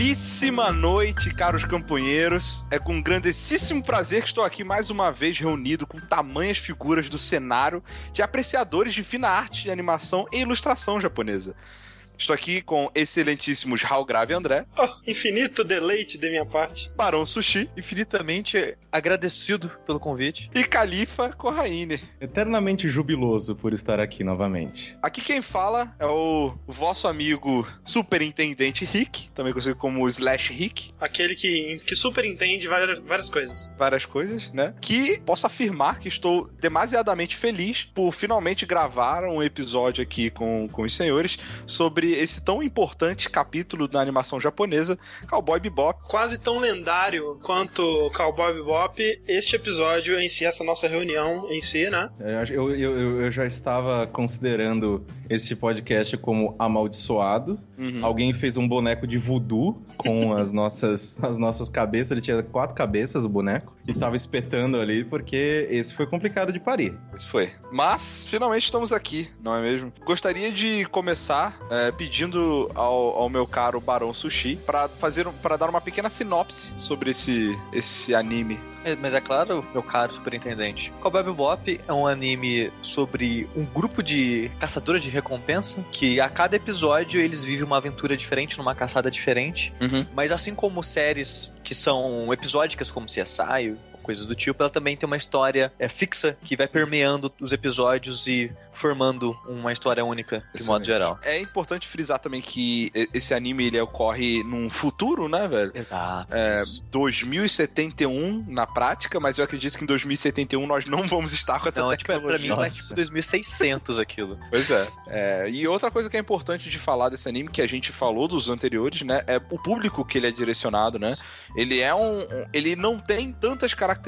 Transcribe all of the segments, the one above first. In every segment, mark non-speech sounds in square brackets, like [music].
Belíssima noite, caros campanheiros. É com grandíssimo prazer que estou aqui mais uma vez reunido com tamanhas figuras do cenário de apreciadores de fina arte de animação e ilustração japonesa. Estou aqui com excelentíssimos Raul Grave André. Oh, infinito deleite de minha parte. Barão Sushi. Infinitamente agradecido pelo convite. E Califa Corraine. Eternamente jubiloso por estar aqui novamente. Aqui quem fala é o vosso amigo Superintendente Rick, também conhecido como Slash Rick. Aquele que, que superintende várias, várias coisas. Várias coisas, né? Que posso afirmar que estou demasiadamente feliz por finalmente gravar um episódio aqui com, com os senhores sobre esse tão importante capítulo da animação japonesa, Cowboy Bebop. Quase tão lendário quanto Cowboy Bebop, este episódio em si, essa nossa reunião em si, né? Eu, eu, eu já estava considerando esse podcast como amaldiçoado. Uhum. Alguém fez um boneco de voodoo com [laughs] as nossas, as nossas cabeças. Ele tinha quatro cabeças, o boneco. E estava espetando ali, porque esse foi complicado de parir. Esse foi. Mas, finalmente estamos aqui, não é mesmo? Gostaria de começar é, pedindo ao, ao, meu caro Barão Sushi para fazer para dar uma pequena sinopse sobre esse, esse anime mas é claro, meu caro superintendente, Cowboy Bebop é um anime sobre um grupo de caçadores de recompensa que a cada episódio eles vivem uma aventura diferente, numa caçada diferente. Uhum. Mas assim como séries que são episódicas como CSI, coisas do tipo, ela também tem uma história é, fixa que vai permeando os episódios e formando uma história única, de modo geral. É importante frisar também que esse anime ele ocorre num futuro, né, velho? Exato. É, 2071 na prática, mas eu acredito que em 2071 nós não vamos estar com essa não, tecnologia. Tipo, pra mim vai tipo 2600 aquilo. [laughs] Pois é. é. E outra coisa que é importante de falar desse anime, que a gente falou dos anteriores, né, é o público que ele é direcionado, né? Ele é um... Ele não tem tantas características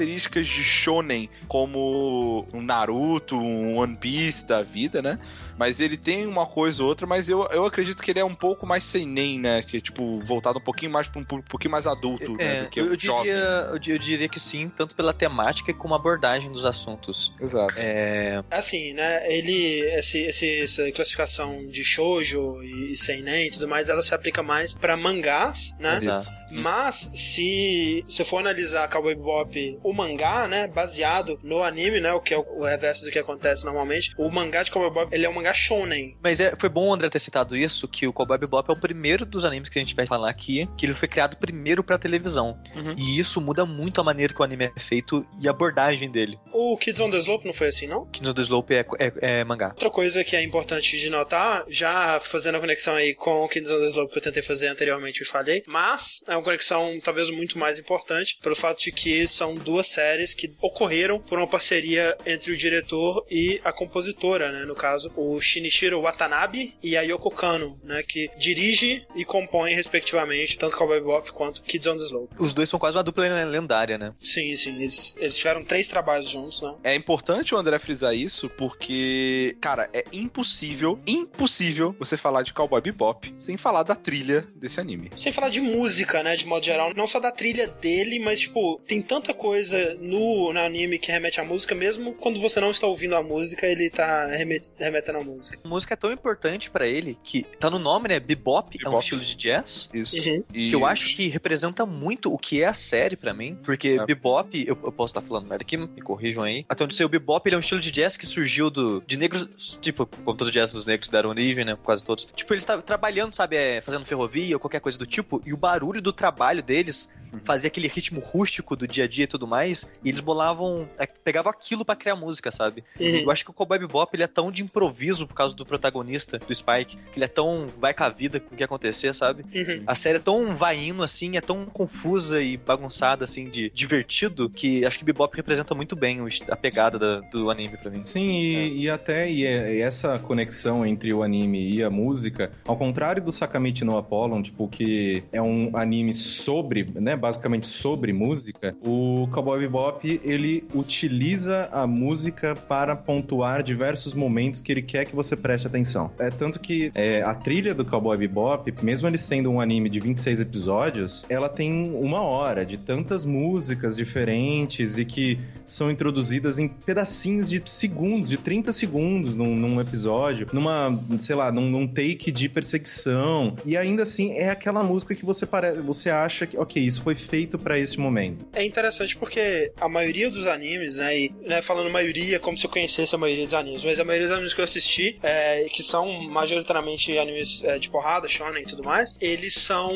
de shonen como um Naruto, um One Piece da vida, né? Mas ele tem uma coisa ou outra, mas eu, eu acredito que ele é um pouco mais sem nem, né? Que é, tipo, voltado um pouquinho mais para um público um pouquinho mais adulto, né, é, né? Do que eu, eu diria, eu, eu, diria que sim, tanto pela temática como a abordagem dos assuntos. Exato. É... Assim, né? Ele, esse, esse, essa classificação de shoujo e, e seinen e tudo mais, ela se aplica mais para mangás, né? Exato. Mas se você for analisar Cowboy Bebop, o mangá, né, baseado no anime, né, o que é o reverso do que acontece normalmente, o mangá de Cowboy Bebop, ele é um mangá shonen. Mas é, foi bom o André ter citado isso, que o Cowboy Bebop é o primeiro dos animes que a gente vai falar aqui, que ele foi criado primeiro pra televisão. Uhum. E isso muda muito a maneira que o anime é feito e a abordagem dele. O Kids on the Slope não foi assim, não? Kids on the Slope é, é, é mangá. Outra coisa que é importante de notar, já fazendo a conexão aí com o Kids on the Slope que eu tentei fazer anteriormente e falei, mas é uma conexão talvez muito mais importante pelo fato de que são duas séries que ocorreram por uma parceria entre o diretor e a compositora, né? No caso, o Shinichiro Watanabe e a Yoko Kano, né? Que dirige e compõe, respectivamente, tanto Cowboy Bebop quanto Kids on the Slope. Os dois são quase uma dupla lendária, né? Sim, sim. Eles, eles tiveram três trabalhos juntos, né? É importante o André frisar isso porque, cara, é impossível, impossível você falar de Cowboy Bebop sem falar da trilha desse anime. Sem falar de música, né? De modo geral. Não só da trilha dele, mas, tipo, tem tanta coisa no, no anime que remete à música, mesmo quando você não está ouvindo a música, ele tá remet, remetendo à música. A música é tão importante para ele que tá no nome, né? Bebop, Bebop. é um estilo de jazz. Isso. Uhum. E... Que eu acho que representa muito o que é a série para mim, porque é. Bebop, eu, eu, posso estar falando merda aqui, me corrijam aí. Até onde sei, o Bebop ele é um estilo de jazz que surgiu do, de negros, tipo, como todo jazz dos negros deram origem, né? Quase todos. Tipo, eles estavam trabalhando, sabe, é, fazendo ferrovia ou qualquer coisa do tipo, e o barulho do trabalho deles Uhum. fazia aquele ritmo rústico do dia a dia e tudo mais, e eles bolavam, é, pegavam aquilo para criar música, sabe? Uhum. Eu acho que o Cowboy Bebop ele é tão de improviso por causa do protagonista, do Spike, que ele é tão vai com a vida com o que acontecer, sabe? Uhum. A série é tão vai indo assim, é tão confusa e bagunçada assim, de divertido, que acho que Bebop representa muito bem a pegada da, do anime para mim. Sim, e, é. e até e, é, e essa conexão entre o anime e a música, ao contrário do Sakamichi no Apollon, tipo, que é um anime anime sobre, né, basicamente sobre música, o Cowboy Bebop, ele utiliza a música para pontuar diversos momentos que ele quer que você preste atenção. É tanto que é, a trilha do Cowboy Bebop, mesmo ele sendo um anime de 26 episódios, ela tem uma hora de tantas músicas diferentes e que são introduzidas em pedacinhos de segundos, de 30 segundos num, num episódio, numa, sei lá, num, num, take de perseguição. E ainda assim é aquela música que você parece, você acha que, ok, isso foi feito para esse momento. É interessante porque a maioria dos animes, né, e, né, falando maioria como se eu conhecesse a maioria dos animes, mas a maioria dos animes que eu assisti, é, que são majoritariamente animes é, de porrada, shonen e tudo mais, eles são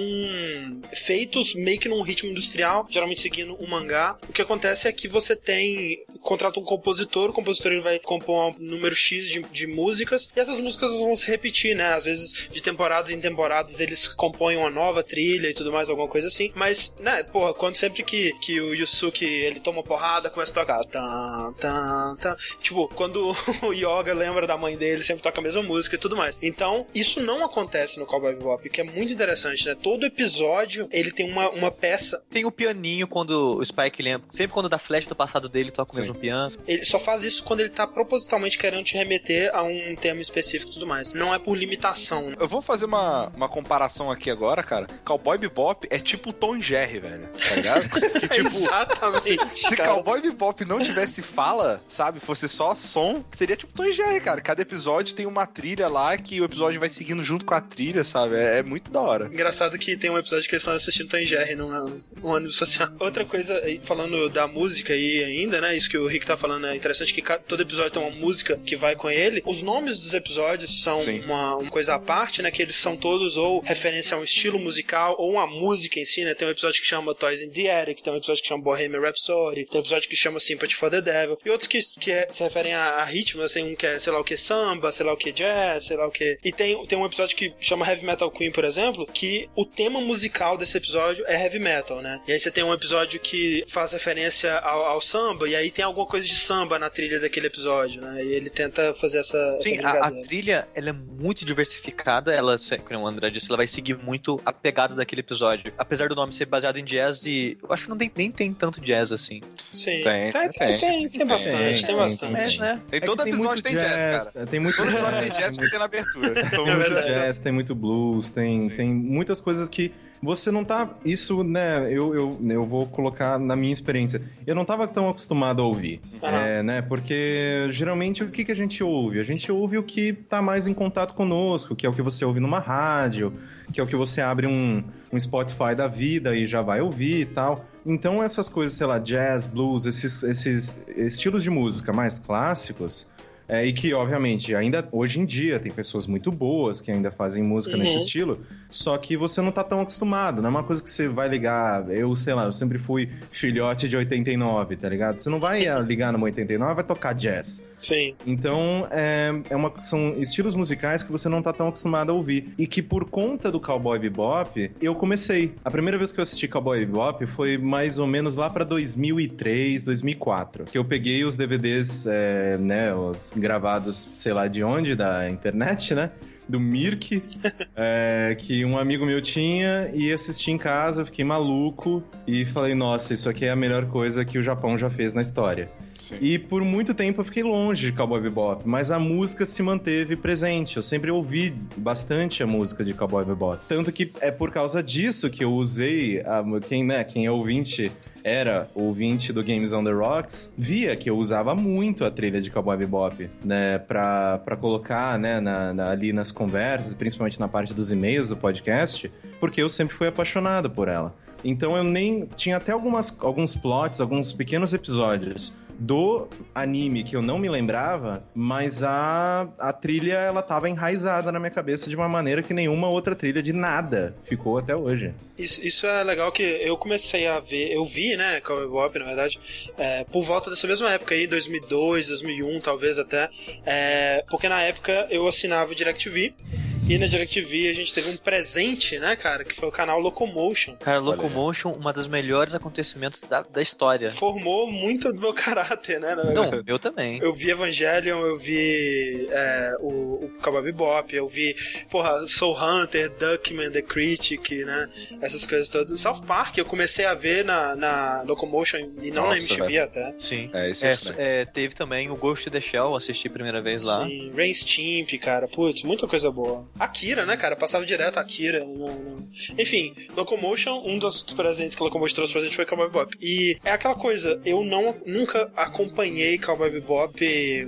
feitos meio que num ritmo industrial, geralmente seguindo um mangá. O que acontece é que você tem contrata um compositor, o compositor ele vai compor um número X de, de músicas, e essas músicas vão se repetir, né? Às vezes, de temporadas em temporadas, eles compõem uma nova trilha e tudo mais, alguma coisa assim. Mas, né, porra, quando sempre que, que o Yusuke ele toma porrada, começa a tocar. Tan, tan, tan. Tipo, quando [laughs] o Yoga lembra da mãe dele, sempre toca a mesma música e tudo mais. Então, isso não acontece no Cowboy Bebop, que é muito interessante, né? Todo episódio ele tem uma, uma peça. Tem o pianinho quando o Spike lembra. Sempre quando dá flash do passado dele, toca o Sim. mesmo piano. Ele só faz isso quando ele tá propositalmente querendo te remeter a um tema específico e tudo mais. Não é por limitação. Né? Eu vou fazer uma, uma comparação aqui agora, cara. Cowboy Bebop é tipo Tom Jerry, velho. Tá ligado? [laughs] que, tipo, Exatamente. Se, se Cowboy Bebop não tivesse fala, sabe? Fosse só som, seria tipo Tom Jerry, cara. Cada episódio tem uma trilha lá que o episódio vai seguindo junto com a trilha, sabe? É, é muito da hora. Engraçado que tem um episódio que eles estão assistindo Tom Jerry num, num ônibus social. [laughs] Outra coisa, falando da música aí ainda, né? Isso que o Rick tá falando é interessante que todo episódio tem uma música que vai com ele. Os nomes dos episódios são uma, uma, coisa à parte, né? Que eles são todos ou referência a um estilo musical ou uma música em si, né? Tem um episódio que chama Toys in the Attic, tem um episódio que chama Bohemian Rhapsody, tem um episódio que chama Sympathy for the Devil, e outros que, que é, se referem a, a ritmos, tem um que é, sei lá o que, samba, sei lá o que, jazz, sei lá o que. E tem, tem um episódio que chama Heavy Metal Queen, por exemplo, que o tema musical desse episódio é heavy metal, né? E aí você tem um episódio que faz referência ao, ao samba, e aí tem alguma coisa de samba na trilha daquele episódio, né? E ele tenta fazer essa. Sim, essa a, a, trilha ela é muito diversificada, ela, como o André disse, ela vai seguir muito a pegada daquele episódio. Apesar do nome ser baseado em jazz, e eu acho que não tem, nem tem tanto jazz assim. Sim, tem, tem, tem, tem, tem bastante, tem, bastante. né? Tem todo é episódio tem jazz, jazz, cara. Tem muito episódio tem jazz porque tem na abertura. Tem muito jazz, tem muito blues, tem, tem muitas coisas que você não tá. Isso, né? Eu, eu, eu vou colocar na minha experiência. Eu não tava tão acostumado a ouvir. Uhum. É, né? Porque geralmente o que, que a gente ouve? A gente ouve o que tá mais em contato conosco, que é o que você ouve numa rádio, que é o que você abre um, um Spotify da vida e já vai ouvir e tal. Então essas coisas, sei lá, jazz, blues, esses, esses estilos de música mais clássicos é, e que, obviamente, ainda hoje em dia tem pessoas muito boas que ainda fazem música uhum. nesse estilo, só que você não tá tão acostumado. Não é uma coisa que você vai ligar. Eu, sei lá, eu sempre fui filhote de 89, tá ligado? Você não vai ligar no 89 e vai tocar jazz. Sim. Então, é, é uma, são estilos musicais que você não tá tão acostumado a ouvir. E que por conta do Cowboy Bebop, eu comecei. A primeira vez que eu assisti Cowboy Bebop foi mais ou menos lá pra 2003, 2004. Que eu peguei os DVDs, é, né, os gravados, sei lá de onde, da internet, né? Do Mirk, [laughs] é, que um amigo meu tinha e assisti em casa, fiquei maluco e falei, nossa, isso aqui é a melhor coisa que o Japão já fez na história. E por muito tempo eu fiquei longe de Cowboy Bebop, mas a música se manteve presente. Eu sempre ouvi bastante a música de Cowboy Bebop. Tanto que é por causa disso que eu usei, a, quem, né, quem é ouvinte era ouvinte do Games on the Rocks, via que eu usava muito a trilha de Cowboy Bebop, né, pra, pra colocar, né, na, na, ali nas conversas, principalmente na parte dos e-mails do podcast, porque eu sempre fui apaixonado por ela. Então eu nem. Tinha até algumas, alguns plots, alguns pequenos episódios do anime que eu não me lembrava, mas a, a trilha ela tava enraizada na minha cabeça de uma maneira que nenhuma outra trilha de nada ficou até hoje. Isso, isso é legal que eu comecei a ver, eu vi, né, Cowboy Bebop, na verdade, é, por volta dessa mesma época aí, 2002, 2001, talvez até, é, porque na época eu assinava o DirecTV E na DirecTV a gente teve um presente, né, cara, que foi o canal Locomotion. Cara, Locomotion, uma dos melhores acontecimentos da, da história. Formou muito do meu caráter, né? Não, eu também. Eu vi Evangelion, eu vi é, o, o Cowboy Bebop, eu vi, porra, Soul Hunter, Duckman, The Critic, né? Essas coisas todas. South Park eu comecei a ver na, na Locomotion e não Nossa, na MTV velho. até. Sim. É, isso é, é, teve também o Ghost in the Shell, assisti a primeira vez lá. Sim, Rain Stimp, cara, putz, muita coisa boa. Akira, né, cara? Passava direto Akira. Não, não. Enfim, Locomotion, um dos presentes que Locomotion trouxe pra gente foi Cowboy Bebop. E é aquela coisa, eu não nunca acompanhei Cowboy Bebop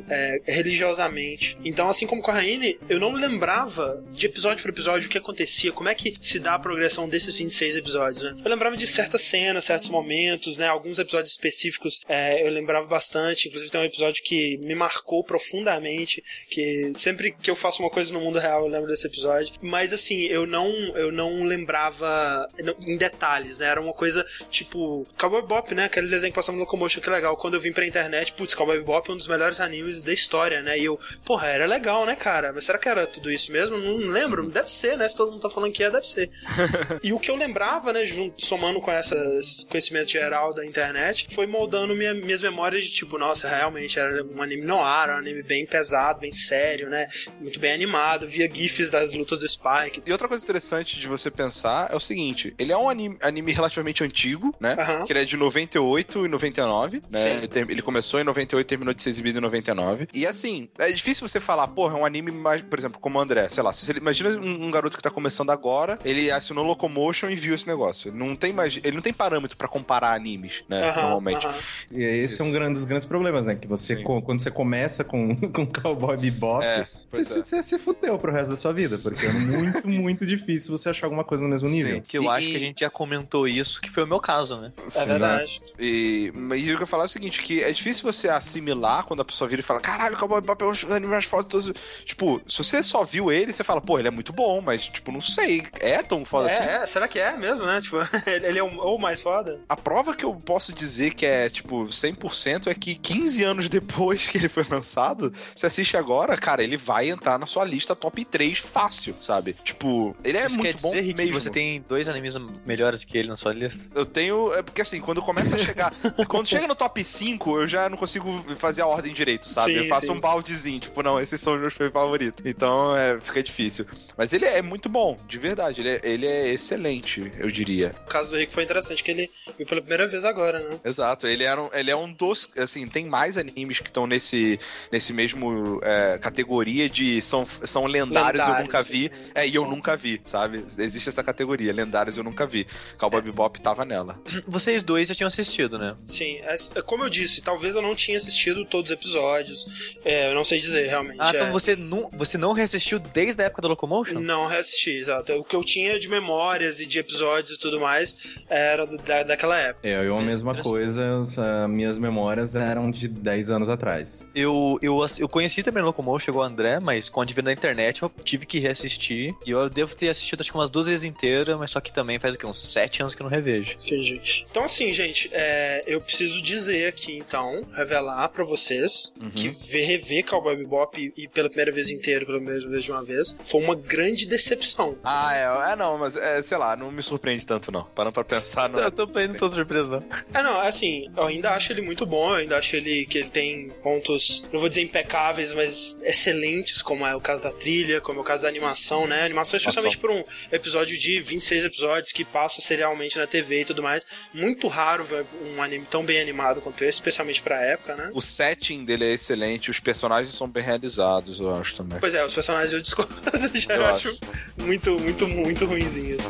é, religiosamente. Então, assim como com a Raine, eu não lembrava de episódio por episódio o que acontecia, como é que se dá a progressão desses 26 episódios, né? Eu lembrava de certas cenas, certos momentos, né? Alguns episódios específicos é, eu lembrava bastante. Inclusive tem um episódio que me marcou profundamente, que sempre que eu faço uma coisa no mundo real eu lembro desse episódio. Mas assim, eu não, eu não lembrava em detalhes, né? Era uma coisa tipo Cowboy Bop, né? Aquele desenho que passava no Locomotion, que legal. Quando eu vim pra internet, putz, Cowboy Bop é um dos melhores animes da história, né? E eu, porra, era legal, né, cara? Mas será que era tudo isso mesmo? Não lembro. Deve ser, né? Se todo mundo tá falando que é, deve ser. [laughs] e o que eu lembrava, né, junto, somando com essas conhecimento geral da internet, foi moldando minha, minhas memórias de tipo, nossa, realmente era um anime noir, um anime bem pesado, bem sério, né? Muito bem animado, via gifs das lutas do Spike. E outra coisa interessante de você pensar é o seguinte, ele é um anime, anime relativamente antigo, né? Uhum. Que ele é de 98 e 99, né? Ele, ele, começou em 98 e terminou de ser exibido em 99. E assim, é difícil você falar, porra, é um anime mais, por exemplo, como o André, sei lá, se ele, imagina um, um, garoto que tá começando agora, ele assinou Locomotion e viu esse negócio. Ele não tem mais, ele não tem parâmetro para comparar animes, né? Uhum, normalmente. Uhum. E esse Isso. é um dos grandes problemas, né? Que você, quando você começa com, [laughs] com Cowboy Bebop, é, você, é. você, se fudeu pro resto da sua vida, porque é muito, muito difícil você achar alguma coisa no mesmo nível. Sim, que eu e, acho que a gente já comentou isso, que foi o meu caso, né? É verdade. E, mas o que eu ia falar é o seguinte, que é difícil você assimilar quando a pessoa vira e fala, caralho, Cowboy Bebop é um dos animes mais fodas. Tipo, se você só viu ele, você fala, pô, ele é muito bom, mas, tipo, não sei, é tão foda é, assim? É, será que é mesmo, né? Tipo, [laughs] ele é o, o mais foda? A prova que eu posso dizer que é, tipo, 100% é que 15 anos depois [laughs] que ele foi lançado, você assiste agora, cara, ele vai entrar na sua lista top 3 fácil, sabe? Tipo, ele é Isso muito quer bom dizer, Rick, mesmo. você tem dois animes melhores que ele na sua lista? Eu tenho, é porque assim, quando começa a chegar, [laughs] quando chega no top 5, eu já não consigo fazer a ordem direito, sabe? Sim, eu faço sim. um baldezinho, tipo, não, esses são os meus favoritos. Então, é, fica difícil. Mas ele é muito bom, de verdade, ele é, ele é excelente, eu diria. O caso do Rick foi interessante, que ele viu pela primeira vez agora, né? Exato, ele, era um, ele é um dos, assim, tem mais animes que estão nesse, nesse mesmo é, categoria de são, são lendários, lendários eu nunca vi. Sim. É, e eu nunca vi, sabe? Existe essa categoria, lendários eu nunca vi. Cowboy é. Bebop tava nela. Vocês dois já tinham assistido, né? Sim, é, é, como eu disse, talvez eu não tinha assistido todos os episódios. É, eu não sei dizer, realmente. Ah, então você não, você não reassistiu desde a época da Locomotion? Não reassisti, exato. O que eu tinha de memórias e de episódios e tudo mais era da, daquela época. É, eu a mesma coisa, as minhas memórias eram de 10 anos atrás. Eu, eu, eu conheci também Locomotion, chegou o André, mas com o advento da internet eu tive que reassistir. E eu devo ter assistido acho que umas duas vezes inteiras, mas só que também faz o quê? Uns 7 anos que eu não revejo. Entendi. Então, assim, gente, é, eu preciso dizer aqui, então, revelar pra vocês uhum. que ver, rever Cowboy Bebop e, e pela primeira vez inteira, pela primeira vez de uma vez, foi uma grande decepção. Ah, é, é não, mas é, sei lá, não me surpreende tanto, não. Parando pra pensar, não. Eu também não tô surpreso, não. É, não, assim, eu ainda acho ele muito bom, eu ainda acho ele que ele tem pontos, não vou dizer impecáveis, mas excelentes, como é o caso da trilha, como é o caso da animação, né? Animação, especialmente por um episódio de 26 episódios que passa serialmente na TV e tudo mais. Muito raro ver um anime tão bem animado quanto esse, especialmente pra época, né? O setting dele é excelente, os personagens são bem realizados, eu acho também. Pois é, os personagens eu discordo, [laughs] já eu acho, acho muito, muito, muito ruinzinhos.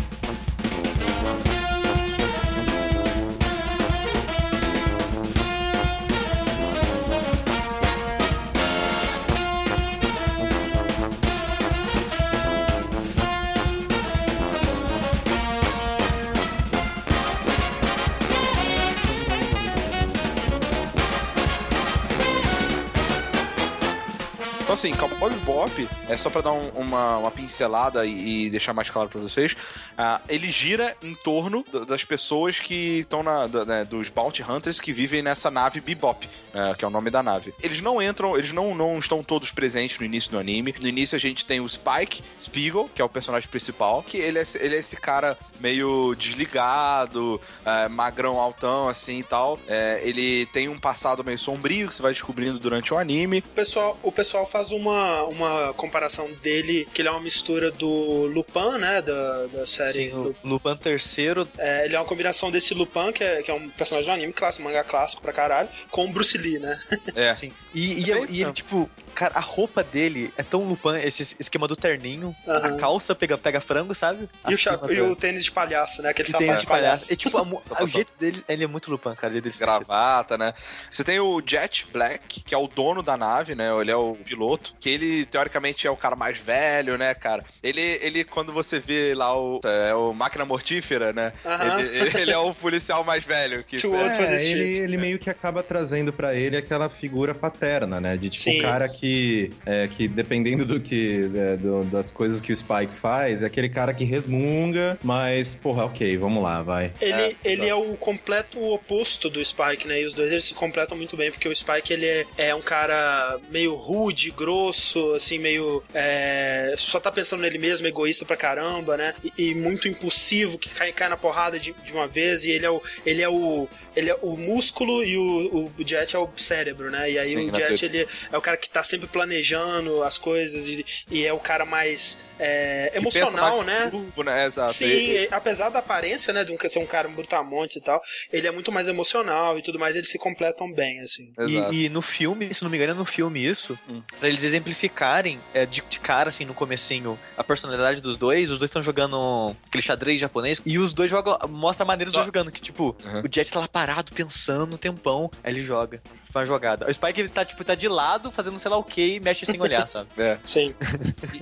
Assim, Cowboy Bebop, é só pra dar um, uma, uma pincelada e, e, deixar mais claro pra vocês, uh, ele gira em torno das pessoas que estão na. né, dos Bounty Hunters que vivem nessa nave Bebop, uh, que é o nome da nave. Eles não entram, eles não, não estão todos presentes no início do anime. No início a gente tem o Spike Spiegel, que é o personagem principal, que ele é, ele é esse cara meio desligado, é, magrão altão, assim e tal. É, ele tem um passado meio sombrio que você vai descobrindo durante o anime. O pessoal, o pessoal faz uma, uma comparação dele, que ele é uma mistura do Lupin, né? Da, da série. Sim, o Lupin terceiro. É, ele é uma combinação desse Lupin, que é, que é um personagem do anime clássico, um mangá clássico pra caralho, com o Bruce Lee, né? [laughs] É. Sim. E, e, é e ele, tipo, cara, a roupa dele é tão Lupin, esse esquema do terninho, uhum. a calça pega, pega frango, sabe? E, o, e o tênis de palhaço, né? Aquele tênis de palhaço. E, tipo, a, o jeito dele, ele é muito Lupin, cara. Ele é Gravata, né? Você tem o Jet Black, que é o dono da nave, né? Ele é o piloto, que ele, teoricamente, é o cara mais velho, né, cara? Ele, ele quando você vê lá o, é, o Máquina Mortífera, né? Uhum. Ele, ele, é o policial mais velho. Que é, ele, ele meio que acaba trazendo para ele aquela figura paterna, né? De tipo, o cara que, é, que dependendo do que, é, do, das coisas que o Spike faz, é aquele cara que resmunga, mas, porra, ok, vamos lá, vai. Ele é, ele é o completo oposto do Spike, né? E os dois eles se completam muito bem, porque o Spike ele é, é um cara meio rude, grosso, assim, meio. É, só tá pensando nele mesmo, egoísta pra caramba, né? E, e muito impulsivo, que cai, cai na porrada de, de uma vez, e ele é o. Ele é o. Ele é o músculo e o, o Jet é o cérebro, né? E aí Sim, o Jet ele é o cara que tá sempre planejando as coisas e, e é o cara mais é, emocional, né? Grupo, né? Exato. Sim, e, apesar da aparência, né, de um, ser um cara brutamonte e tal, ele é muito mais emocional e tudo mais, eles se completam bem, assim. E, e, no filme, se não me engano, é no filme isso, hum. pra eles exemplificarem é, de, de, cara, assim, no comecinho, a personalidade dos dois, os dois estão jogando aquele xadrez japonês, e os dois jogam, mostra a maneira Só... jogando, que tipo, uhum. o Jet tá lá parado, pensando um tempão, aí ele joga uma jogada. O Spike ele tá, tipo, tá de lado, fazendo sei lá o que e mexe sem olhar, [laughs] sabe? É. Sim.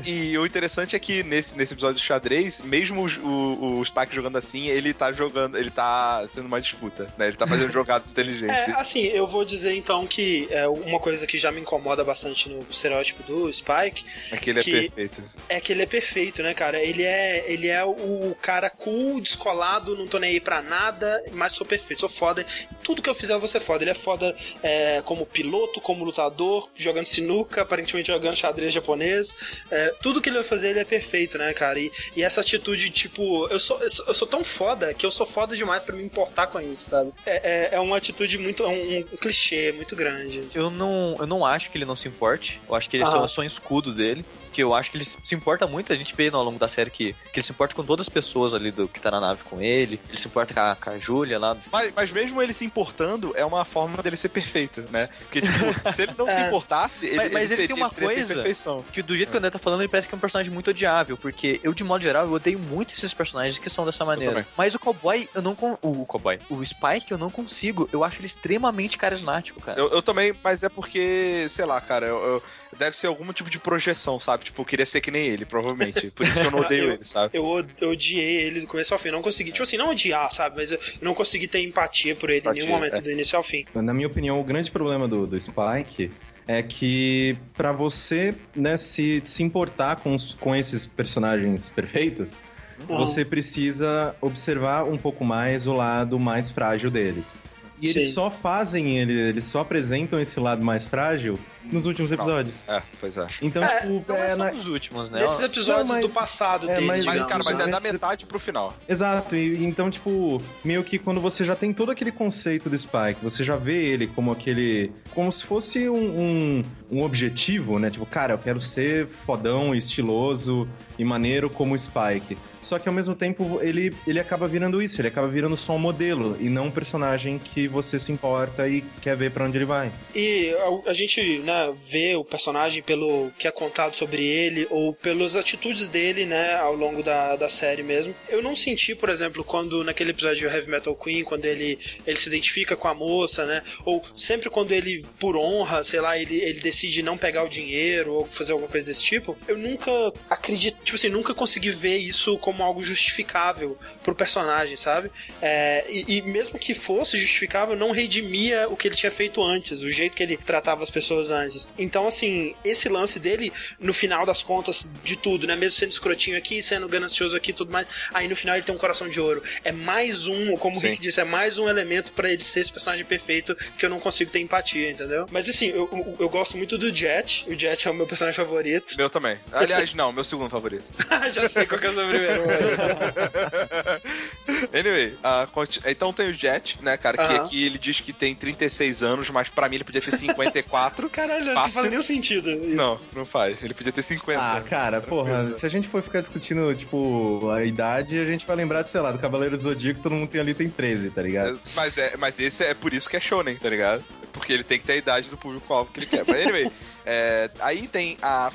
e, e, o interessante é que nesse, nesse episódio de xadrez, mesmo o, o, o, Spike jogando assim, ele tá jogando, ele tá sendo uma disputa, né? Ele tá fazendo jogadas inteligentes. É, assim, eu vou dizer então que é uma coisa que já me incomoda bastante no estereótipo do Spike. É que ele é que é perfeito. É que ele é perfeito, né, cara? Ele é, ele é o cara cool, descolado, não tô nem aí pra nada, mas sou perfeito, sou foda. Tudo que eu fizer eu vou ser foda. Ele é foda. É, é, como piloto, como lutador, jogando sinuca, aparentemente jogando xadrez japonês. É, tudo que ele vai fazer, ele é perfeito, né, cara? E, e essa atitude, tipo, eu sou, eu sou, eu sou tão foda que eu sou foda demais para me importar com isso, sabe? É, é, é uma atitude muito. É um, um, clichê muito grande. Eu não, eu não acho que ele não se importe. Eu acho que ele é só, só um escudo dele que eu acho que ele se importa muito, a gente vê ao longo da série que, que ele se importa com todas as pessoas ali do que tá na nave com ele, ele se importa com a, com a Júlia lá. Mas, mas mesmo ele se importando, é uma forma dele ser perfeito, né? Porque, tipo, [laughs] se ele não é. se importasse, ele, mas, mas ele, ele tem uma coisa que do jeito que o André tá falando, ele parece que é um personagem muito odiável, porque eu, de modo geral, eu odeio muito esses personagens que são dessa maneira. Mas o cowboy, eu não. Con... O, o cowboy. O Spike, eu não consigo. Eu acho ele extremamente carismático, cara. Eu, eu também, mas é porque, sei lá, cara, eu, eu deve ser algum tipo de projeção, sabe? Tipo, eu queria ser que nem ele, provavelmente. Por isso que eu não odeio [laughs] eu, ele, sabe? Eu, eu odiei ele do começo ao fim. Não consegui, tipo assim, não odiar, sabe? Mas eu não consegui ter empatia por ele empatia, em nenhum momento, é. do início ao fim. Na minha opinião, o grande problema do, do Spike é que para você né, se, se importar com, com esses personagens perfeitos, uhum. você precisa observar um pouco mais o lado mais frágil deles. E Sim. eles só fazem ele, eles só apresentam esse lado mais frágil nos últimos episódios. É, pois é. Então, é, tipo, não é, é só na... nos últimos, né? Nesses episódios não, mas, do passado é, dele. Mas, mas, cara, mas é da metade pro final. Exato. E, então, tipo, meio que quando você já tem todo aquele conceito do Spike, você já vê ele como aquele... Como se fosse um, um, um objetivo, né? Tipo, cara, eu quero ser fodão, estiloso e maneiro como o Spike. Só que ao mesmo tempo ele, ele acaba virando isso, ele acaba virando só um modelo e não um personagem que você se importa e quer ver para onde ele vai. E a, a gente, né, vê o personagem pelo que é contado sobre ele ou pelas atitudes dele, né, ao longo da, da série mesmo. Eu não senti, por exemplo, quando naquele episódio de Heavy Metal Queen, quando ele, ele se identifica com a moça, né, ou sempre quando ele, por honra, sei lá, ele, ele decide não pegar o dinheiro ou fazer alguma coisa desse tipo, eu nunca acredito, tipo assim, nunca consegui ver isso como algo justificável pro personagem, sabe? É, e, e, mesmo que fosse justificável, não redimia o que ele tinha feito antes, o jeito que ele tratava as pessoas antes. Então, assim, esse lance dele, no final das contas de tudo, né? Mesmo sendo escrotinho aqui, sendo ganancioso aqui e tudo mais, aí no final ele tem um coração de ouro. É mais um, como Sim. o Rick disse, é mais um elemento para ele ser esse personagem perfeito que eu não consigo ter empatia, entendeu? Mas assim, eu, eu, eu gosto muito do Jet. O Jet é o meu personagem favorito. Meu também. Aliás, não, meu segundo favorito. [laughs] Já sei qual que é o seu primeiro. [laughs] anyway, uh, então tem o Jet, né, cara, que uh -huh. aqui ele diz que tem 36 anos, mas pra mim ele podia ter 54. [laughs] Caralho, não faz nenhum sentido. Isso. Não, não faz. Ele podia ter 50. Ah, cara, porra, se a gente for ficar discutindo, tipo, a idade, a gente vai lembrar de, sei lá, do Cavaleiro Zodíaco, todo mundo tem ali tem 13, tá ligado? Mas, é, mas esse é por isso que é shonen, tá ligado? Porque ele tem que ter a idade do público-alvo que ele quer. Mas, anyway, [laughs] é, aí tem a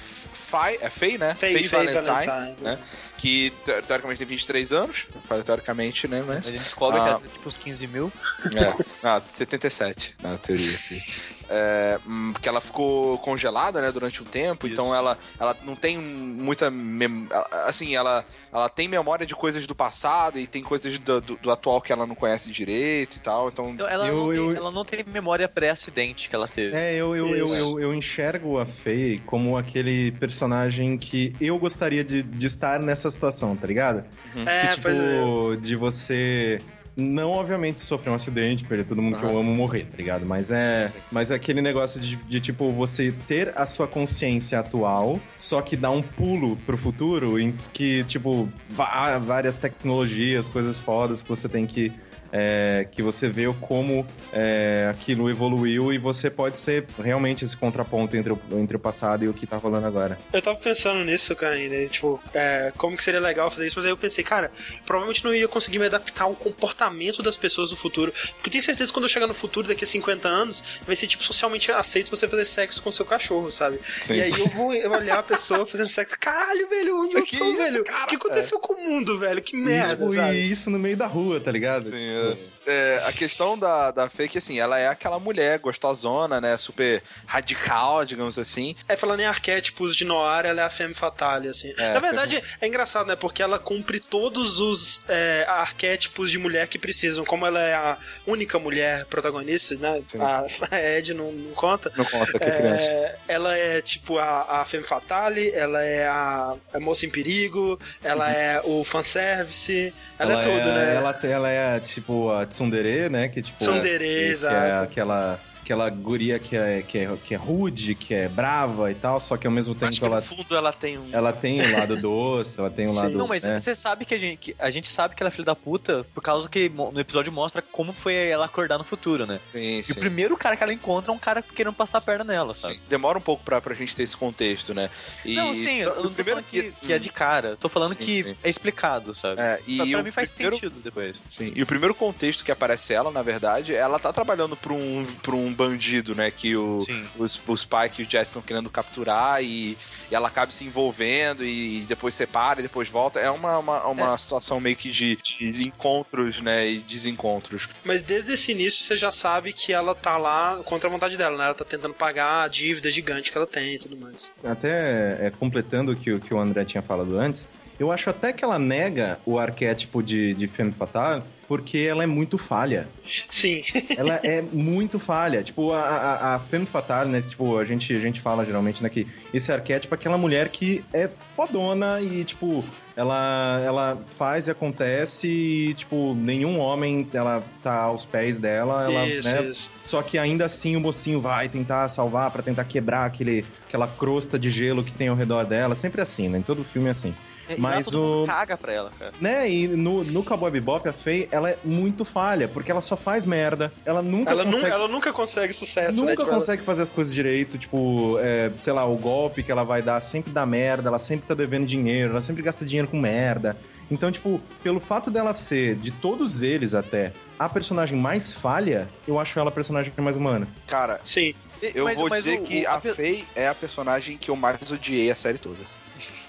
Faye, é Faye, né? Faye, Faye, Valentine, Valentine, né? Que teoricamente tem 23 anos. Teoricamente, né? Mas, a gente descobre ah, que é tipo uns 15 mil. É. Ah, 77, na teoria. Assim. [laughs] É, hum, que ela ficou congelada, né, durante um tempo, então Isso. então ela, ela não tem muita mem... assim, ela, ela tem memória de coisas do passado e tem coisas do, do, do atual que ela não conhece direito e tal, então... então ela, eu, não eu... Tem, ela não tem memória pré-acidente que ela teve. É, eu, eu, eu, eu, eu, enxergo a Faye como aquele personagem que eu gostaria de, de estar nessa situação, tá ligado? Uhum. É, que, tipo, é. de você não, obviamente, sofrer um acidente, perder todo mundo que eu amo morrer, tá ligado? Mas é, mas é aquele negócio de, de, tipo, você ter a sua consciência atual, só que dar um pulo pro futuro em que, tipo, várias tecnologias, coisas fodas que você tem que é, que você vê como é, aquilo evoluiu e você pode ser realmente esse contraponto entre o, entre o passado e o que tá rolando agora. Eu tava pensando nisso, cara, né? tipo, é, como que seria legal fazer isso, mas aí eu pensei, cara, provavelmente não ia conseguir me adaptar ao comportamento das pessoas no futuro, porque eu tenho certeza que quando eu chegar no futuro, daqui a 50 anos, vai ser, tipo, socialmente aceito você fazer sexo com seu cachorro, sabe? Sim. E aí eu vou olhar a pessoa fazendo sexo, caralho, velho, onde [laughs] eu tô, velho? O que aconteceu com o mundo, velho? Que merda, isso, sabe? E isso no meio da rua, tá ligado? Sim, tipo... é é, a questão da, da Fake, assim, ela é aquela mulher gostosona, né? Super radical, digamos assim. É, falando em arquétipos de Noir, ela é a femme fatale, assim. É, Na verdade, femme... é engraçado, né? Porque ela cumpre todos os é, arquétipos de mulher que precisam. Como ela é a única mulher protagonista, né? A, [laughs] a Ed não, não, conta. Não conta, que é criança. Ela é, tipo, a, a femme fatale, ela é a, a moça em perigo, ela uhum. é o fanservice, ela, ela é tudo, né? Ela, ela é, tipo, a tsundere, né? Que, tipo, tsundere, é, exato. Que é aquela aquela guria que é, que, é, que é rude, que é brava e tal, só que ao mesmo tempo Acho que ela. No fundo ela tem um. Ela tem o lado doce, ela tem [laughs] o lado. Não, mas né? você sabe que a gente, a gente sabe que ela é filha da puta por causa que no episódio mostra como foi ela acordar no futuro, né? Sim, e sim. o primeiro cara que ela encontra é um cara querendo passar a perna nela, sabe? Sim. Demora um pouco pra, pra gente ter esse contexto, né? E... Não, sim, eu não tô primeiro que, que é de cara. Tô falando sim, que sim. é explicado, sabe? É, e pra, pra mim faz primeiro... sentido depois. Sim. E o primeiro contexto que aparece ela, na verdade, ela tá trabalhando pra um, pra um bandido, né? Que o, os, os Spike e o Jet estão querendo capturar e, e, ela acaba se envolvendo e depois separa e depois volta. É uma, uma, uma é. situação meio que de, de encontros, né? E desencontros. Mas desde esse início você já sabe que ela tá lá contra a vontade dela, né? Ela tá tentando pagar a dívida gigante que ela tem e tudo mais. Até é, completando o que, que o André tinha falado antes, eu acho até que ela nega o arquétipo de, de Femme Fatale porque ela é muito falha. Sim. [laughs] ela é muito falha. Tipo, a, a, a Femme Fatale, né? Tipo, a gente, a gente fala geralmente, né? Que esse arquétipo é aquela mulher que é fodona e, tipo, ela, ela faz e acontece e, tipo, nenhum homem, ela tá aos pés dela, ela, isso, né? Isso. Só que ainda assim o mocinho vai tentar salvar para tentar quebrar aquele, aquela crosta de gelo que tem ao redor dela. Sempre assim, né? Em todo filme é assim. É, mas o caga pra ela, cara. Né? E no, no Cowboy Bebop, a Faye, ela é muito falha, porque ela só faz merda. Ela nunca ela consegue... ela nunca consegue sucesso, Nunca né? tipo, consegue ela... fazer as coisas direito, tipo, é, sei lá, o golpe que ela vai dar sempre dá merda, ela sempre tá devendo dinheiro, ela sempre gasta dinheiro com merda. Então, tipo, pelo fato dela ser, de todos eles até, a personagem mais falha, eu acho ela a personagem que é mais humana. Cara, sim. Eu mas, vou mas dizer o, que o, a, a Faye é a personagem que eu mais odiei a série toda.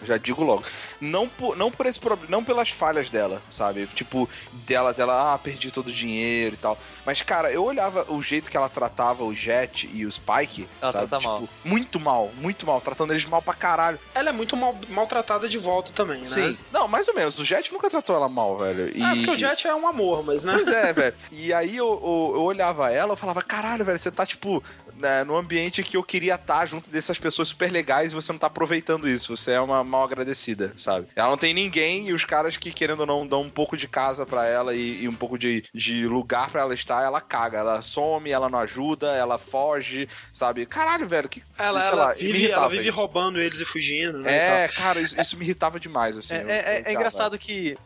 Já digo logo. Não por, não por esse problema, não pelas falhas dela, sabe? Tipo, dela, dela, ah, perdi todo o dinheiro e tal. Mas, cara, eu olhava o jeito que ela tratava o Jet e o Spike, ela sabe? Trata tipo, mal. muito mal, muito mal, tratando eles mal pra caralho. Ela é muito mal, maltratada de volta também, né? Sim. Não, mais ou menos. O Jet nunca tratou ela mal, velho. E... Ah, porque o Jet é um amor, mas, né? Pois é, velho. E aí eu, eu, eu olhava ela, eu falava, caralho, velho, você tá, tipo, né, no ambiente que eu queria estar junto dessas pessoas super legais e você não tá aproveitando isso. Você é uma mal agradecida, sabe? Ela não tem ninguém e os caras que, querendo ou não, dão um pouco de casa pra ela e, e um pouco de, de lugar pra ela estar, ela caga. Ela some, ela não ajuda, ela foge, sabe? Caralho, velho, que. Ela, ela lá, vive, ela vive isso. roubando eles e fugindo, né? É, cara, isso, isso me irritava demais, assim. É, eu- é- eu é engraçado que,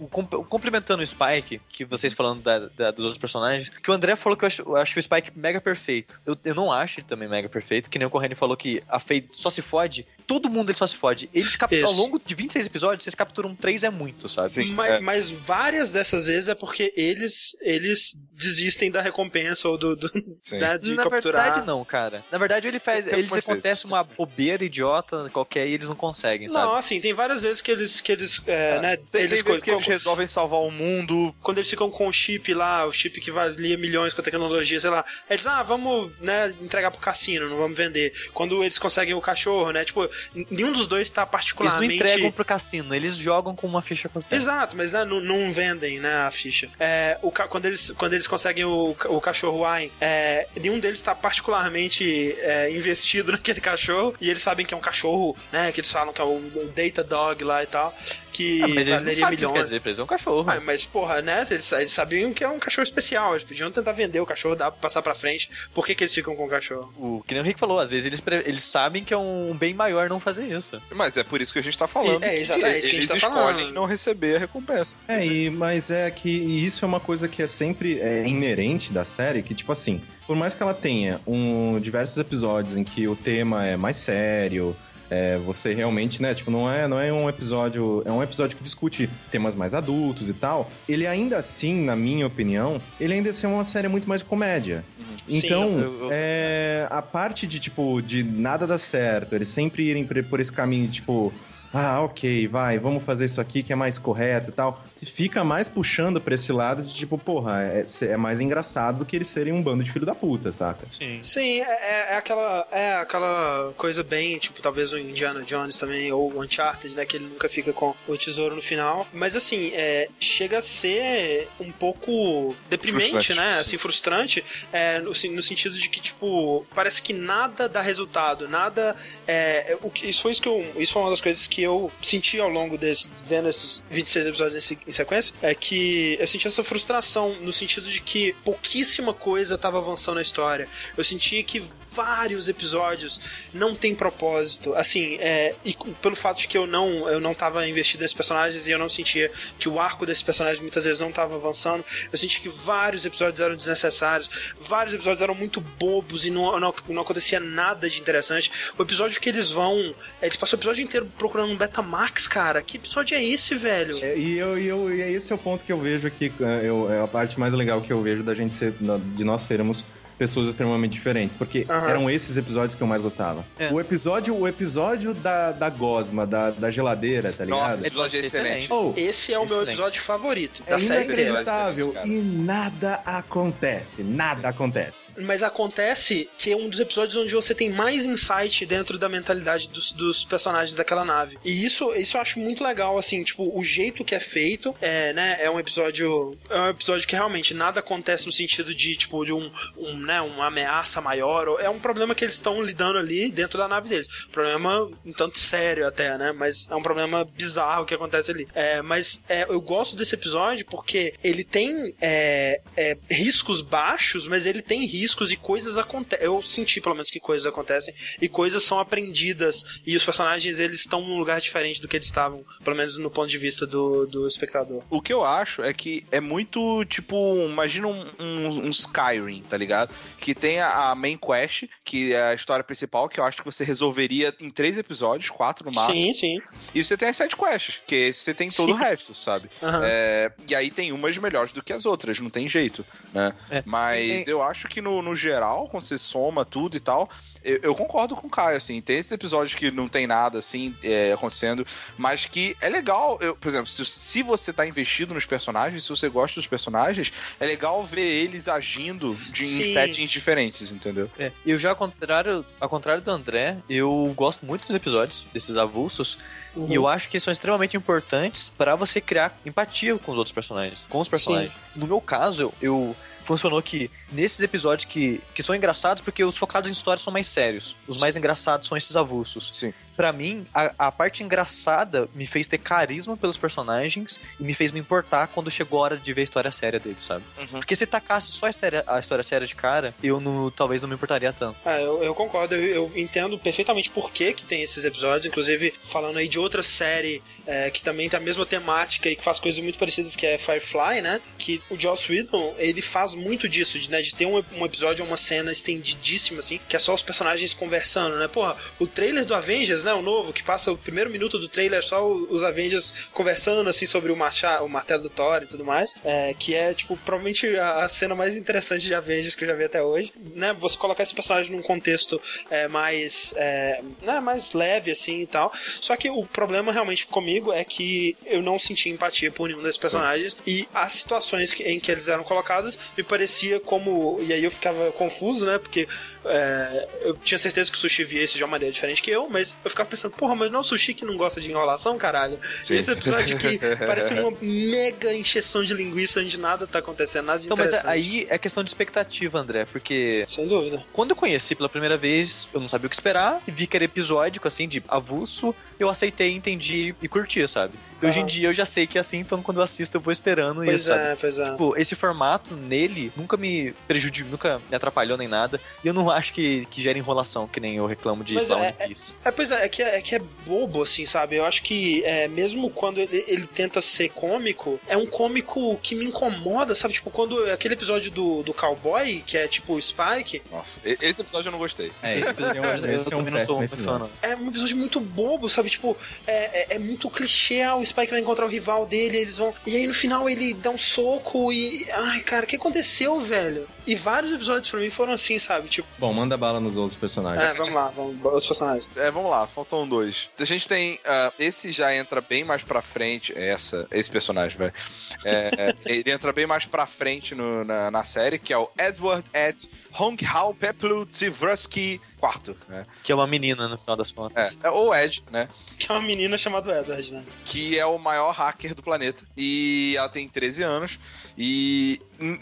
complementando o Spike, que vocês falando da- da- dos outros personagens, que o André falou que eu acho, eu acho o Spike mega perfeito. Eu, eu não acho ele também mega perfeito, que nem o Corrêne falou que a Faye só se fode. Todo mundo ele só se fode. Eles Isso. Longo de 26 episódios, vocês capturam três é muito, sabe? Sim, mas, é. mas várias dessas vezes é porque eles, eles desistem da recompensa ou do, do Sim. né, de Na capturar. verdade, não, cara. Na verdade, ele faz. Eles acontece uma bobeira idiota qualquer e eles não conseguem, sabe? Não, assim, tem várias vezes que eles, que eles, é, né, Tem, eles, tem vezes que eles resolvem salvar o mundo. quando eles ficam com o chip lá, o chip que valia milhões com a tecnologia, sei lá, eles, ah, vamos, né, entregar pro cassino, não vamos vender. Quando eles conseguem o cachorro, né, tipo, nenhum dos dois tá Eles não entregam pro cassino, eles jogam com uma ficha qualquer. Exato, mas né, não, não vendem né, a ficha. É, o, quando, eles, quando eles conseguem o, o cachorro Wine, é, nenhum deles tá particularmente é, investido [laughs] naquele cachorro, e eles sabem que é um cachorro, né? Que eles falam que é o, o Data Dog lá e tal, que Ah, mas eles não sabem o que isso quer milhões. dizer pra eles, é um cachorro. Ah, mas, porra, né? Eles, eles sabiam que é um cachorro especial. Eles podiam tentar vender o cachorro, dar pra passar pra frente. Por que, que eles ficam com o cachorro? O que nem o Rick falou, às vezes eles, eles sabem que é um bem maior não fazer isso. Mas é por isso que a gente tá falando. É, exatamente, que isso que a eles gente tá escolhem falando. não receber a recompensa. É, e, mas é que e isso é uma coisa que é sempre é, inerente da série, que tipo assim, por mais que ela tenha um, diversos episódios em que o tema é mais sério, é, você realmente, né, tipo, não é, não é um episódio, é um episódio que discute temas mais adultos e tal, ele ainda assim, na minha opinião, ele ainda assim é uma série muito mais comédia. Sim, Então, eu- eu- é, a parte de, tipo, de nada dar certo, eles sempre irem por- por esse caminho, tipo, ah, ok, vai, vamos fazer isso aqui que é mais correto e tal, fica mais puxando pra esse lado de, tipo, porra, é, é mais engraçado do que eles serem um bando de filho da puta, saca? Sim. Sim, é, é- é aquela, é aquela coisa bem, tipo, talvez o Indiana Jones também, ou o Uncharted, né? Que ele nunca fica com o tesouro no final. Mas assim, é, chega a ser um pouco deprimente, Frustrante, né? sim. Assim, frustrante, é, no, no sentido de que, tipo, parece que nada dá resultado, nada. É, é, o que, isso foi isso que eu. Isso foi uma das coisas que eu senti ao longo desse, vendo esses 26 episódios em sequência, é que eu senti essa frustração no sentido de que pouquíssima coisa estava avançando na história. Eu sentia que vários episódios não tem propósito. Assim, é, e pelo fato de que eu não eu não tava investido nesses personagens e eu não sentia que o arco desses personagens muitas vezes não tava avançando, eu senti que vários episódios eram desnecessários, vários episódios eram muito bobos e não, não, não acontecia nada de interessante. O episódio que eles vão, eles passam o episódio inteiro procurando um Betamax, cara. Que episódio é esse, velho? É, e, eu, e, eu, e esse é o ponto que eu vejo aqui, é, eu- é a parte mais legal que eu vejo da gente ser, de nós sermos pessoas extremamente diferentes, porque Aham. eram esses episódios que eu mais gostava. É. O episódio, o episódio da, da gosma, da, da geladeira, tá ligado? Nossa, esse episódio é excelente. Oh, Esse é o meu Excelente. episódio favorito é da inacreditável e nada acontece, nada acontece. Mas acontece que é um dos episódios onde você tem mais insight dentro da mentalidade dos, dos personagens daquela nave. E isso, isso eu acho muito legal, assim, tipo, o jeito que é feito, é, né, é um episódio, é um episódio que realmente nada acontece no sentido de, tipo, de um, um né, uma ameaça maior, é um problema que eles estão lidando ali dentro da nave deles. Problema um tanto sério até, né, mas é um problema bizarro que acontece ali. É, mas é, eu gosto desse episódio porque ele tem é, é, riscos baixos, mas ele tem riscos e coisas acontecem. Eu senti, pelo menos, que coisas acontecem e coisas são aprendidas e os personagens eles estão num lugar diferente do que eles estavam, pelo menos no ponto de vista do, do espectador. O que eu acho é que é muito, tipo, imagina um, um- um Skyrim, tá ligado? Que tem a, main quest, que é a história principal, que eu acho que você resolveria em três episódios, quatro no máximo. Sim, sim. E você tem as side quests, que você tem todo sim. o resto, sabe? Uhum. É, e aí tem umas melhores do que as outras, não tem jeito, né? É. Mas eu acho que no, no geral, quando você soma tudo e tal, eu, eu, concordo com o Caio, assim. Tem esses episódios que não tem nada, assim, é, acontecendo, mas que é legal. Eu, por exemplo, se, se você tá investido nos personagens, se você gosta dos personagens, é legal ver eles agindo de, em settings diferentes, entendeu? É, eu já, ao contrário, ao contrário do André, eu gosto muito dos episódios, desses avulsos. Uhum. E eu acho que são extremamente importantes para você criar empatia com os outros personagens, com os personagens. Sim. No meu caso, eu funcionou que nesses episódios que, que são engraçados, porque os focados em história são mais sérios. Os mais engraçados são esses avulsos. Sim. Para mim, a, a, parte engraçada me fez ter carisma pelos personagens e me fez me importar quando chegou a hora de ver a história séria deles, sabe? Uhum. Porque se tacasse só a história, a história séria de cara, eu não, talvez não me importaria tanto. É, eu, eu concordo, eu, eu, entendo perfeitamente por que, que tem esses episódios, inclusive falando aí de outra série é, que também tem a mesma temática e que faz coisas muito parecidas, que é Firefly, né? Que o Joss Whedon, ele faz muito disso, de, né, de ter um, um episódio, uma cena estendidíssima, assim, que é só os personagens conversando, né? Porra, o trailer do Avengers, né? O novo, que passa o primeiro minuto do trailer só os Avengers conversando, assim, sobre o, marcha, o martelo do Thor e tudo mais. É, que é, tipo, provavelmente a, a, cena mais interessante de Avengers que eu já vi até hoje. Né? Você colocar esse personagem num contexto é, mais, é, né, mais leve, assim, e tal. Só que o problema realmente comigo é que eu não senti empatia por nenhum desses personagens Sim. e as situações em que eles eram colocados me parecia como e aí eu ficava confuso, né? Porque é, eu tinha certeza que o sushi via isso de uma maneira diferente que eu, mas eu ficava pensando, porra, mas não é o sushi que não gosta de enrolação, caralho? Sim. E esse episódio aqui [laughs] parece uma mega encheção de linguiça onde nada tá acontecendo, nada de então, Mas aí é questão de expectativa, André, porque. Sem dúvida. Quando eu conheci pela primeira vez, eu não sabia o que esperar, e vi que era episódico, assim, de avulso, eu aceitei, entendi e curti, sabe? Uhum. Hoje em dia eu já sei que é assim, então quando eu assisto eu vou esperando pois isso, é, sabe? Pois é. Tipo, esse formato nele nunca me prejudicou, nunca me atrapalhou nem nada. E eu não acho que, que gera enrolação, que nem eu reclamo de Star é, é, é, pois é, é que é, é que é bobo, assim, sabe? Eu acho que é, mesmo quando ele, ele tenta ser cômico, é um cômico que me incomoda, sabe? Tipo, quando aquele episódio do, do cowboy, que é tipo o Spike. Nossa, esse episódio eu não gostei. É, esse episódio eu, [laughs] esse eu, eu, é um não sou. É um episódio muito bobo, sabe? Tipo, é, é, é muito clichê. Ah, o Spike vai encontrar o rival dele, eles vão. E aí no final ele dá um soco e. Ai, cara, o que aconteceu, velho? E vários episódios pra mim foram assim, sabe? Tipo. Bom, manda bala nos outros personagens. É, vamos lá, vamos, outros personagens. É, vamos lá, faltam dois. A gente tem. Uh, esse já entra bem mais pra frente. Essa, esse personagem, velho. É, ele entra bem mais pra frente no, na, na série, que é o Edward Ed Hong Hao Peplu Tivruski quarto, né? Que é uma menina, no final das contas. É, é o Ed, né? Que é uma menina chamada Edward, né? Que é o maior hacker do planeta. E ela tem 13 anos. E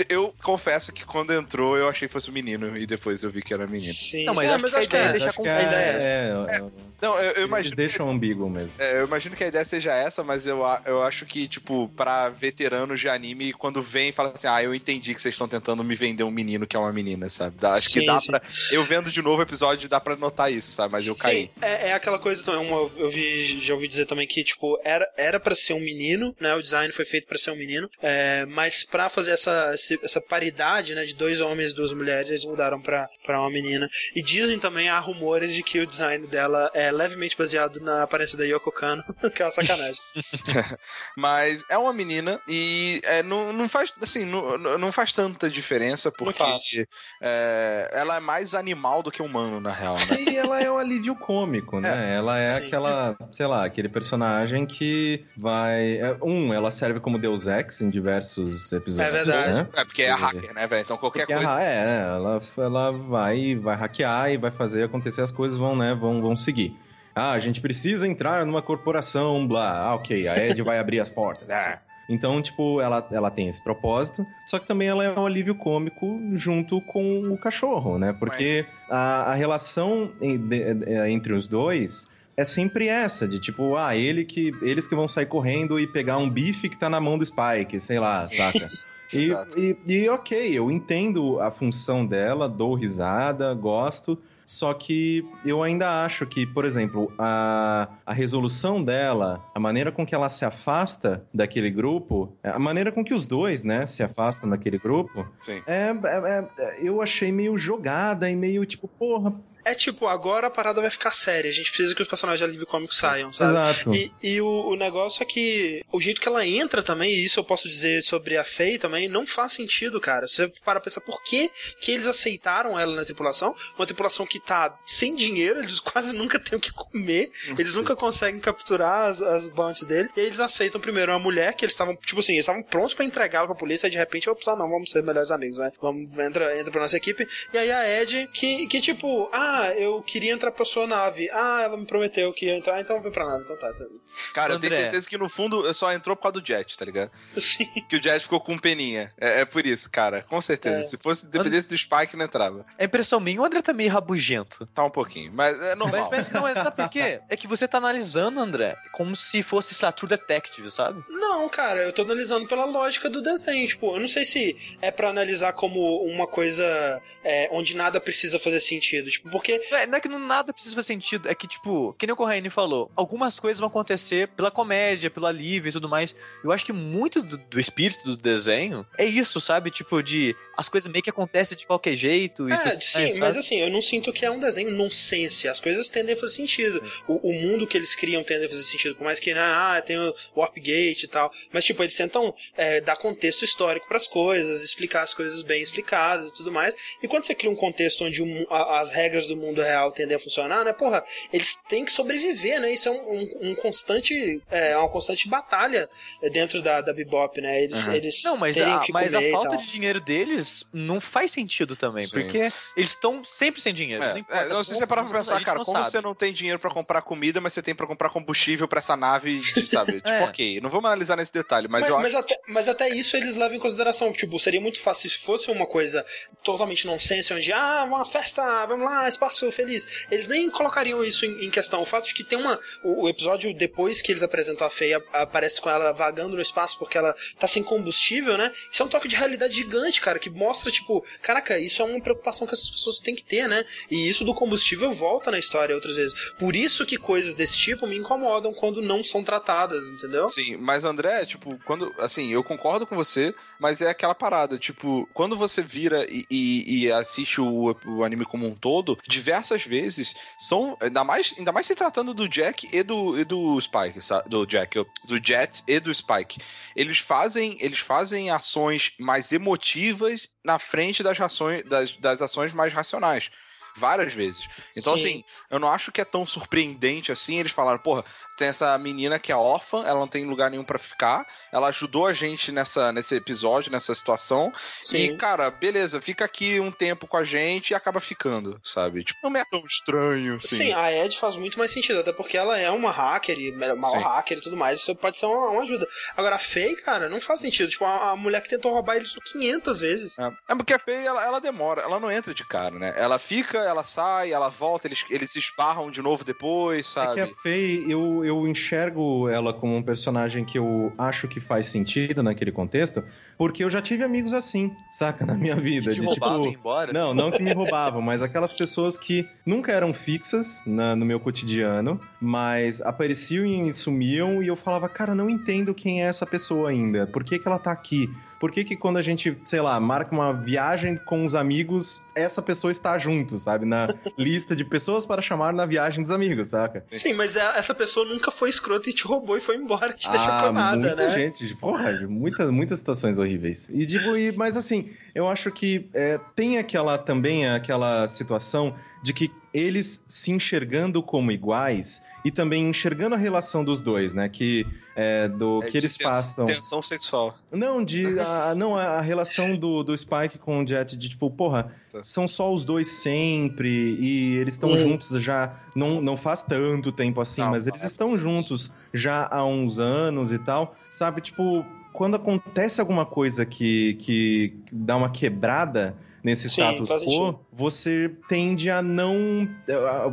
eu confesso que quando entrou eu achei que fosse um menino. E depois eu vi que era menino. Sim, não, mas, sim, acho, mas que a ideia é deixar com é, é, é, Não, eu, eu imagino. Eles deixam ambíguo mesmo. É, eu imagino que a ideia seja essa, mas eu, eu acho que, tipo, pra veteranos de anime, quando vem e fala assim, ah, eu entendi que vocês estão tentando me vender um menino que é uma menina, sabe? Acho sim, que dá sim. pra. Eu vendo de novo o episódio, dá pra notar isso, sabe? Mas eu caí. Sim, é, é aquela coisa também, uma, eu vi, já ouvi dizer também que, tipo, era, era pra ser um menino, né? O design foi feito pra ser um menino, é, mas pra fazer essa, essa paridade, né, de dois homens e duas mulheres, eles mudaram pra, pra uma menina. E dizem também, há rumores de que o design dela é levemente baseado na aparência da Yoko Kano, [laughs] que é uma sacanagem. [laughs] mas é uma menina e é, não, não faz, assim, não, não faz tanta diferença porque é, ela é mais animal do que humano, na real, né? E ela é o alívio cômico, né? É, ela é sim. aquela, sei lá, aquele personagem que vai... É, um, ela serve como Deus Ex em diversos episódios, É verdade. Né? É, porque é a hacker, né, velho? Então qualquer porque coisa... É, é, ela, ela vai, vai hackear e vai fazer acontecer as coisas, vão, né, vão, vão seguir. Ah, a gente precisa entrar numa corporação, blá. Ah, ok, a Ed vai abrir as portas. Ah. Então, tipo, ela, ela tem esse propósito, só que também ela é um alívio cômico junto com o cachorro, né? Porque a, a relação entre os dois é sempre essa, de tipo, ah, ele que, eles que vão sair correndo e pegar um bife que tá na mão do Spike, sei lá, saca? [laughs] E, e, e ok, eu entendo a função dela, dou risada, gosto. Só que eu ainda acho que, por exemplo, a, a resolução dela, a maneira com que ela se afasta daquele grupo, a maneira com que os dois, né, se afastam daquele grupo, Sim. é, é, é eu achei meio jogada e meio tipo, porra, é tipo, agora a parada vai ficar séria. A gente precisa que os personagens da Live Comics saiam, sabe? Exato. E, e o, o, negócio é que o jeito que ela entra também, e isso eu posso dizer sobre a Faye também, não faz sentido, cara. Você para pensar por que, que eles aceitaram ela na tripulação, uma tripulação que tá sem dinheiro, eles [laughs] quase nunca têm o que comer, eles nunca conseguem capturar as, as bounties dele, e eles aceitam primeiro uma mulher que eles estavam, tipo assim, eles estavam prontos para entregá-la pra polícia, e de repente, opa, ah, não, vamos ser melhores amigos, né? Vamos, entra, entra pra nossa equipe. E aí a Ed, que, que tipo, ah, ah, eu queria entrar pra sua nave. Ah, ela me prometeu que ia entrar, então vem pra nave. Então tá. tá. Cara, André. eu tenho certeza que no fundo só entrou por causa do Jet, tá ligado? [laughs] Sim. Que o Jet ficou com peninha. É, é por isso, cara. Com certeza. É. Se fosse dependesse do Spike, não entrava. É impressão minha, o André tá meio rabugento. Tá um pouquinho, mas é normal. Mas, mas não, é sabe por quê? [laughs] É que você tá analisando, André, como se fosse, sei lá, True Detective, sabe? Não, cara, eu tô analisando pela lógica do desenho. Tipo, eu não sei se é para analisar como uma coisa é, onde nada precisa fazer sentido. Tipo, porque. Não é, não é que nada precisa fazer sentido. É que, tipo, que nem o Corraine falou, algumas coisas vão acontecer pela comédia, pelo alívio e tudo mais. Eu acho que muito do, do espírito do desenho é isso, sabe? Tipo, de as coisas meio que acontecem de qualquer jeito. é, sim, é, mas assim, eu não sinto que é um desenho nonsense. As coisas tendem a fazer sentido. O, o, mundo que eles criam tende a fazer sentido. Por mais que, ah, tem o Warp Gate e tal. Mas, tipo, eles tentam é, dar contexto histórico para as coisas, explicar as coisas bem explicadas e tudo mais. E quando você cria um contexto onde a, as regras do mundo real tendem a funcionar, né? Porra, eles têm que sobreviver, né? Isso é um, um, um constante. É uma constante batalha dentro da, da Bebop, né? Eles, uhum. eles não, mas a, mas a falta de dinheiro deles não faz sentido também, Sim. porque eles estão sempre sem dinheiro. É, não, é, não sei se você parar pra pensar, cara, como sabe. você não tem dinheiro para comprar comida, mas você tem para comprar combustível para essa nave, sabe? [laughs] tipo, é. ok, não vamos analisar nesse detalhe, mas, mas eu mas acho... Até, mas até isso eles levam em consideração. Tipo, seria muito fácil se fosse uma coisa totalmente nonsense, onde, ah, uma festa, vamos lá, espaço feliz. Eles nem colocariam isso em, em questão. O fato de que tem uma. O, o, episódio depois que eles apresentam a Feia, aparece com ela vagando no espaço porque ela tá sem combustível, né? Isso é um toque de realidade gigante, cara, que mostra, tipo, caraca, isso é uma preocupação que essas pessoas têm que ter, né? E isso do combustível volta na história outras vezes. Por isso que coisas desse tipo me incomodam quando não são tratadas, entendeu? Sim, mas André, tipo, quando. Assim, eu concordo com você, mas é aquela parada, tipo, quando você vira e, e, e assiste o, o anime como um todo, diversas vezes são. Ainda mais, ainda mais se tratando do Jack e do, e do Spike, sabe? Do Jack, do Jet e do Spike. Eles fazem, eles fazem ações mais emotivas na frente das ações, das, das ações mais racionais várias vezes. Então, Sim. assim, eu não acho que é tão surpreendente assim eles falaram, porra, tem essa menina que é órfã, ela não tem lugar nenhum para ficar. Ela ajudou a gente nessa, nesse episódio, nessa situação. Sim. E, cara, beleza, fica aqui um tempo com a gente e acaba ficando, sabe? Tipo, não é tão estranho. Assim. Sim, a Ed faz muito mais sentido, até porque ela é uma hacker, mal Sim. hacker e tudo mais. Isso pode ser uma, uma, ajuda. Agora, a Faye, cara, não faz sentido. Tipo, a, a mulher que tentou roubar eles 500 vezes. É, é porque a Faye, ela, ela, demora, ela não entra de cara, né? Ela fica, ela sai, ela volta, eles, eles se esbarram de novo depois, sabe? É que a Faye, eu, eu enxergo ela como um personagem que eu acho que faz sentido naquele contexto, porque eu já tive amigos assim, saca, na minha vida. Que te de, roubavam tipo, embora? Não, não que me roubavam, mas aquelas pessoas que nunca eram fixas na, no meu cotidiano, mas apareciam e sumiam e eu falava, cara, não entendo quem é essa pessoa ainda. Por que, que ela tá aqui? Por que que quando a gente, sei lá, marca uma viagem com os amigos, essa pessoa está junto, sabe? Na [laughs] lista de pessoas para chamar na viagem dos amigos, saca? Sim, mas é, essa pessoa nunca foi escrota e te roubou e foi embora, te ah, deixou com nada, muita né? gente, porra, muitas, muitas situações horríveis. E digo, e, mas assim, eu acho que é, tem aquela também aquela situação de que eles se enxergando como iguais e também enxergando a relação dos dois, né? Que é, do é que eles passam. Tensão sexual. Não, de a, não a, relação do, do Spike com o Jet de tipo, porra, tá. são só os dois sempre e eles estão hum. juntos já não, não faz tanto tempo assim, não, mas eles é estão juntos já há uns anos e tal, sabe? Tipo, quando acontece alguma coisa que, que dá uma quebrada nesse Sim, status quo, você tende a não.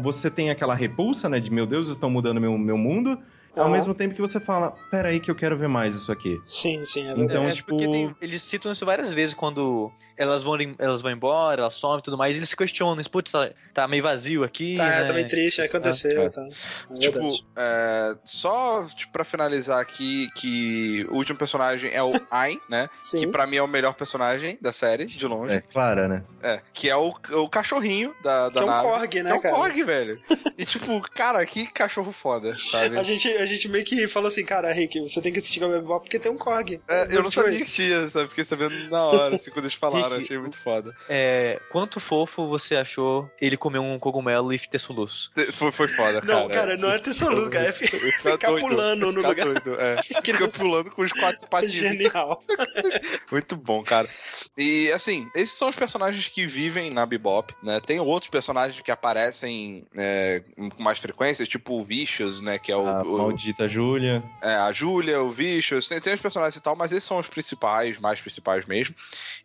Você tem aquela repulsa, né? De meu Deus, estão mudando meu, meu mundo. ao mesmo tempo que você fala, pera aí que eu quero ver mais isso aqui. Sim, sim, é Então, É, tipo... porque tem- eles citam isso várias vezes quando elas vão, elas vão embora, elas somem e tudo mais, e eles se questionam, putz, tá, tá meio vazio aqui, Tá, né? tá meio triste, né? Aconteceu, É. tá. É Tipo, é, só tipo, pra finalizar aqui, que o último personagem é o Ain, né? Sim. Que pra mim é o melhor personagem da série, de longe. É, Clara, né? É, que é o, o cachorrinho da, da Que é um nave. Korg, né, que é um cara? Korg, velho. E tipo, cara, que cachorro foda, sabe? A gente, a gente meio que falou assim, cara, Rick, você tem que assistir Cowboy Bebop porque tem um Korg. É, eu não Foi. sabia que tinha, sabe? Fiquei sabendo na hora, assim, quando eles falaram, Rick, achei muito foda. É, quanto fofo você achou ele comer um cogumelo e ter soluço? Foi, foi foda, cara. Não, cara, não é ter soluço, cara, é fi- Ficar ficar doido, pulando no ficar lugar. Doido, é. [laughs] Fica pulando com os quatro [laughs] patinhos. Genial. [laughs] Muito bom, cara. E assim, esses são os personagens que vivem na Bebop, né? Tem outros personagens que aparecem é, com mais frequência, tipo o Vicious, né? Que é o, A o- maldita Júlia. é, a Júlia, o Vicious, tem, tem os personagens e tal, mas esses são os principais, mais principais mesmo.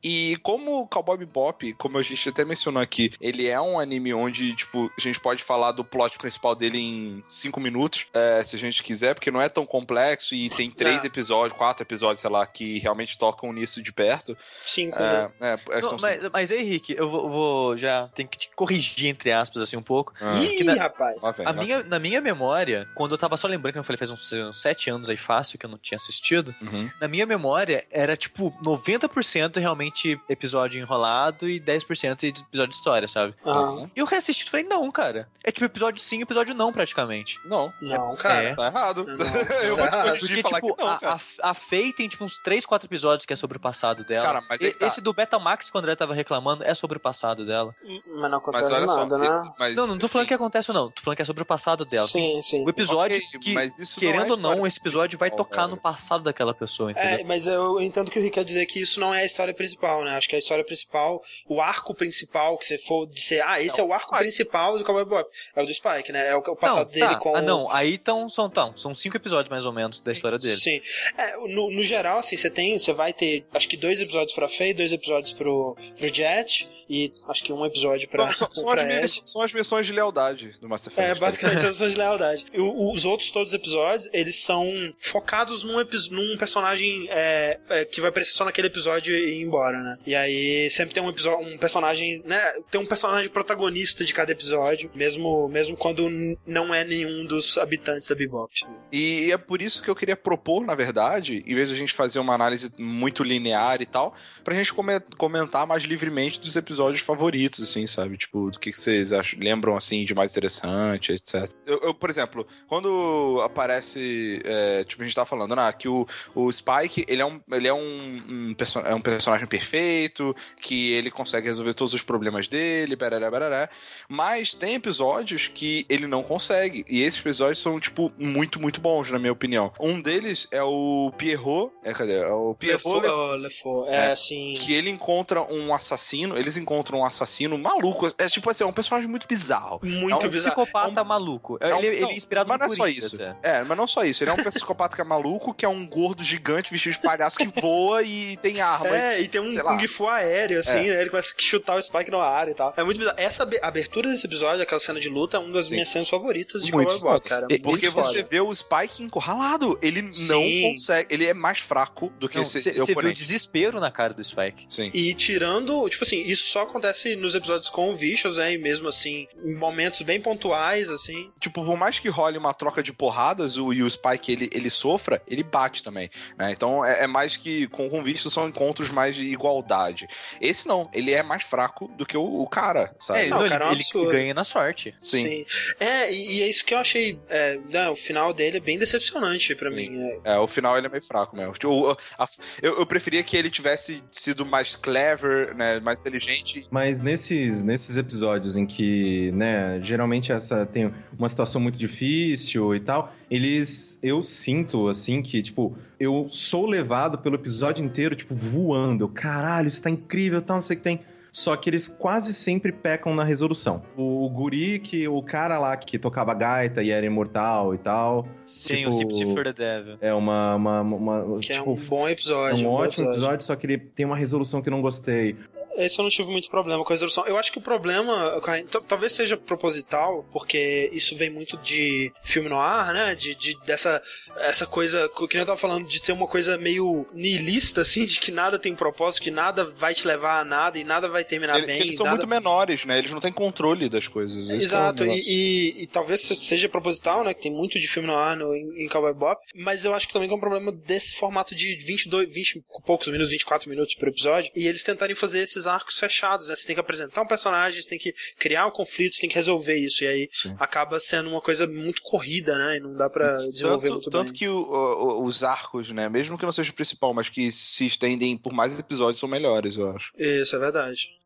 E como o Cowboy Bebop, como a gente até mencionou aqui, ele é um anime onde, tipo, a gente pode falar do plot principal dele em cinco minutos, é, se a gente quiser, porque não é tão complexo e tem três É. episódios, quatro episódios, sei lá, que realmente tocam nisso de perto. Cinco, né? É, é, é, Não, mas, cinco. mas aí, Rick, eu vou, vou já tenho que te corrigir, entre aspas, assim, um pouco. Ah, Ih, na- rapaz. lá vem, A lá minha, na minha memória, quando eu tava só lembrando, que eu falei faz uns, uns sete anos aí fácil que eu não tinha assistido. Uhum. na minha memória era tipo 90% realmente episódio enrolado e 10% episódio de história, sabe? Ah, E eu reassisti e falei, não, cara. É tipo episódio sim, episódio não, praticamente. Não, não, cara. É. tá errado. Não, [laughs] eu tá vou te corrigir Porque, falar tipo, que não, a, cara. a, a Faye tem tipo uns 3, 4 episódios que é sobre o passado dela. Cara, mas é E- tá. Esse do Betamax, quando ela tava reclamando, é sobre o passado dela. Mas não Mas acontece olha só, nada, né? mas, Não, não tô falando assim, que acontece ou não. Tô falando que é sobre o passado dela. Sim, sim. O episódio ok, que, mas isso querendo não é ou não, história esse episódio vai tocar velho. no passado daquela pessoa, entendeu? É, mas eu entendo que o Rick quer dizer que isso não é a história principal, né? Acho que a história principal, o arco principal, que você for dizer, ah, esse é, Não, o arco Spike. principal do Cowboy Bebop. É o do Spike, né? É o, o passado não, dele tá. com... Ah, não, aí tão, são, tão, são cinco episódios mais ou menos da história dele. Sim. É, no, no geral, assim, você tem, você vai ter, acho que dois episódios pra Faye, dois episódios pro, pro Jet, e acho que um episódio pra, Não, são, são pra as são as missões de lealdade do Mass Effect. É, basicamente são ações de lealdade. E os outros todos os episódios, eles são focados num, num personagem é, é, que vai aparecer só naquele episódio e ir embora, né? E aí sempre tem um episódio, um personagem, né? Tem um personagem protagonista de cada episódio, mesmo, mesmo quando não é nenhum dos habitantes da Bebop. E é por isso que eu queria propor, na verdade, em vez de a gente fazer uma análise muito linear e tal, pra gente come- comentar mais livremente dos episódios favoritos, assim, sabe? Tipo, do que, que vocês acham, lembram, assim, de mais interessante, etc. Eu, eu, por exemplo, quando aparece, é, tipo, a gente tava falando, né, que o, o Spike, ele é um, ele é um, um, perso- é um personagem perfeito, que ele consegue resolver todos os problemas dele, barará, barará, mas tem episódios que ele não consegue, e esses episódios são, tipo, muito, muito bons, na minha opinião. Um deles é o Pierrot, é, cadê? É o Pierrot Lefou, Lef- Lefou. É, É, assim... que ele encontra um assassino, eles encontram um assassino maluco, é tipo assim, é um personagem muito bizarro. Muito é um bizarro. psicopata É um- maluco. É um- ele, ele não, é inspirado mas no não é só isso. até. É, mas não só isso. Ele é um psicopata que é maluco, que é um gordo gigante vestido de palhaço que voa e tem armas. É, e tem um. Kung Fu aéreo, assim, É. né? Ele começa a chutar o Spike no ar e tal. É muito bizarro. Essa abe- abertura desse episódio, aquela cena de luta, é uma das Sim. minhas cenas favoritas de Muito Cowboy Bebop, cara. E- Porque foda. você vê o Spike encurralado. Ele não Sim. consegue. Ele é mais fraco do que esse Você viu o desespero na cara do Spike. Sim. E tirando, tipo assim, isso só acontece nos episódios com o Vicious, né? E mesmo assim, em momentos bem pontuais, assim. Tipo, por mais que role uma troca de porradas o, e o Spike ele, ele sofra, ele bate também. Né? Então é, é mais que, com com visto, são encontros mais de igualdade. Esse não, ele é mais fraco do que o, o cara, sabe? É, ele, Não, não, cara, é um ele, absurdo. ganha na sorte. Sim. É, e, e é isso que eu achei. É, né, o final dele é bem decepcionante pra Sim. mim. É, É, o final ele é meio fraco mesmo. Tipo, o- a- eu, eu preferia que ele tivesse sido mais clever, né? Mais inteligente. Mas nesses, nesses episódios em que, né, geralmente essa tem uma situação muito difícil e tal, eles. Eu sinto, assim, que, tipo, eu sou levado pelo episódio inteiro, tipo, voando. Eu, Caralho, isso tá incrível, tal, não sei o que tem. Só que eles quase sempre pecam na resolução. O, o guri, que o cara lá que tocava gaita e era imortal e tal, Sim, Tipo- o Sympathy for the Devil. é uma. uma, uma que é tipo, um bom é episódio. um bom ótimo episódio, só que ele tem uma resolução que eu não gostei. Esse eu não tive muito problema com a resolução. Eu acho que o problema, talvez seja proposital, porque isso vem muito de filme no ar, né? De, de dessa essa coisa que eu tava falando de ter uma coisa meio nihilista, assim, de que nada tem propósito, que nada vai te levar a nada e nada vai terminar Ele, bem. Eles são nada... muito menores, né? Eles não têm controle das coisas. Exato, é e, e, e, talvez seja proposital, né? Que tem muito de filme no ar no, em, em Cowboy Bop, mas eu acho que também é um problema desse formato de 22, 20 poucos minutos, 24 minutos por episódio, e eles tentarem fazer esses arcos fechados, né? Você tem que apresentar um personagem, você tem que criar um conflito, você tem que resolver isso, e aí Sim. acaba sendo uma coisa muito corrida, né? E não dá pra desenvolver tanto, muito tanto bem. que o, o, os arcos, né? Mesmo que não seja o principal, mas que se estendem por mais episódios, são melhores, eu acho. Isso, é verdade.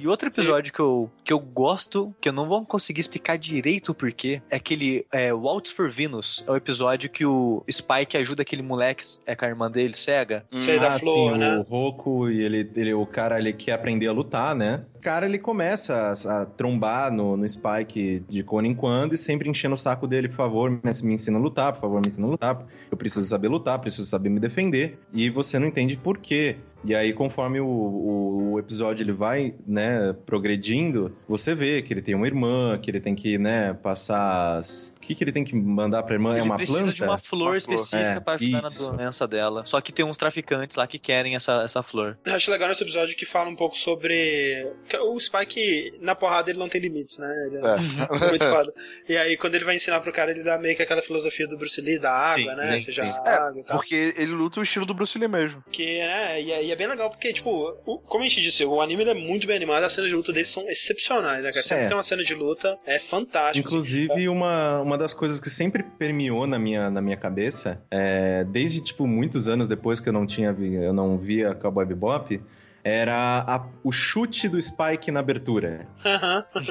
E outro episódio que eu, que eu gosto, que eu não vou conseguir explicar direito o porquê, é aquele é, Waltz for Venus. É o episódio que o Spike ajuda aquele moleque, é com a irmã dele, cega. Hum, da ah, flor, sim, né? o Roku e ele, ele, o cara ele quer aprender a lutar, né? Cara ele começa a, a trombar no, no Spike de quando em quando e sempre enchendo o saco dele, por favor, me, me ensina a lutar, por favor, me ensina a lutar. Eu preciso saber lutar, preciso saber me defender. E você não entende por quê. E aí, conforme o, o, o, episódio ele vai, né, progredindo, você vê que ele tem uma irmã, que ele tem que, né, passar as... O que, que ele tem que mandar pra irmã? Ele é uma precisa planta? de uma flor Uma específica É, pra ajudar isso. na doença dela. Só que tem uns traficantes lá que querem essa, essa flor. Eu acho legal nesse episódio que fala um pouco sobre. O Spike, na porrada, ele não tem limites, né? Ele é, É. [laughs] muito foda. E aí, quando ele vai ensinar pro cara, ele dá meio que aquela filosofia do Bruce Lee, da água, Sim, né? sim, Seja sim. água e tal. Porque ele luta o estilo do Bruce Lee mesmo. Que, né, e é, e é bem legal porque, tipo, o- como a gente disse, o anime ele é muito bem animado, as cenas de luta dele são excepcionais, né, cara? Sempre É. tem uma cena de luta, é fantástico. assim. Inclusive, uma, uma das coisas que sempre permeou na minha, na minha cabeça, é, desde, tipo, muitos anos depois que eu não tinha eu não via Cowboy Bebop, era a- o chute do Spike na abertura.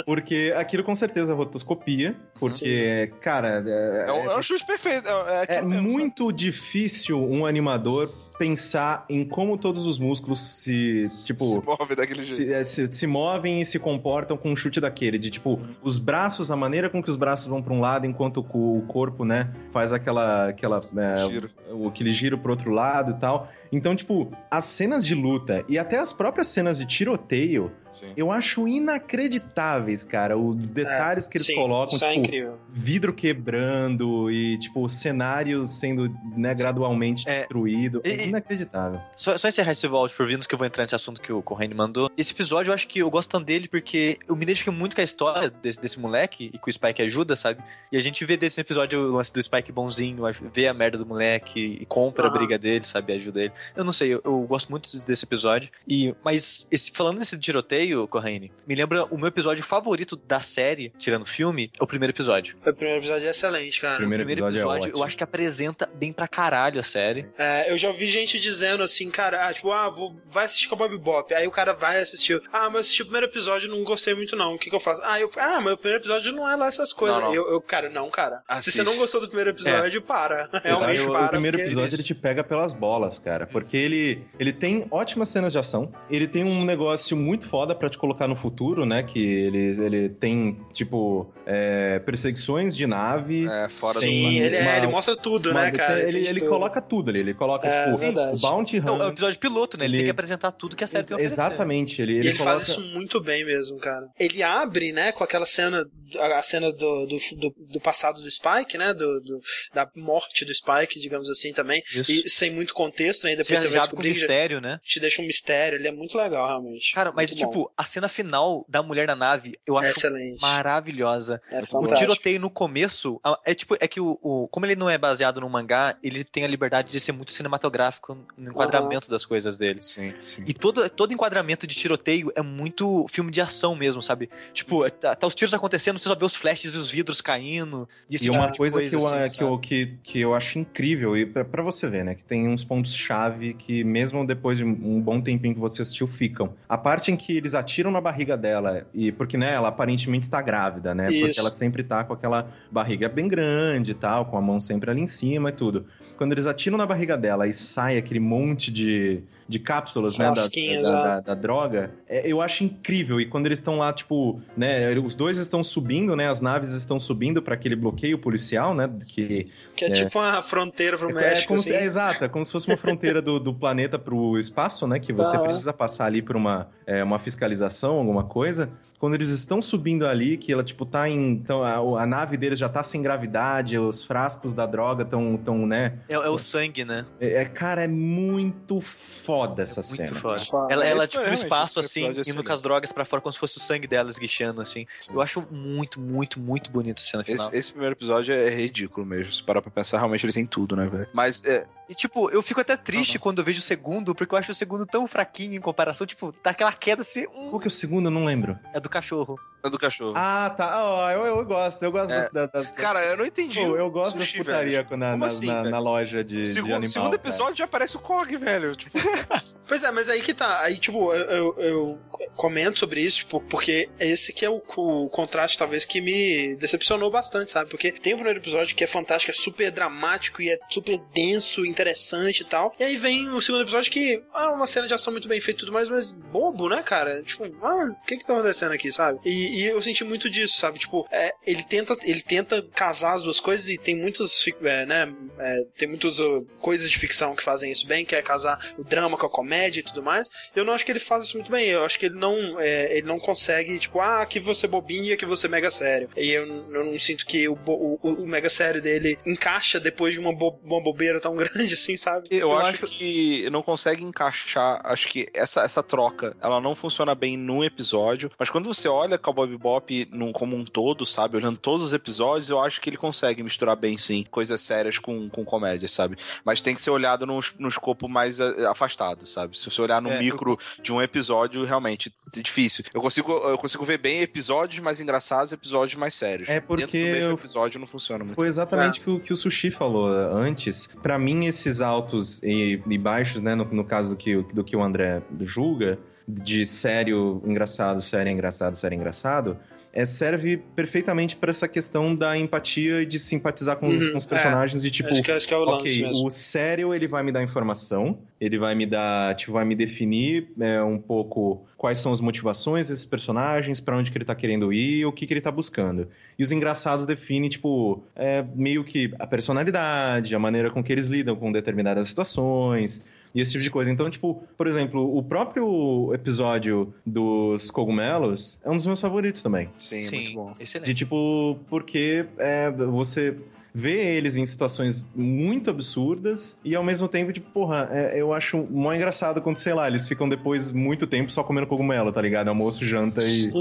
Porque aquilo com certeza é rotoscopia, porque, cara, é, É, um, é um chute perfeito. É, é, é mesmo, muito difícil um animador pensar em como todos os músculos se, tipo, Se move daquele jeito. se, é, se- se movem e se comportam com um chute daquele. De tipo, os braços, a maneira com que os braços vão pra um lado, enquanto o, co- o corpo, né, faz aquela. aquela é, Giro. o, aquele giro pro outro lado e tal. Então, tipo, as cenas de luta e até as próprias cenas de tiroteio, Sim. eu acho inacreditáveis, cara. Os detalhes que eles Sim, colocam, isso é tipo, incrível. vidro quebrando e, tipo, cenários sendo, né, gradualmente É, destruído. É e- inacreditável. Só, só encerrar esse Vault for Venus que eu vou entrar nesse assunto que o Corrêne mandou. Esse episódio eu acho que eu gosto tanto dele porque eu me identifico muito com a história desse, desse moleque e que o Spike ajuda, sabe? E a gente vê desse episódio o lance do Spike bonzinho, vê a merda do moleque e compra a briga dele, sabe? Ajuda ele. Eu não sei, eu, eu gosto muito desse episódio. E, mas esse- falando desse tiroteio, Corrêne, me lembra o meu episódio favorito da série, tirando o filme, é o primeiro episódio. O primeiro episódio é excelente, cara. O primeiro o primeiro episódio é episódio, eu ótimo. acho que apresenta bem pra caralho a série. É, eu já ouvi gente dizendo assim, cara, ah, tipo, ah, vou, vai assistir com a Bob Bop. Aí o cara vai assistir. Ah, mas eu assisti o primeiro episódio e não gostei muito, não. O que, que eu faço? Ah, eu, ah, mas o primeiro episódio não é lá essas coisas. Não, não. Eu, eu, cara, não, cara. Se Assiste. você não gostou do primeiro episódio, para. [laughs] Realmente Exato. para. o primeiro porque- episódio ele te pega pelas bolas, cara. Porque ele, ele tem ótimas cenas de ação. Ele tem um negócio muito foda pra te colocar no futuro, né? Que ele, ele tem, tipo, é, perseguições de nave. É, fora Sim, Sim, ele, é, uma- ele mostra tudo, uma- né, cara? Ele, ele tudo. coloca tudo ali. Ele coloca, É, tipo, verdade. o Bounty Não, é o Hunt. episódio piloto, né? Ele, ele- tem que apresentar tudo que a série Ex- tem. Exatamente. Ele, E ele, ele coloca... faz isso muito bem mesmo, cara. Ele abre, né, com aquela cena, a cena do, do, do, do passado do Spike, né, do, do- da morte do Spike, digamos assim, também. Isso. E sem muito contexto, né, depois Já, você vai descobrir já mistério, né? te deixa um mistério, ele é muito legal, realmente. Cara, mas Muito bom. Tipo, a cena final da mulher na nave, eu é acho excelente. maravilhosa. É O tiroteio no começo, é tipo, é que o, o- como ele não é baseado no mangá, ele tem a liberdade de ser muito cinematográfico no enquadramento das coisas dele. Sim, sim. E todo, todo enquadramento de tiroteio é muito filme de ação mesmo, sabe? Tipo, tá, tá os tiros acontecendo, você só vê os flashes e os vidros caindo. E, esse E tipo uma de coisa, que, eu, assim, que, eu, que, que eu acho incrível, e pra, pra você ver, né? Que tem uns pontos-chave que, mesmo depois de um bom tempinho que você assistiu, ficam. A parte em que eles atiram na barriga dela, e porque, né, ela aparentemente está grávida, né? Porque Isso. ela sempre tá com aquela barriga bem grande e tal, com a mão sempre ali em cima e tudo. Quando eles atiram na barriga dela e sai aquele monte de, de cápsulas, né? Da, da, da, da, droga. É, eu acho incrível. E quando eles estão lá, tipo, né? Os dois estão subindo, né? As naves estão subindo para aquele bloqueio policial, né? Que, que é, é tipo uma fronteira pro é, México. É, como assim. se, é exato, é como se fosse uma fronteira do, do planeta pro espaço, né? Que você precisa passar ali por uma, é, uma fiscalização, alguma coisa quando eles estão subindo ali, que ela, tipo, tá em. Então, a, a nave deles já tá sem gravidade, os frascos da droga estão, tão, né? É, é, o sangue, né? É, é cara, é muito foda essa é cena. Muito foda. Ela, ela tipo, no espaço, assim, indo com as drogas pra fora, como se fosse o sangue dela esguichando, assim. Sim. Eu acho muito, muito, muito bonito a cena final. Esse, esse, primeiro episódio é ridículo mesmo. Se parar pra pensar, realmente ele tem tudo, né, velho? Mas. É... E, tipo, eu fico até triste uhum. quando eu vejo o segundo, porque eu acho o segundo tão fraquinho em comparação. Tipo, tá aquela queda assim. Hum. Qual que é o segundo? Eu não lembro. É do cachorro. É do cachorro. Ah, tá. Oh, eu, eu gosto, eu gosto é. das, das, Cara, eu não entendi. Pô, eu gosto das putaria na, na, assim, na, na, loja de, segundo, de animal. segundo episódio cara. já aparece o Cog, velho. Tipo... [laughs] pois é, mas aí que tá. Aí, tipo, eu, eu, eu, comento sobre isso, tipo, porque esse que é o, o, contraste, talvez, que me decepcionou bastante, sabe? Porque tem o primeiro episódio que é fantástico, é super dramático e é super denso, interessante e tal. E aí vem o segundo episódio que é uma cena de ação muito bem feita e tudo mais, mas bobo, né, cara? Tipo, ah, o que que tá acontecendo aqui, sabe? E, e eu senti muito disso, sabe? Tipo, é, ele tenta ele tenta casar as duas coisas e tem muitas, é, né, é, tem muitas uh, coisas de ficção que fazem isso bem, que é casar o drama com a comédia e tudo mais. Eu não acho que ele faz isso muito bem. Eu acho que ele não, é, ele não consegue, tipo, ah, aqui você bobinho e aqui você mega sério. E eu, eu não sinto que o, o, o, mega sério dele encaixa depois de uma, bo, uma bobeira tão [laughs] grande assim, sabe? Eu, eu acho, acho que não consegue encaixar. Acho que essa, essa troca, ela não funciona bem num episódio, mas quando você olha Cowboy Bebop num, como um todo, sabe? Olhando todos os episódios, eu acho que ele consegue misturar bem, sim, coisas sérias com, com comédia, sabe? Mas tem que ser olhado no, no escopo mais eh, afastado, sabe? Se você olhar no é, micro eu... de um episódio, realmente é difícil. Eu consigo, eu consigo ver bem episódios mais engraçados e episódios mais sérios. É porque. Dentro do mesmo episódio não funciona muito. Foi exatamente o é. que, que, o Sushi falou antes. para mim, esses altos e, e baixos, né? No, no caso do que, do que o André julga, de sério engraçado, sério engraçado, sério engraçado, é, serve perfeitamente para essa questão da empatia e de simpatizar com, uhum, os, com os, personagens é, e tipo, acho que, acho que é o ok, o sério ele vai me dar informação, ele vai me dar, tipo, vai me definir é, um pouco quais são as motivações desses personagens, para onde que ele tá querendo ir, o que que ele tá buscando. E os engraçados definem, tipo, é, meio que a personalidade, a maneira com que eles lidam com determinadas situações, e esse tipo de coisa. Então, tipo, por exemplo, o próprio episódio dos cogumelos é um dos meus favoritos também. Sim, Sim muito bom. Excelente. De tipo, porque é, você vê eles em situações muito absurdas e ao mesmo tempo, tipo, porra, é, eu acho mó engraçado quando, sei lá, eles ficam depois muito tempo só comendo cogumelo, tá ligado? Almoço, janta e.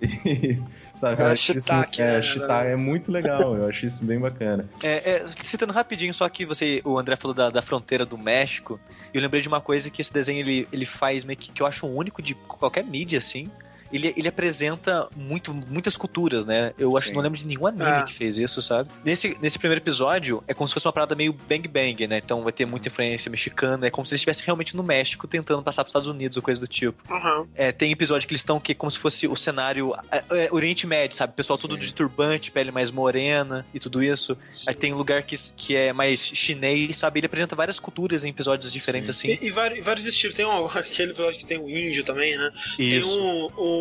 [laughs] e sabe? É, shiitake, é, né, é muito legal, eu acho isso bem bacana. É, é, citando rapidinho, só que você, o André falou da, da fronteira do México, eu lembrei de uma coisa que esse desenho ele, ele faz meio que, que eu acho único de qualquer mídia, assim ele, ele apresenta muito, muitas culturas, né? Eu acho que não lembro de nenhum anime ah. que fez isso, sabe? Nesse, nesse primeiro episódio, é como se fosse uma parada meio bang bang, né? Então vai ter muita influência mexicana, é como se eles estivessem realmente no México tentando passar para os Estados Unidos ou coisa do tipo. Uhum. É, tem episódio que eles estão que como se fosse o cenário é, é, Oriente Médio, sabe? Pessoal Sim. tudo de turbante, pele mais morena e tudo isso. Sim. Aí tem lugar que, que é mais chinês, sabe? Ele apresenta várias culturas em episódios diferentes Sim. assim. E, e, vários, vários, estilos. Tem um, [laughs] aquele episódio que tem o índio também, né? Isso. Tem um, um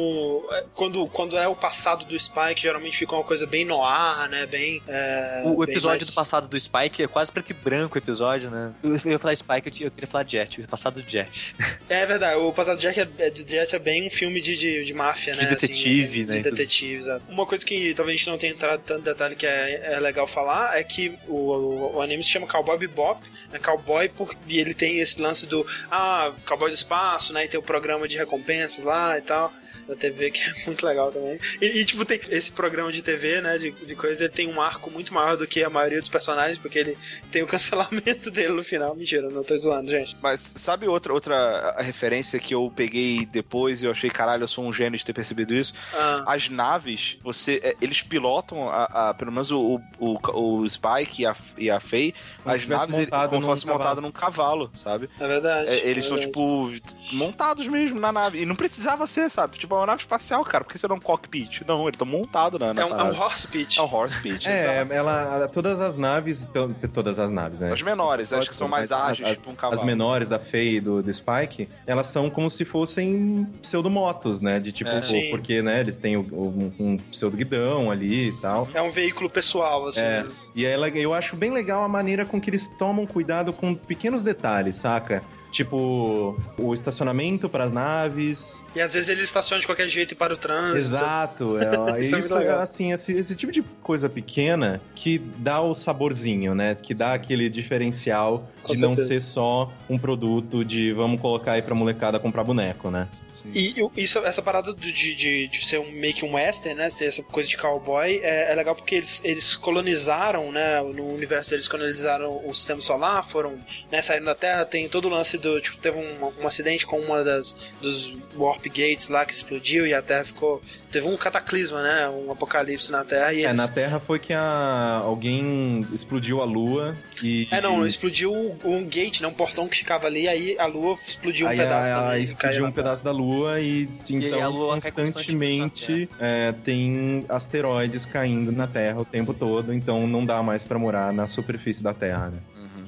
quando, quando é o passado do Spike, geralmente fica uma coisa bem noir, né? Bem. É, o, bem episódio mais... do passado do Spike é quase preto e branco o episódio, né? Eu, eu ia falar Spike, eu, queria falar Jet, o passado do Jet. [laughs] É verdade, o passado do Jet é, é, Jet é bem um filme de, de, de máfia, de né? Detetive, assim, né? De detetive, exato. Uma coisa que talvez a gente não tenha entrado tanto detalhe que é, é legal falar é que o, o, o, anime se chama Cowboy Bebop, né? Cowboy, por, e ele tem esse lance do, ah, Cowboy do Espaço, né? E tem o programa de recompensas lá e tal da TV, que é muito legal também. E, e, tipo, tem esse programa de TV, né, de, de coisa, ele tem um arco muito maior do que a maioria dos personagens, porque ele tem o [laughs] cancelamento dele no final. Mentira, não tô zoando, gente. Mas sabe outra, outra referência que eu peguei depois e eu achei, caralho, eu sou um gênio de ter percebido isso? Ah. As naves, você, é, eles pilotam, a, a, pelo menos o, o, o Spike e a, e a Faye, as naves montado como se fosse montado num cavalo, sabe? É verdade. É, eles é estão, tipo, montados mesmo na nave. E não precisava ser, sabe? Tipo, uma nave espacial, cara. Por que você não é um cockpit? Não, ele tá montado na, na é, um, é um horse pitch. É um horse pitch, [laughs] É, ela, todas as naves, todas as naves, né? As menores, acho que são mais ágeis, as, tipo um cavalo. As menores da Faye e do, do Spike, elas são como se fossem pseudomotos, né? De tipo, é. porque, né, eles têm um, um pseudo-guidão ali e tal. É um veículo pessoal, assim. É. E ela, eu acho bem legal a maneira com que eles tomam cuidado com pequenos detalhes, saca? Tipo, o estacionamento para as naves. E às vezes eles estacionam de qualquer jeito e para o trânsito. Exato. É, [laughs] isso, isso é, assim, esse, esse, tipo de coisa pequena que dá o saborzinho, né? Que dá aquele diferencial Com de certeza. não ser só um produto de vamos colocar aí pra molecada comprar boneco, né? E isso, essa parada de, de, de, ser um, meio que um western, né? Ter essa coisa de cowboy, é, é, legal porque eles, eles colonizaram, né? No universo eles colonizaram o sistema solar, foram né, saindo da Terra, tem todo o lance do. Tipo, teve um, um acidente com uma das dos Warp Gates lá que explodiu e a Terra ficou. Teve um cataclisma, né? Um apocalipse na Terra. E é, na Terra foi que a, alguém explodiu a Lua e. É, não, explodiu um gate, né? Um portão que ficava ali, aí a Lua explodiu um aí pedaço a, também. Explodiu um pedaço da Lua e, então a Lua constantemente é, tem asteroides caindo na Terra o tempo todo, então não dá mais para morar na superfície da Terra. Né?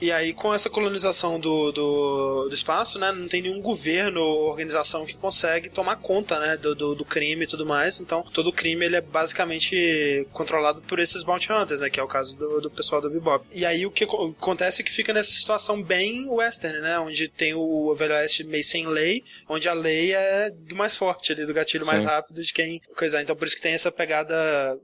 E aí, com essa colonização do, do, do, espaço, né, não tem nenhum governo ou organização que consegue tomar conta, né, do, do, do, crime e tudo mais. Então, todo o crime, ele é basicamente controlado por esses bounty hunters, né, que é o caso do, do pessoal do Bebop. E aí, o que acontece é que fica nessa situação bem western, né, onde tem o Velho Oeste meio sem lei, onde a lei é do mais forte ali, do gatilho Sim. mais rápido de quem coisar. Então, por isso que tem essa pegada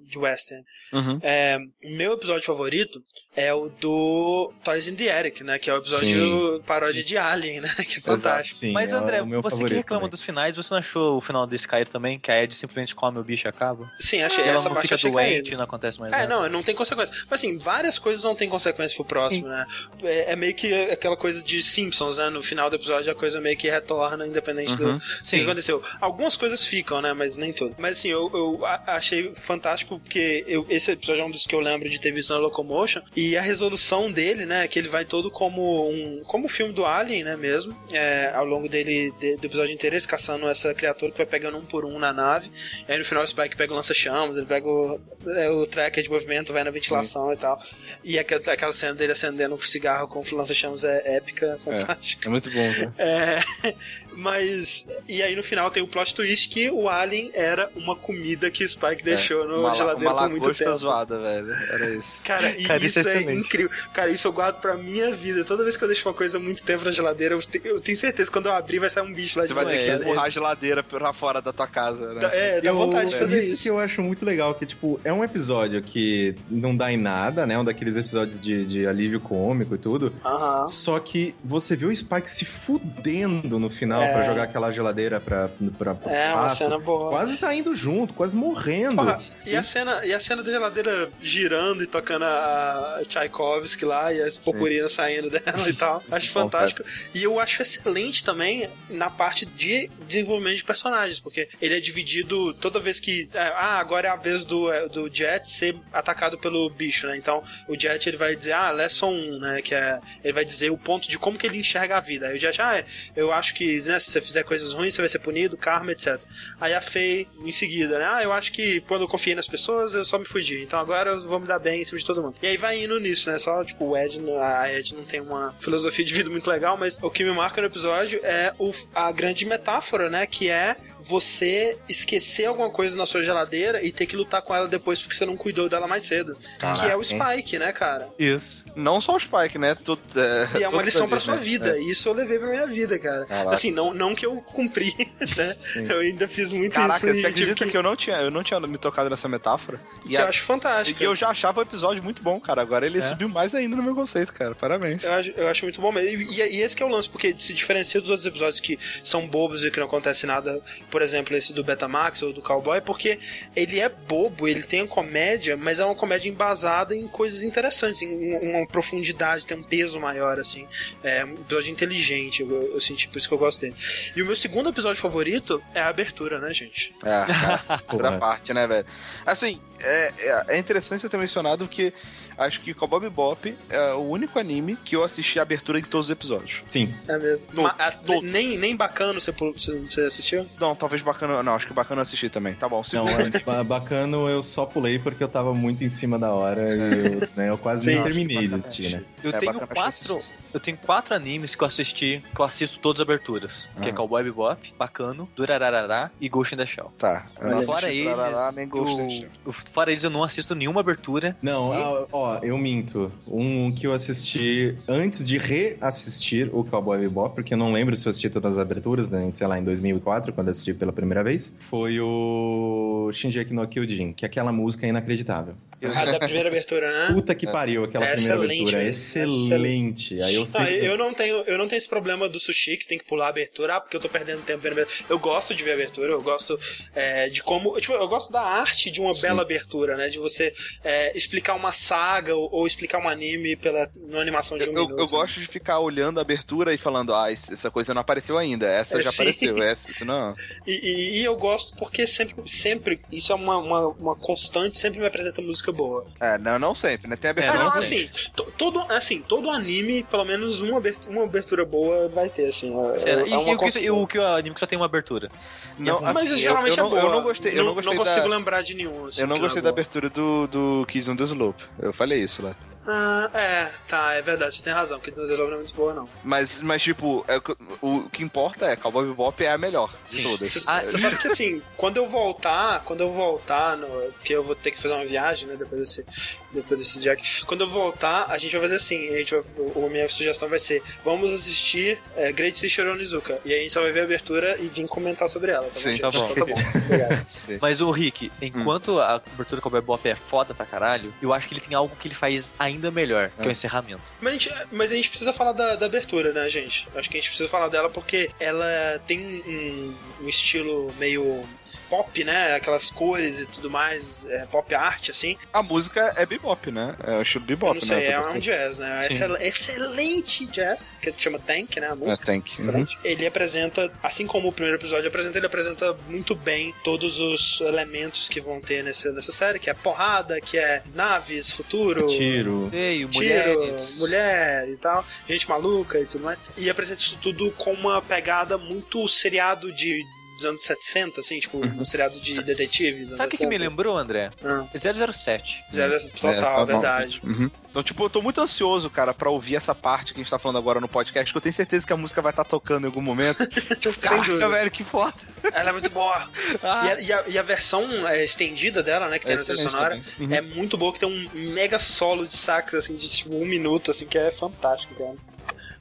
de western. Uhum. É, o meu episódio favorito é o do Toys in the Eric, né? Que é o episódio sim, paródia sim. de Alien, né? [laughs] Que é fantástico. Sim, Mas, é André, é você que reclama também. dos finais, você não achou o final desse cair também? Que a Ed simplesmente come o bicho e acaba? Sim, achei. Ah, essa não parte fica doente, não acontece mais é, nada. não, não tem consequência. Mas assim, várias coisas não tem consequência pro próximo, né? É, é, meio que aquela coisa de Simpsons, né? No final do episódio a coisa meio que retorna, independente uhum. do, que aconteceu. Algumas coisas ficam, né? Mas nem tudo. Mas assim, eu, eu achei fantástico porque eu, esse episódio é um dos que eu lembro de ter visto na Locomotion. E a resolução dele, né? Que ele vai todo como um como o filme do Alien, né, mesmo. É, ao longo dele, de, do episódio inteiro, eles caçando essa criatura que vai pegando um por um na nave. E aí no final o Spike pega o lança-chamas, ele pega o, é, o tracker de movimento, vai na ventilação Sim. e tal. E aquela, aquela cena dele acendendo um cigarro com o lança-chamas é épica, fantástica. É, é muito bom, né? É, mas. E aí no final tem o plot twist que o Alien era uma comida que o Spike é, deixou no uma, geladeira uma por muito tempo. zoada, velho. Era isso. Cara, [laughs] Cara isso, isso é, é incrível. Cara, isso eu guardo pra minha vida. Toda vez que eu deixo uma coisa muito tempo na geladeira, eu tenho certeza que quando eu abrir vai sair um bicho lá Você de Você vai ter que empurrar a geladeira pra fora da tua casa, né? É, dá eu, vontade de fazer isso. Isso que eu acho muito legal, que, tipo, é um episódio que não dá em nada, né? Um daqueles episódios de, de alívio cômico e tudo. Uh -huh. Só que você vê o Spike se fudendo no final é. pra jogar aquela geladeira pra, pra, pra é, espaço. Uma cena boa. Quase saindo junto, quase morrendo. Porra, e, a cena, e a cena da geladeira girando e tocando a Tchaikovsky lá e as purpurinas saindo dela e tal. [laughs] Acho fantástico. E eu acho excelente também na parte de desenvolvimento de personagens, porque ele é dividido toda vez que. É, ah, agora é a vez do, é, do Jet ser atacado pelo bicho, né? Então o Jet ele vai dizer, ah, lesson 1, né? Que é. Ele vai dizer o ponto de como que ele enxerga a vida. Aí o Jet, ah, eu acho que né, se você fizer coisas ruins, você vai ser punido, karma, etc. Aí a Faye, em seguida, né? Ah, eu acho que quando eu confiei nas pessoas, eu só me fugi. Então agora eu vou me dar bem em cima de todo mundo. E aí vai indo nisso, né? Só, tipo, o Ed, a Ed não tem uma filosofia de vida muito legal, mas o que me marca no episódio é o, a grande metáfora, né? Que é você esquecer alguma coisa na sua geladeira e ter que lutar com ela depois porque você não cuidou dela mais cedo. Caraca, que é o Spike, né, cara? Isso. Não só o Spike, né? Tudo, é, e é uma lição pra sua né? vida. É. Isso eu levei pra minha vida, cara. Caraca. Assim, não, não que eu cumpri, [laughs] né? Sim. Eu ainda fiz muito Caraca, isso. Caraca, você acredita que... que... eu não tinha, eu não tinha me tocado nessa metáfora? E eu a... acho fantástico. E eu já achava o episódio muito bom, cara. Agora ele é. subiu mais ainda no meu conceito, cara. Parabéns. Eu acho, eu acho muito bom mesmo. E, e, esse que é o lance, porque se diferencia dos outros episódios que são bobos e que não acontece nada. Por exemplo, esse do Betamax ou do Cowboy, porque ele é bobo, ele tem a comédia, mas é uma comédia embasada em coisas interessantes, em uma profundidade, tem um peso maior, assim. É um episódio inteligente, eu, eu senti por isso que eu gosto dele. E o meu segundo episódio favorito é a abertura, né, gente? É, [laughs] outra parte, né, velho? Assim, é, é, é interessante você ter mencionado que acho que Cowboy Bebop é o único anime que eu assisti a abertura em todos os episódios. Sim. É mesmo. Todos, Ma- a- todos. Nem, nem bacana você, você, assistiu? Não, talvez bacana. Não, acho que bacana eu assisti também. Tá bom, Não, segundo. é ba- bacana eu só pulei porque eu tava muito em cima da hora e eu, né, eu quase Sim. nem terminei de assistir, né? Eu É tenho quatro. Eu tenho quatro animes que eu assisti, que eu assisto todas as aberturas. Que é Aham. Cowboy Bebop, Bacano, Durararará e Ghost in the Shell. Tá. Eu não Fora eles, Trarará, nem Ghost in the eu, Shell. eu- fora eles eu não assisto nenhuma abertura. Não, ah, ó, eu minto. Um que eu assisti antes de reassistir o Cowboy Bebop, porque eu não lembro se eu assisti todas as aberturas, né, sei lá, em 2004, quando eu assisti pela primeira vez, foi o Shinji no Kyojin, que é aquela música inacreditável. A da primeira abertura, né? Puta que pariu, aquela É primeira excelente, abertura. velho. Excelente. Aí eu Não, sempre... eu não tenho, eu não tenho esse problema do sushi que tem que pular a abertura, ah, porque eu tô perdendo tempo vendo a abertura. Eu gosto de ver a abertura, eu gosto é, de como. Tipo, eu gosto da arte de uma Sim. bela abertura, né? De você é, explicar uma saga ou, ou explicar um anime pela numa animação de um Eu, minuto. eu gosto de ficar olhando a abertura e falando, ah, essa coisa não apareceu ainda, essa É, já sim. apareceu, [laughs] essa, isso não. E, e- e eu gosto porque sempre, sempre isso é uma, uma, uma constante, sempre me apresenta música boa. É, não, não sempre, né? Tem É, abertura. Ah, não, não assim, to- todo, assim, todo anime, pelo menos uma abertura, uma abertura boa vai ter, assim. é- Sério, é e, uma e o, que, o que o anime que só tem uma abertura? não, Mas Mas assim, geralmente eu, eu é não, boa. eu não gostei, eu não gostei consigo da, lembrar de nenhum. assim, eu não gostei é da boa. abertura do, do Kiss on the Slope. Eu falei isso lá. Ah, é, tá, é verdade, você tem razão, que Dungeons não é muito boa, não. Mas, mas tipo, é, o que- o que importa é Cowboy Bebop é a melhor de Sim. todas. Você Ah, você sabe que assim, quando eu voltar, quando eu voltar, no, porque eu vou ter que fazer uma viagem, né, depois desse, depois desse Jack. Quando eu voltar, a gente vai fazer assim, a, gente vai, o- a minha sugestão vai ser, vamos assistir é, Great Teacher Onizuka, e aí a gente só vai ver a abertura e vir comentar sobre ela, tá Sim, bom? tá bom. Então tá bom, [laughs] obrigado. Mas o Rick, enquanto a abertura do Cowboy Bebop é foda pra caralho, eu acho que ele tem algo que ele faz ainda melhor, que é o encerramento. Mas a, gente, mas a gente precisa falar da, da abertura, né, gente? Acho que a gente precisa falar dela porque ela tem um, um estilo meio pop, né? Aquelas cores e tudo mais, é, pop art, assim. A música é bebop, né? É o estilo Eu bebop, não sei, né? é um jazz, né? Excel- excelente jazz, que chama Tank, né? A É, música. Tank. Uhum. Excelente. Ele apresenta, assim como o primeiro episódio apresenta, ele apresenta muito bem todos os elementos que vão ter nessa, nessa série, que é porrada, que é naves, futuro, Tiro. Ei, tiro, mulheres. mulher e tal, gente maluca e tudo mais. E apresenta isso tudo com uma pegada muito seriado de dos anos 60, assim, tipo, um seriado de detetives. Sabe o que, que me lembrou, André? Ah, 007. zero, total, É, tá bom. verdade. Uhum. Então, tipo, eu tô muito ansioso, cara, pra ouvir essa parte que a gente tá falando agora no podcast, que eu tenho certeza que a música vai estar tocando em algum momento. [laughs] tipo, Sem caraca, dúvida. velho, que foda. Ela é muito boa. [laughs] E, a, e a- e a versão é, estendida dela, né, que tem É na trilha sonora. Uhum. é muito boa, que tem um mega solo de sax, assim, de tipo um minuto, assim, que é fantástico, cara.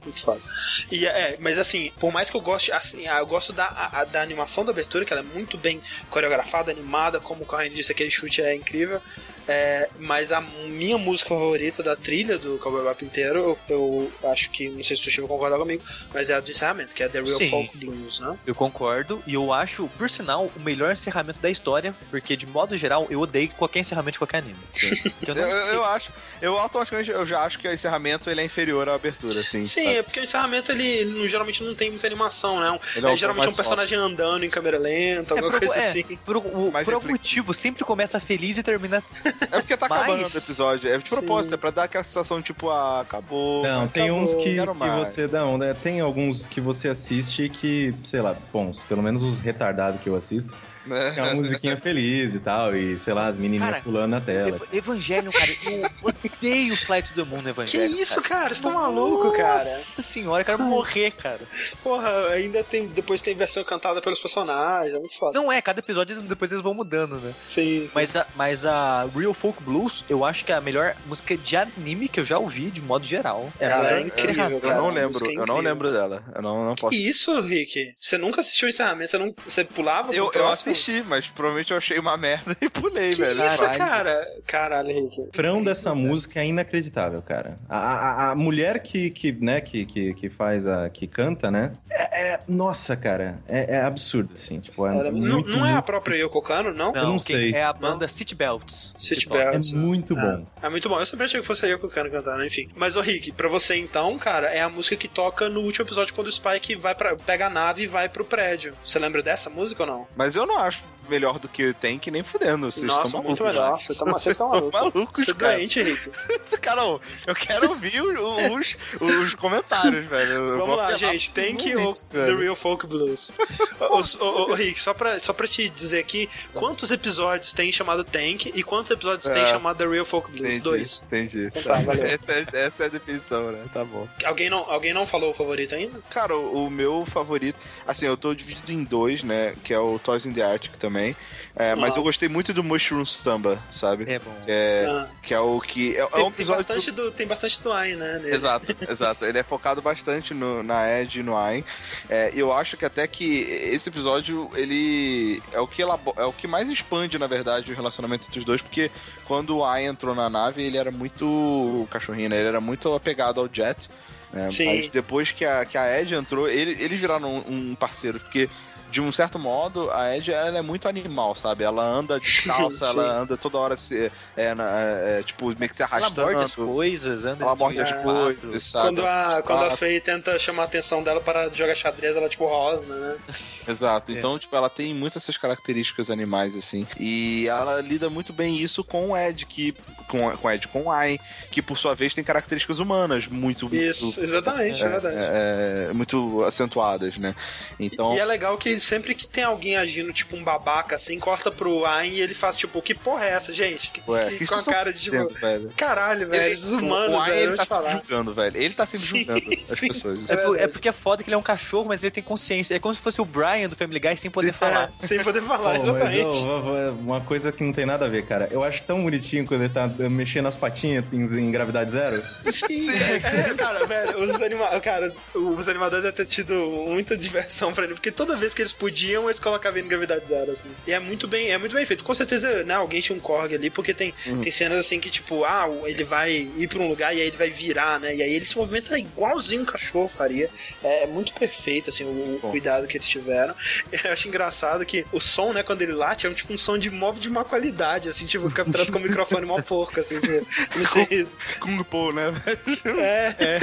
Muito foda. E é, mas assim, por mais que eu goste, assim, ah, eu gosto da, a- da animação da abertura, que ela é muito bem coreografada, animada, como o Corrêa disse, aquele chute é incrível. É, mas a minha música favorita da trilha do Cowboy Bebop inteiro, eu, eu acho que, não sei se o Sushi vai concordar comigo, mas é a do encerramento, que é The Real Sim. Folk Blues, né? Eu concordo, e eu acho, por sinal, o melhor encerramento da história, porque de modo geral eu odeio qualquer encerramento de qualquer anime. [laughs] Eu Eu, não eu- sei. eu acho, eu automaticamente eu já acho que o encerramento ele é inferior à abertura, assim. Sim, sabe? é porque o encerramento ele, ele não- geralmente não tem muita animação, né? Ele É, geralmente é um personagem andando em câmera lenta, É, alguma por, coisa é, assim. por, o- por algum motivo, sempre começa feliz e termina. É porque tá acabando Mas- o episódio. É de propósito, Sim. é pra dar aquela sensação, tipo, ah, acabou. Não, tem acabou, uns que, que você dá onda. Tem alguns que você assiste que, sei lá, bom, pelo menos os retardados que eu assisto, é uma [laughs] musiquinha feliz e tal, e sei lá, as menininhas Cara, pulando na tela. Ev Evangelho, cara, eu odeio Flight to the Moon no Que Evangelho. isso, cara? Você tá maluco, cara? Nossa senhora, eu quero morrer, cara. Porra, ainda tem. Depois tem versão cantada pelos personagens, é muito foda. Não é, cada episódio depois eles vão mudando, né? Sim, sim. Mas a, mas a Real Folk Blues, eu acho que é a melhor música de anime que eu já ouvi, de modo geral. Ela é Eu- incrível, Eu cara. não a lembro, é eu não lembro dela. Eu não, não posso. Que isso, Rick? Você nunca assistiu o encerramento? Você, não, você pulava Eu, eu próximo? Assisti, mas provavelmente eu achei uma merda [laughs] e pulei, Que velho. isso, Caralho. cara? Caralho, Rick. O refrão dessa música é inacreditável, cara. A, a, a mulher que, que, né, que, que, que faz a. que canta, né? É. é- nossa, cara. É, é absurdo, assim. Tipo, é Ela- não, muito, não é a muito- própria Yoko Kano, não? Eu não sei. É a banda City Belts. City Que Bells. É muito Ah, bom. É muito bom. Eu sempre achei que fosse a Yoko Kano cantando, enfim. Mas, ô Rick, pra você então, cara, é a música que toca no último episódio quando o Spike vai para pega a nave e vai pro prédio. Você lembra dessa música ou não? Mas eu não acho melhor do que o Tank nem fudendo. Vocês Nossa, muito melhor. Você tá, você tá maluco. malucos, Você cara. doente, Rico. [laughs] Carol, eu quero ouvir os, os, os comentários, velho. Vamos lá, gente. Tank ou The. Real Folk Blues? [laughs] Ô, Rick, só pra, só pra te dizer aqui, quantos episódios tem chamado Tank e quantos episódios tem É. chamado The Real Folk Blues? Entendi, Dois. Entendi. Então tá, valeu. [laughs] Essa, é, essa é a definição, né? Tá bom. Alguém não, alguém não falou o favorito ainda? Cara, o, o meu favorito, assim, eu tô dividido em dois, né? Que é o Toys in the Arctic também. É, mas eu gostei muito do Mushroom Samba, sabe? É bom. Que é, Ah. que é o que. É, é Tem, um tem episódio. bastante do, tem bastante do Ayn, né? nele. Exato, [laughs] exato. Ele é focado bastante no, na Ed e no Ayn. É, eu acho que até que esse episódio, ele é o que elabo- é o que mais expande, na verdade, o relacionamento entre os dois, porque quando o Ayn entrou na nave, ele era muito o cachorrinho, né? Ele era muito apegado ao Jet. né? Sim. Mas depois que a, que a Ed entrou, ele, eles viraram um, um parceiro, porque de um certo modo, a Ed ela é muito animal, sabe? Ela anda descalça, [laughs] ela anda toda hora se, é, na- é, tipo, meio que se Ela arrastando. morde as coisas, anda Ela de morde as coisas, sabe? Quando a, quando a Ah, Faye tenta chamar a atenção dela para jogar xadrez, ela tipo rosna, né? [laughs] Exato. É. Então, tipo, ela tem muitas essas características animais, assim. E ela lida muito bem isso com o Ed, que. Com, com o Ed, com o Ai, que por sua vez tem características humanas muito. Isso, muito, exatamente, é, verdade. é, é, muito acentuadas, né? Então. E é legal que sempre que tem alguém agindo tipo um babaca assim, corta pro Ayn e ele faz tipo, que porra é essa, gente? Que, Ué, que- que com a cara de tipo, velho. caralho, velho, esses humanos, o Ai, velho, eu ele tá falar. sempre julgando, velho. Ele tá sempre Sim, julgando as sim. pessoas. É, É por- é porque é foda que ele é um cachorro, mas ele tem consciência. É como se fosse o Brian do Family Guy sem poder Sim, falar. É, sem poder falar, [laughs] Pô, mas exatamente. ô, ô, ô, uma coisa que não tem nada a ver, cara. Eu acho tão bonitinho quando ele tá mexendo as patinhas em, em gravidade zero. [laughs] Sim, é, cara, velho, os, anima cara, os, os animadores devem ter tido muita diversão pra ele, porque toda vez que eles podiam, eles colocavam ele em gravidade zero, assim. E é muito bem, é muito bem feito. Com certeza, né, alguém tinha um Korg ali, porque tem, tem cenas assim que, tipo, ah, ele vai ir pra um lugar e aí ele vai virar, né? E aí ele se movimenta igualzinho um cachorro faria. É, é muito perfeito, assim, o, Bom. cuidado que eles tiveram. [laughs] Eu acho engraçado que o som, né, quando ele late, é um, tipo um som de móvel de má qualidade, assim, tipo, capturado com o microfone mó porco, assim, tipo, não sei isso. Kung Po, né, velho? É,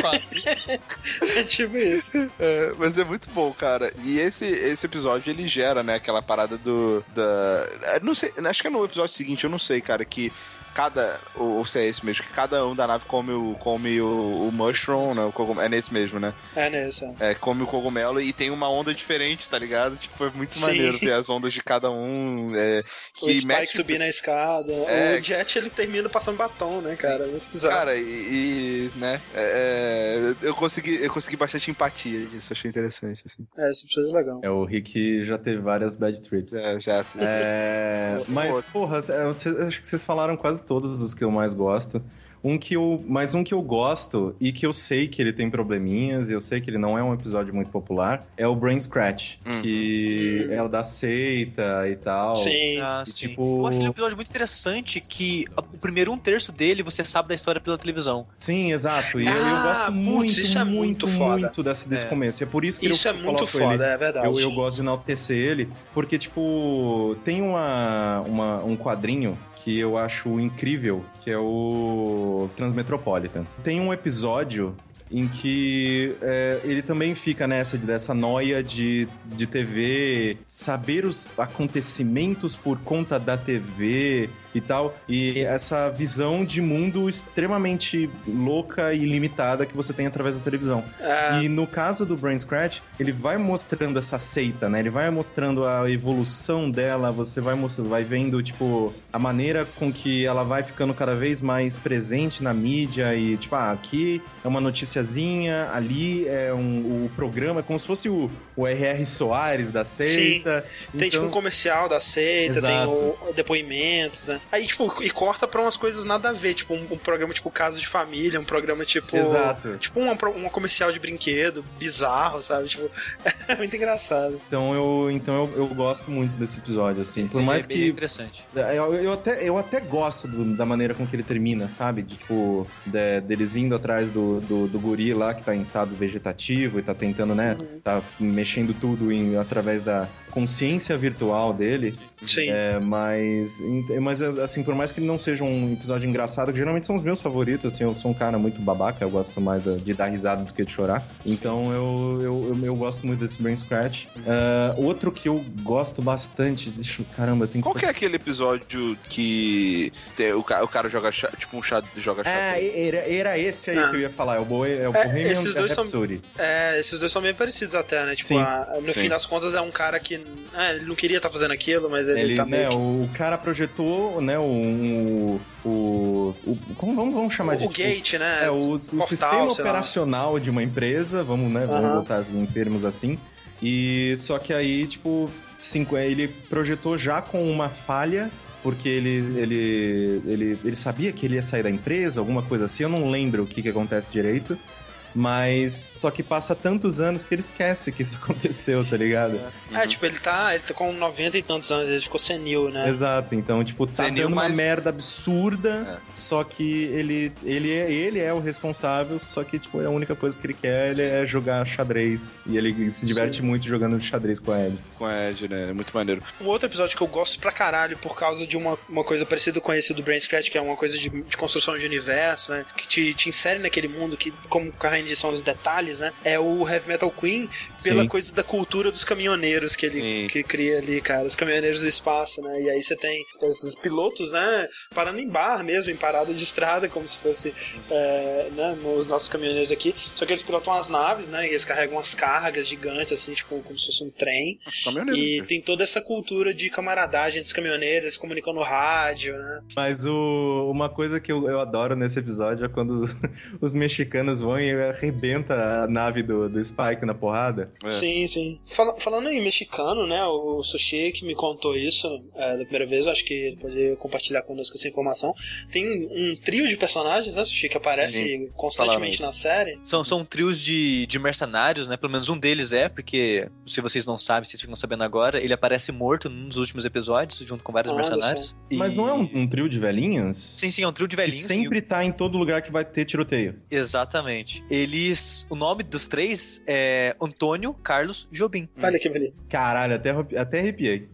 [laughs] é tipo isso. É, mas é muito bom, cara. E esse, esse episódio ele gera, né, aquela parada do. Da. Não sei, acho que é no episódio seguinte, eu não sei, cara, que cada. Ou, ou se é esse mesmo, que cada um da nave come o, come o, o mushroom, né? O cogumelo, é nesse mesmo, né? É nesse, é. É, come o cogumelo e tem uma onda diferente, tá ligado? Tipo, é muito Sim. maneiro ter as ondas de cada um. É, que O Spike mete- subir na escada. É. O Jet, ele termina passando batom, né, cara? Muito bizarro. Cara, e, e, né, é, é, eu consegui, eu consegui bastante empatia disso, achei interessante, assim. É, episódio é legal. É, o Rick já teve várias bad trips. É, já. É, [laughs] mas, porra, é, eu acho que vocês falaram quase todos os que eu mais gosto. Um que eu, mas um que eu gosto e que eu sei que ele tem probleminhas, e eu sei que ele não é um episódio muito popular, é o Brain Scratch, Hum. que é o da seita e tal. Sim. Ah, E, sim. tipo- Eu acho ele um episódio muito interessante que o primeiro um terço dele você sabe da história pela televisão. Sim, exato. E eu, eu Ah, gosto putz, muito, isso é muito, muito foda. muito desse, desse É. começo. E é por isso que Isso eu é muito coloco foda, ele é verdade. Eu, eu gosto de enaltecer ele, porque, tipo, tem uma, uma- um quadrinho que eu acho incrível, que é o Transmetropolitan. Tem um episódio em que é, ele também fica nessa dessa noia de, de TV, saber os acontecimentos por conta da TV e tal, e essa visão de mundo extremamente louca e limitada que você tem através da televisão. É, E no caso do Brain Scratch, ele vai mostrando essa seita, né? Ele vai mostrando a evolução dela, você vai mostrando, vai vendo, tipo, a maneira com que ela vai ficando cada vez mais presente na mídia e, tipo, ah, aqui é uma noticiazinha, ali é um, o programa, é como se fosse o, o R.R. Soares da seita. tem tipo um comercial da seita, tem Exato. o, o depoimentos, né? Aí, tipo, e corta pra umas coisas nada a ver, tipo, um, um programa tipo Caso de Família, um programa tipo. Exato. Tipo uma, uma comercial de brinquedo, bizarro, sabe? Tipo, [laughs] é muito engraçado. Então eu, então eu, eu gosto muito desse episódio, assim. Por mais é bem que interessante. Eu, eu até, eu até gosto do- da maneira com que ele termina, sabe? De, tipo, de- deles indo atrás do, do, do guri lá que tá em estado vegetativo e tá tentando, né? Tá mexendo tudo em, através da, consciência virtual dele. Sim. É, mas, mas, assim, por mais que ele não seja um episódio engraçado, que geralmente são os meus favoritos, assim, eu sou um cara muito babaca, eu gosto mais de dar risada do que de chorar. Então eu, eu, eu, eu gosto muito desse Brain Scratch. Uh, outro que eu gosto bastante, deixa eu, caramba, tem que... Qual que é aquele episódio que tem, o, o cara joga, tipo, um chá, joga É, era, era esse aí ah. que eu ia falar, é o, Boe, é o é, Bohemian esses dois Rhapsody. São, é, esses dois são bem parecidos até, né? Tipo, a, no Sim. fim das contas é um cara que, é, ele não queria estar tá fazendo aquilo, mas ele, ele tá né, meio que... O cara projetou, né, o... o, o como vamos, vamos chamar o, de... O tipo, gate, né? É, o, Portal, o sistema operacional lá. de uma empresa, vamos, né, vamos botar em termos assim. E só que aí, tipo, cinco, ele projetou já com uma falha porque ele, ele, ele, ele sabia que ele ia sair da empresa, alguma coisa assim, eu não lembro o que, que acontece direito. Mas só que passa tantos anos que ele esquece que isso [laughs] aconteceu, tá ligado? É, uhum. tipo, ele tá, ele tá com 90 e tantos anos, ele ficou senil, né? Exato, então, tipo, tá senil, dando uma merda absurda, é. só que ele, ele, é, ele é o responsável, só que, tipo, a única coisa que ele quer ele é jogar xadrez. E ele se diverte Sim. muito jogando xadrez com a Ed. Com a Ed, né? É muito maneiro. Um outro episódio que eu gosto pra caralho por causa de uma, uma coisa parecida com esse do Brain Scratch, que é uma coisa de, de construção de universo, né? Que te, te insere naquele mundo que, como o Carrine são os detalhes, né? É o Heavy Metal Queen pela Sim. coisa da cultura dos caminhoneiros que ele que cria ali, cara. Os caminhoneiros do espaço, né? E aí você tem esses pilotos, né? Parando em bar mesmo, em parada de estrada, como se fosse é, né, os nossos caminhoneiros aqui. Só que eles pilotam as naves, né? E eles carregam umas cargas gigantes, assim, tipo, como se fosse um trem. E né? tem toda essa cultura de camaradagem dos caminhoneiros, eles comunicam no rádio, né? Mas o, uma coisa que eu, eu adoro nesse episódio é quando os, [laughs] os mexicanos vão e arrebenta a nave do, do Spike na porrada. É. Sim, sim. Fal falando em mexicano, né? O Sushi que me contou isso é, da primeira vez, acho que ele pode compartilhar conosco essa informação. Tem um trio de personagens, né, Sushi, que aparece sim, constantemente na série. São, são trios de, de mercenários, né? Pelo menos um deles é, porque se vocês não sabem, vocês ficam sabendo agora, ele aparece morto nos últimos episódios, junto com vários mercenários. E... Mas não é um, um, trio de velhinhos? Sim, sim, é um trio de velhinhos. Que sempre e... tá em todo lugar que vai ter tiroteio. Exatamente. Eles o nome dos três é Antônio Carlos Jobim. Olha que bonito. Caralho, até, até arrepiei.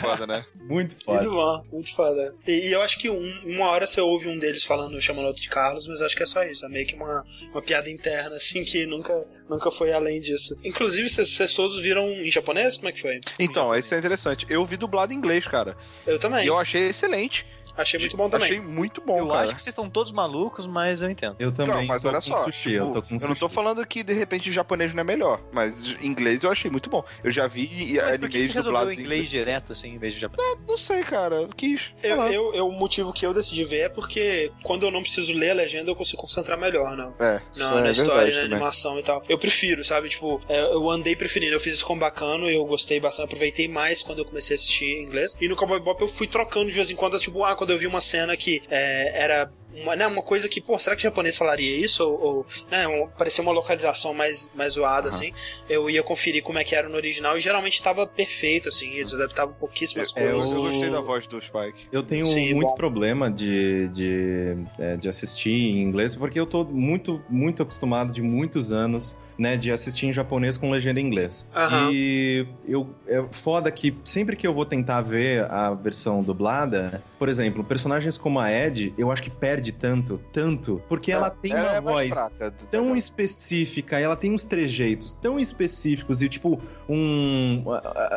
foda, né? [laughs] Muito foda. Muito bom, muito foda. E, e eu acho que um, uma hora você ouve um deles falando, chamando outro de Carlos, mas acho que é só isso. É meio que uma, uma piada interna, assim, que nunca, nunca foi além disso. Inclusive, vocês todos viram em japonês? Como é que foi? Então, isso é interessante. Eu vi dublado em inglês, cara. Eu também. E eu achei excelente. Achei muito bom também. Achei muito bom, eu cara. acho que vocês estão todos malucos, mas eu entendo. Eu também. Não, mas olha só, sushi, tipo, eu, tô com eu não tô falando que de repente o japonês não é melhor, mas inglês eu achei muito bom. Eu já vi mas animes dublados em inglês direto assim em vez de japonês. Não, não sei, cara, eu quis. Eu, eu, eu, o motivo que eu decidi ver é porque quando eu não preciso ler a legenda, eu consigo concentrar melhor, não. É, na, na é história, na animação e tal. Eu prefiro, sabe? Tipo, é, eu andei preferindo. Eu fiz isso com bacano, eu gostei bastante, aproveitei mais quando eu comecei a assistir em inglês. E no Cowboy Bop eu fui trocando de vez em quando, tipo, ah, quando eu vi uma cena que é, era uma, né, uma coisa que, pô, será que o japonês falaria isso? Ou, ou né, um, parecia uma localização mais, mais zoada, uhum. assim. Eu ia conferir como é que era no original e geralmente estava perfeito, assim. Eles adaptavam pouquíssimas é, coisas. Eu, eu gostei da voz do Spike. Eu tenho Sim, muito bom. problema de, de, é, de assistir em inglês, porque eu tô muito, muito acostumado de muitos anos né, de assistir em japonês com legenda em inglês. Uhum. E eu é foda que sempre que eu vou tentar ver a versão dublada, por exemplo, personagens como a Ed, eu acho que perde tanto, tanto, porque ela tem ela uma é voz tão específica, ela tem uns trejeitos tão específicos e tipo um,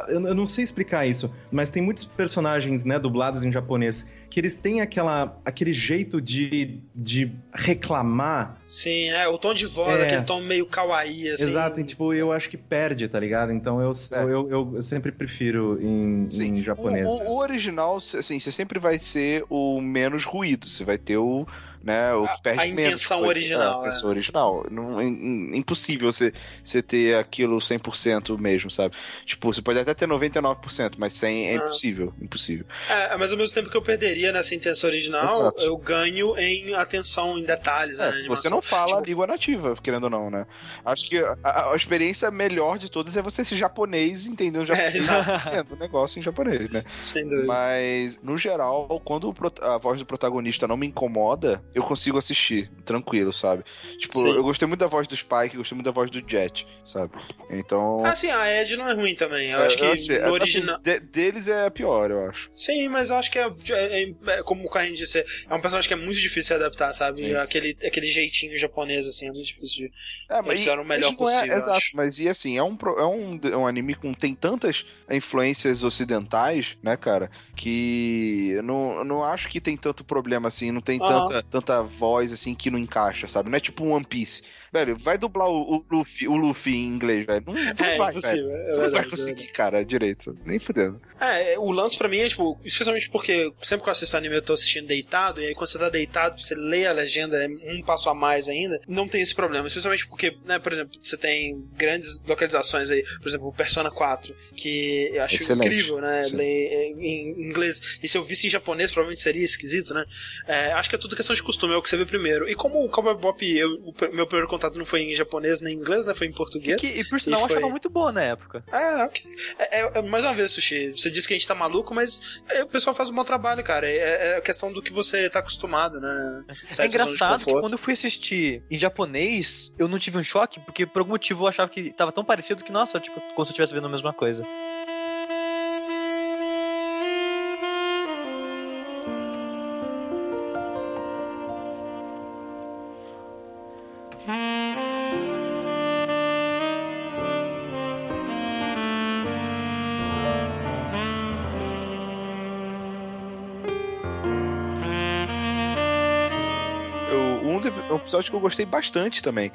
eu não sei explicar isso, mas tem muitos personagens, né, dublados em japonês que eles têm aquela, aquele jeito de, de reclamar. Sim, né? O tom de voz, é. aquele tom meio kawaii, assim. Exato, e, tipo, eu acho que perde, tá ligado? Então eu, é. eu, eu, eu, sempre prefiro em, em japonês. O, o, o, original, assim, você sempre vai ser o menos ruído, você vai ter o né? O que perde a intenção menos, original. É, a intenção é. original. Não, é, impossível você, você ter aquilo 100% mesmo, sabe? Tipo, você pode até ter 99%, mas 100 é ah. impossível. Impossível. É, mas ao mesmo tempo que eu perderia nessa intenção original, Exato. eu ganho em atenção em detalhes. É, né, você não fala tipo... a língua nativa, querendo ou não, né? Acho que a, a, experiência melhor de todas é você ser japonês entendendo japonês. É, o negócio em japonês, né? Sem dúvida. Mas, no geral, quando a voz do protagonista não me incomoda, eu consigo assistir, tranquilo, sabe? Tipo, Sim. eu gostei muito da voz do Spike, gostei muito da voz do Jet, sabe? Então. Ah, sim, a Ed não é ruim também. Eu é, acho que achei- no assim, original. de- deles é a pior, eu acho. Sim, mas eu acho que é, é- é- como o Carrinho disse, é um personagem que é muito difícil de adaptar, sabe? Sim, aquele, aquele jeitinho japonês, assim, é muito difícil de. É, Eles fizeram o melhor é- possível, exato, mas e assim, é um, é um, um anime com tem tantas influências ocidentais, né, cara, que eu não, não acho que tem tanto problema assim, não tem Aham. tanta, tanta voz assim que não encaixa, sabe? Não é tipo um One Piece. Velho, vai dublar o, o Luffy, o Luffy em inglês, velho. Não, tu É não vai, impossível, velho. é não vai é conseguir, verdade. cara, direito. Nem fudendo. É, o lance pra mim é, tipo, especialmente porque sempre que eu assisto anime eu tô assistindo deitado, e aí quando você tá deitado, você lê a legenda, é um passo a mais ainda, não tem esse problema. Especialmente porque, né, por exemplo, você tem grandes localizações aí, por exemplo, o Persona 4, que eu acho Excelente. incrível, né, Sim. ler em inglês. E se eu visse em japonês, provavelmente seria esquisito, né? É, acho que é tudo questão de costume, é o que você vê primeiro. E como o Cowboy Bop, eu, o meu primeiro contato não foi em japonês nem em inglês, né, foi em português. Que- e por sinal, E eu achava muito boa na época. Ah, ok. É, é- é- mais uma vez, Sushi, você disse que a gente tá maluco, mas é, o pessoal faz um bom trabalho, cara. É, é a questão do que você tá acostumado, né? Sai É engraçado que quando eu fui assistir em japonês, eu não tive um choque, porque por algum motivo eu achava que tava tão parecido que, nossa, tipo, como se eu estivesse vendo a mesma coisa. Episódio que eu gostei bastante também.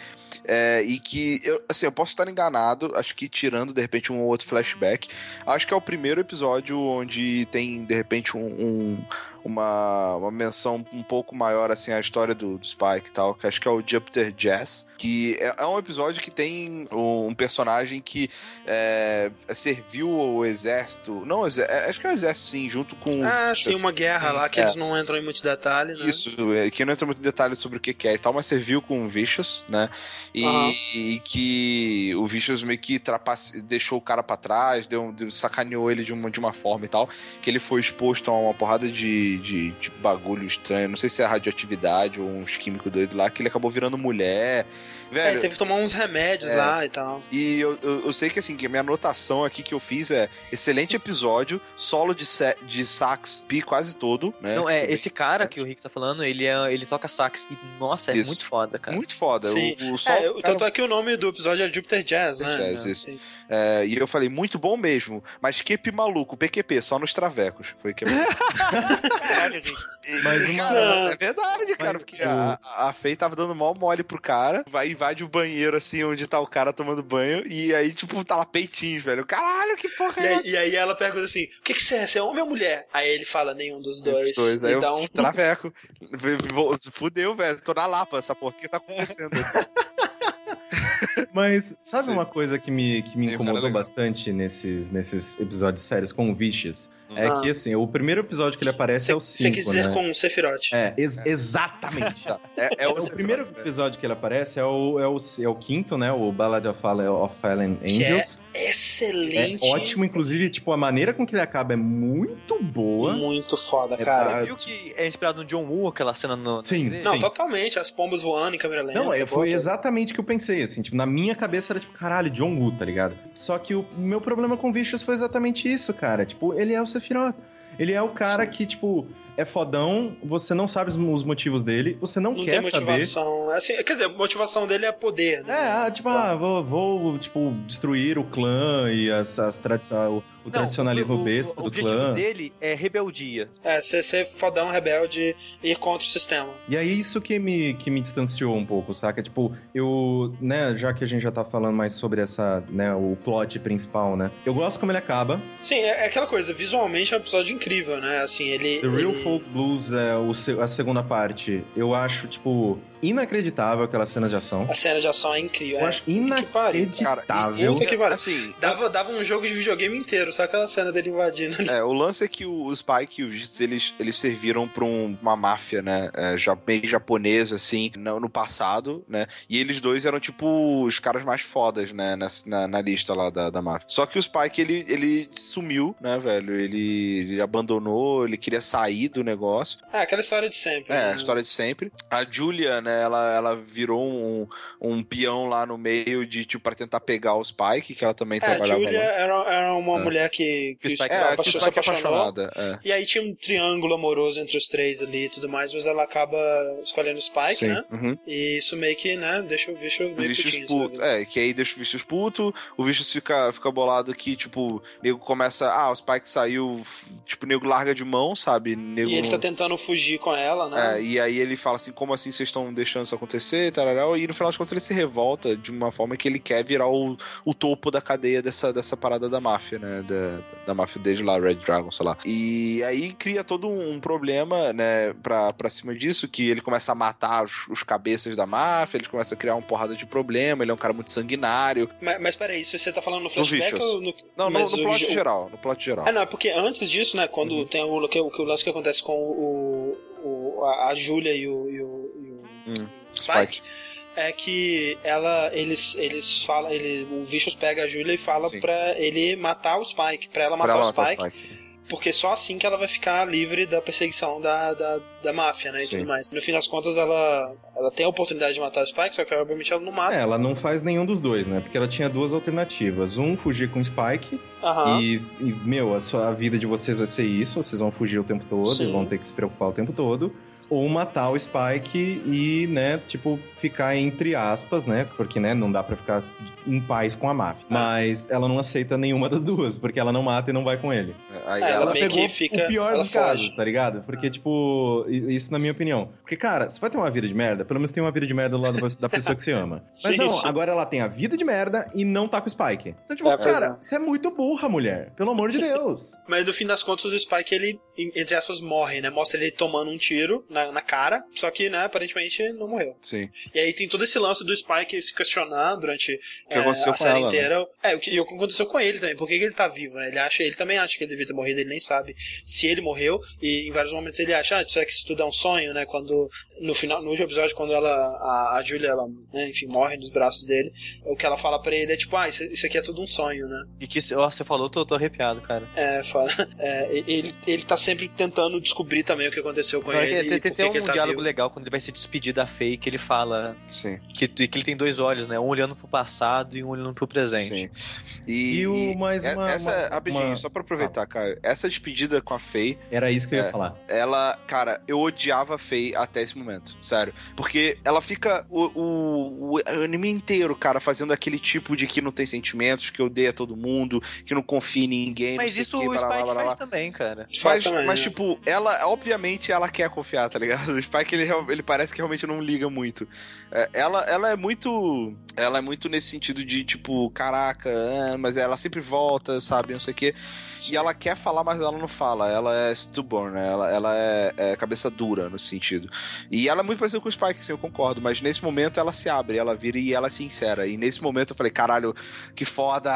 É, e que, eu, assim, eu posso estar enganado, acho que tirando de repente um ou outro flashback. Acho que é o primeiro episódio onde tem de repente um. um- uma, uma menção um pouco maior assim à história do, do Spike e tal, que acho que é o Jupiter Jazz, que é, é um episódio que tem um, um personagem que é, serviu o exército, não, é, acho que é o exército sim, junto com Ah, sim, uma guerra lá que É. eles não entram em muito detalhe, né? isso, é, que não entra muito em detalhes sobre o que, que é e tal, mas serviu com o Vicious, né? E, Aham. e que o Vicious meio que trapace, deixou o cara pra trás, deu, deu- sacaneou ele de uma, de uma forma e tal, que ele foi exposto a uma porrada de, de, de bagulho estranho, não sei se é radioatividade ou uns químicos doidos lá, que ele acabou virando mulher. É, Velho, ele teve que tomar uns remédios É. lá e tal. e eu, eu, eu sei que assim, que a minha anotação aqui que eu fiz é excelente episódio, solo de, de sax pi quase todo, né? Não, é, esse cara que o Rick tá falando, ele, é, ele toca sax. E, nossa, é Isso. muito foda, cara. Muito foda. Sim. O, o solo, É, cara, tanto é que o nome do episódio é Jupiter Jazz, né? Jazz, É, isso. sim. É, e eu falei, muito bom mesmo, mas que maluco, PQP, só nos travecos. Foi que gente. Mas uma- Cara, é verdade, cara, Mas porque a, a Fei tava dando mó mole pro cara, vai invade o banheiro, assim, onde tá o cara tomando banho, e aí, tipo, tá lá peitinhos, velho. Caralho, que porra E é aí, essa? e aí ela pergunta assim: o que, que você é? Você é homem ou mulher? Aí ele fala nenhum dos dois. Os dois, aí e eu dá um. traveco. Fudeu, velho, tô na lapa, essa porra, o que tá acontecendo? [laughs] Mas sabe Sim. uma coisa que me, que me cara incomodou bastante nesses, nesses episódios sérios com o Vicious? É Ah. que, assim, o primeiro episódio que ele aparece é o Você 5, quis dizer né? com o Sephiroth. É, ex- exatamente. [laughs] É, é o primeiro episódio que ele aparece é o, é o, é o quinto, né? O Ballad of, Fallen- of Fallen Que é É Excelente. ótimo, inclusive, tipo, a maneira com que ele acaba é muito boa. Muito foda, É cara. Você viu que é inspirado no John Woo, aquela cena no. Sim. igreja? Não, totalmente. As pombas voando em câmera lenta. Não, é, foi Pô, exatamente o que eu pensei, assim, tipo, na minha cabeça era tipo, caralho, John Woo, tá ligado? Só que o meu problema com Vicious foi exatamente isso, cara. Tipo, ele é o Sephiroth. Ele é o cara que, tipo, é fodão, você não sabe os- os motivos dele, você não, Não quer tem saber. motivação. Assim, quer dizer, a motivação dele é poder, né? É, ah, tipo, ah, vou, vou, tipo, destruir o clã e as, as tradi- o, tradicionalismo o- o- besta O do objetivo clã. dele é rebeldia. É, ser, ser fodão, rebelde e ir contra o sistema. E é isso que me, que me distanciou um pouco, saca? Tipo, eu, né, já que a gente já tá falando mais sobre essa, né, o plot principal, né? Eu gosto como ele acaba. Sim, é, é aquela coisa, visualmente é um episódio incrível, né? Assim, ele. The Real ele... Folk Blues é o, a segunda parte. Eu acho, tipo, inacreditável aquelas cenas de ação. A cena de ação é incrível. Eu é. acho inacreditável. Puta que pariu. assim, Dava, dava um jogo de videogame inteiro só aquela cena dele invadindo. É, o lance é que o Spike e o Vicious, eles, eles serviram pra um, uma máfia, né? É, bem japonesa, assim, no, no, passado, né? E eles dois eram, tipo, os caras mais fodas, né? Na, na, na lista lá da, da máfia. Só que o Spike, ele, ele sumiu, né, velho? Ele, ele abandonou, ele queria sair do negócio. É, aquela história de sempre. É, né? a história de sempre. A Julia, né, ela, ela virou um, um peão lá no meio de, tipo, pra tentar pegar o Spike, que ela também é, trabalhava. A Julia era, era uma é. mulher que, que, que o Spike, é, que o Spike é apaixonada. É. E aí tinha um triângulo amoroso entre os três ali e tudo mais, mas ela acaba escolhendo o Spike, Sim. né? Uhum. E isso meio que, né, deixa o bicho meio putinho. Puto. É, que aí deixa o Vicious puto, o Vicious fica, fica bolado que, tipo, o nego começa, ah, o Spike saiu, tipo, o nego larga de mão, sabe? Nego... E ele tá tentando fugir com ela, né? É, e aí ele fala assim, como assim vocês estão deixando isso acontecer, tarará, e no final das contas ele se revolta de uma forma que ele quer virar o, o topo da cadeia dessa, dessa parada da máfia, né? Da, da máfia desde lá, Red Dragon, sei lá. E aí cria todo um problema, né, pra, pra cima disso, que ele começa a matar os, os cabeças da máfia, ele começa a criar uma porrada de problema, ele é um cara muito sanguinário. Mas, mas peraí, isso você tá falando no flashback no ou no... Não, no, no plot o... geral, no plot geral. É, não, porque antes disso, né, quando uhum. tem o, o, o, o lance que acontece com o, o a, a Julia o, e o, e o hum, Spike, Spike é que ela eles eles falam ele o Vicious pega a Julia e fala para ele matar o Spike para ela matar, ela o, Spike, o Spike porque só assim que ela vai ficar livre da perseguição da, da, da máfia, né? E Sim. tudo mais. No fim das contas, ela, ela tem a oportunidade de matar o Spike, só que obviamente ela não mata. É, ela não faz nenhum dos dois, né? Porque ela tinha duas alternativas. Um, fugir com o Spike. E, e, meu, a, sua, a vida de vocês vai ser isso. Vocês vão fugir o tempo todo Sim. e vão ter que se preocupar o tempo todo ou matar o Spike e, né, tipo, ficar entre aspas, né? Porque, né, não dá para ficar em paz com a máfia. É. Mas ela não aceita nenhuma das duas, porque ela não mata e não vai com ele. Aí é, ela, ela pegou fica, o pior dos foge. casos, tá ligado? Porque, tipo, isso na minha opinião. Porque, cara, você vai ter uma vida de merda, pelo menos tem uma vida de merda do lado da pessoa que você ama. [laughs] Mas sim, não, sim. agora ela tem a vida de merda e não tá com o Spike. Então, tipo, é, cara, você é muito burra, mulher. Pelo amor de [laughs] Deus. Mas no fim das contas, o Spike, ele, entre aspas, morre, né? Mostra ele tomando um tiro na, na cara, só que, né, aparentemente não morreu. Sim. E aí tem todo esse lance do Spike se questionar durante é, a série ela, inteira. Né? É, o que, o que aconteceu com ele também. Por que, que ele tá vivo, né? Ele acha, ele também acha que ele devia ter morrido, ele nem sabe se ele morreu. E em vários momentos ele acha, ah, será que isso tudo é um sonho, né? Quando, no final, no último episódio, quando ela, a, a Julia, ela, né, enfim, morre nos braços dele, o que ela fala pra ele é tipo, ah, isso, isso aqui é tudo um sonho, né? E que ó, você falou, tô, tô arrepiado, cara. É, fala. [laughs] É, ele, ele tá sempre tentando descobrir também o que aconteceu com ele. Tem, tem, tem um tá diálogo vivo. legal quando ele vai se despedir da Faye, que ele fala Sim. Que, que ele tem dois olhos, né? Um olhando pro passado e um olhando pro presente. Sim. E, e o mais uma. Essa, uma, rapidinho, uma... só pra aproveitar, ah. cara. Essa despedida com a Faye. Era isso que eu ia é, falar. Ela, cara, eu odiava a Faye até esse momento. Sério. Porque ela fica o, o, o anime inteiro, cara, fazendo aquele tipo de que não tem sentimentos, que odeia todo mundo, que não confia em ninguém. Mas isso que, o Spike blá, blá, blá, faz também, cara. Mas, também, mas né? tipo, ela, obviamente, ela quer confiar, tá ligado? O Spike, ele, ele parece que realmente não liga muito. É, ela, ela é muito. Ela é muito nesse sentido de, tipo, caraca, ah, mas ela sempre volta, sabe? Não sei o quê. E ela quer falar, mas ela não fala. Ela é stubborn, né? Ela, ela é, é, cabeça dura nesse sentido. E ela é muito parecida com o Spike, sim, eu concordo. Mas nesse momento ela se abre, ela vira e ela é sincera. E nesse momento eu falei, caralho, que foda!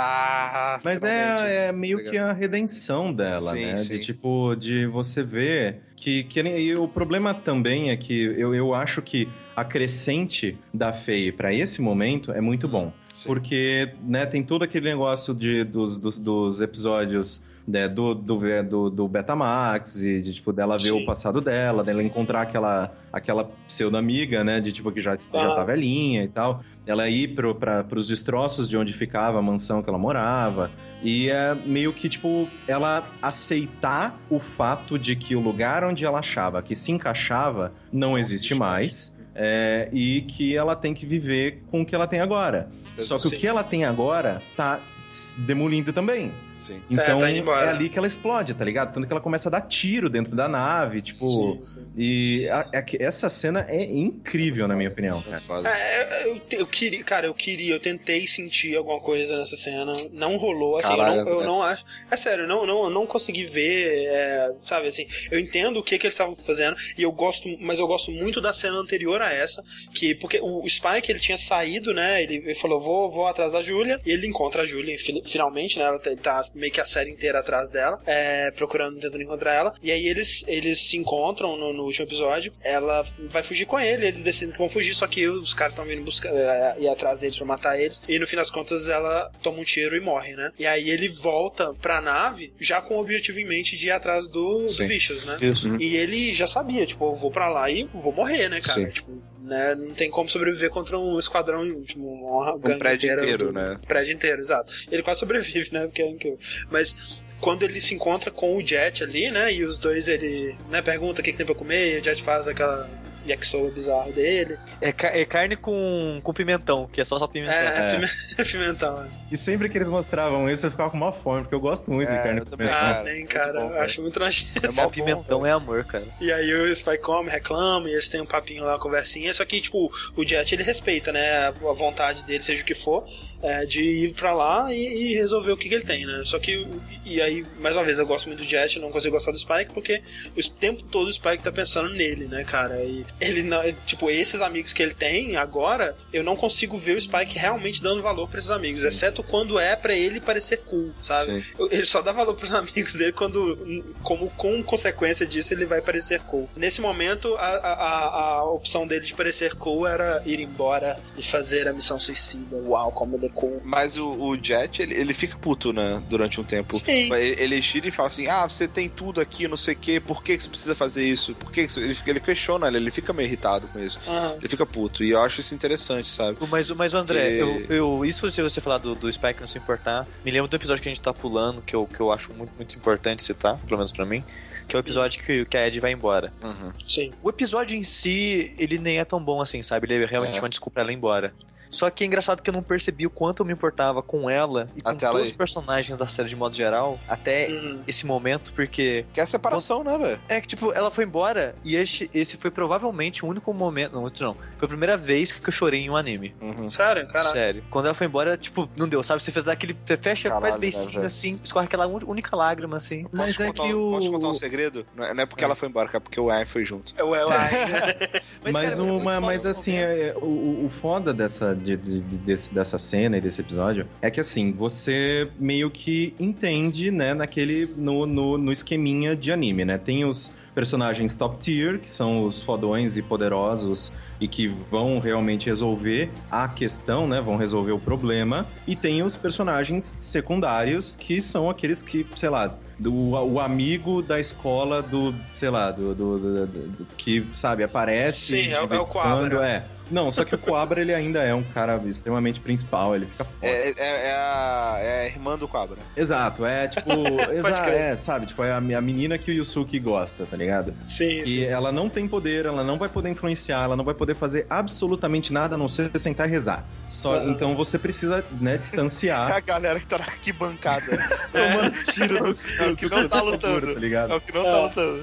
Mas é, é meio tá que a redenção dela, sim, né? Sim. De tipo, de você ver que, que o problema também é que eu, eu acho que a crescente da FEI para esse momento é muito bom. Sim. Porque né, tem todo aquele negócio de, dos, dos, dos episódios né, do, do, do, do Betamax e de, tipo, dela ver sim. o passado dela, dela sim, encontrar sim. aquela, aquela pseudo-amiga, né, de, tipo, que já, ah. já tá velhinha e tal. Ela ir pro, pra, pros destroços de onde ficava a mansão que ela morava. E é meio que, tipo, ela aceitar o fato de que o lugar onde ela achava que se encaixava não existe mais é, e que ela tem que viver com o que ela tem agora. Eu Só que sei. o que ela tem agora tá demolindo também. Sim. Então é, tá é, ali que ela explode, tá ligado? Tanto que ela começa a dar tiro dentro da nave, tipo. Sim, sim. E a, a, essa cena é incrível, na minha opinião. É, eu, eu, queria, cara, eu queria, eu tentei sentir alguma coisa nessa cena, não rolou, assim, Caralho, eu, não, eu é. não acho. É sério, eu não, não, eu não consegui ver, é, sabe, assim, eu entendo o que, que eles estavam fazendo, e eu gosto, mas eu gosto muito da cena anterior a essa, que, porque o, o Spike, ele tinha saído, né, ele, ele falou, vou, vou atrás da Julia, e ele encontra a Julia, finalmente, né, ela, tá, ele tá meio que a série inteira atrás dela, é, procurando, tentando encontrar ela. E aí eles, eles se encontram no, no, último episódio. Ela vai fugir com ele, eles decidem que vão fugir, só que os caras estão vindo buscar, é, ir atrás deles pra matar eles. E no fim das contas ela toma um tiro e morre, né? E aí ele volta pra nave já com o objetivo em mente de ir atrás do, do Vicious, né? Isso. E ele já sabia, tipo, eu vou pra lá e vou morrer, né, cara? Sim. Tipo, né? Não tem como sobreviver contra um esquadrão, tipo, uma um prédio inteiro, né? Prédio inteiro, exato. Ele quase sobrevive, né? Porque é incrível. Mas quando ele se encontra com o Jet ali, né? E os dois, ele né, pergunta o que, que tem pra comer, e o Jet faz aquela yakisoba bizarro dele. É, ca é, carne com, com pimentão, que é só só pimentão. É, é. [laughs] pimentão. É. E sempre que eles mostravam isso, eu ficava com uma fome, porque eu gosto muito é, de carne com pimentão. Ah, nem, cara. Bom, eu acho muito nojento. É bom, pimentão é amor, cara. E aí o Spy come, reclama, e eles têm um papinho lá, uma conversinha, só que, tipo, o Jet, ele respeita, né, a vontade dele, seja o que for, é, de ir pra lá e, e resolver o que, que, ele tem, né? Só que, e aí, mais uma vez, eu gosto muito do Jet, não consigo gostar do Spike, porque o tempo todo o Spike tá pensando nele, né, cara? E ele não, tipo, esses amigos que ele tem agora, eu não consigo ver o Spike realmente dando valor para esses amigos, Sim. exceto quando é para ele parecer cool, sabe? Sim. Ele só dá valor pros [laughs] amigos dele quando, como com consequência disso, ele vai parecer cool. Nesse momento, a, a, a opção dele de parecer cool era ir embora e fazer a missão suicida. Uau, como The Cool. Mas o, o Jet, ele, ele fica puto, né? Durante um tempo. Sim. Ele, ele gira e fala assim: ah, você tem tudo aqui, não sei o quê, por que, que você precisa fazer isso? Por que, que ele, ele questiona ele, ele fica meio irritado com isso. Uhum. Ele fica puto. E eu acho isso interessante, sabe? Mas, mas André, eu, eu, isso se você falar do, do Spike não se importar, me lembro do episódio que a gente tá pulando, que eu, que eu acho muito, muito importante citar, pelo menos pra mim que é o episódio que, que a Ed vai embora. Uhum. Sim. O episódio em si, ele nem é tão bom assim, sabe? Ele é realmente é. uma desculpa pra ela ir embora. Só que é engraçado que eu não percebi o quanto eu me importava com ela e com até todos os personagens da série de modo geral, até uhum. esse momento, porque. Que é a separação, né, velho? É que, tipo, ela foi embora e esse, esse foi provavelmente o único momento. Não, muito não. Foi a primeira vez que eu chorei em um anime. Uhum. Sério? Caralho. Sério. Quando ela foi embora, tipo, não deu, sabe? Você fez aquele. Você fecha, Caralho, faz beicinho né, assim, escorre aquela única lágrima assim. Mas posso é que o. Posso contar um segredo? Não é, não é porque é. ela foi embora, é porque o Ryan foi junto. É o Ryan. [laughs] mas, mas, cara, uma, mas assim, é, o, o foda dessa. De, de, de desse, dessa cena e desse episódio é que assim, você meio que entende, né, naquele. no, no, no esqueminha de anime, né? Tem os personagens top tier, que são os fodões e poderosos e que vão realmente resolver a questão, né? Vão resolver o problema. E tem os personagens secundários, que são aqueles que, sei lá, do, o amigo da escola do, sei lá, do, do, do, do que, sabe, aparece. Sim, é, é o quadro. É. Não, só que o Coabra ele ainda é um cara extremamente principal, ele fica foda. É, é, é, a, é a irmã do Coabra. Exato, é tipo. [laughs] exa é, sabe? Tipo, é a, a menina que o Yusuke gosta, tá ligado? Sim, e sim. E ela não tem poder, ela não vai poder influenciar, ela não vai poder fazer absolutamente nada a não ser sentar e rezar. Só, uhum. Então você precisa, né, distanciar. É [laughs] a galera que tá na arquibancada. [laughs] Tomando tiro no, é o que não tá lutando. Tá ligado? É o que não tá lutando.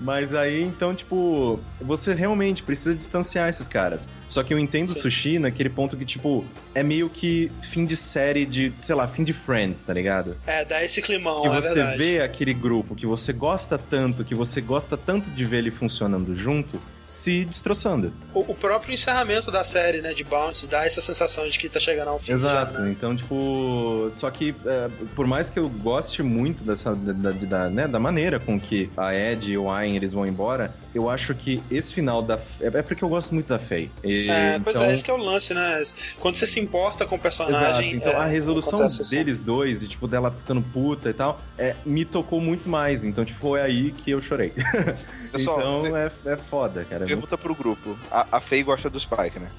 Mas aí, então, tipo, você realmente precisa distanciar esses caras. Só que eu entendo Sim. Sushi naquele ponto que, tipo, é meio que fim de série de, sei lá, fim de Friends, tá ligado? É, dá esse climão, Que é você verdade. vê aquele grupo que você gosta tanto, que você gosta tanto de ver ele funcionando junto, se destroçando. O, o próprio encerramento da série, né, de Bounce, dá essa sensação de que tá chegando ao fim. Exato, já, né? então, tipo, só que é, por mais que eu goste muito dessa, da, da, né, da maneira com que a Ed e o Ayn, eles vão embora, eu acho que esse final da... É porque eu gosto muito da Faye. E, é, pois é, então... é, esse que é o lance, né? Quando você se importa com o personagem... Exato, então é, a resolução deles dois, de, tipo, dela ficando puta e tal, é, me tocou muito mais, então, tipo, foi aí que eu chorei. [laughs] Pessoal, então é, é foda, cara. É pergunta pro grupo. A, a Faye gosta do Spike, né?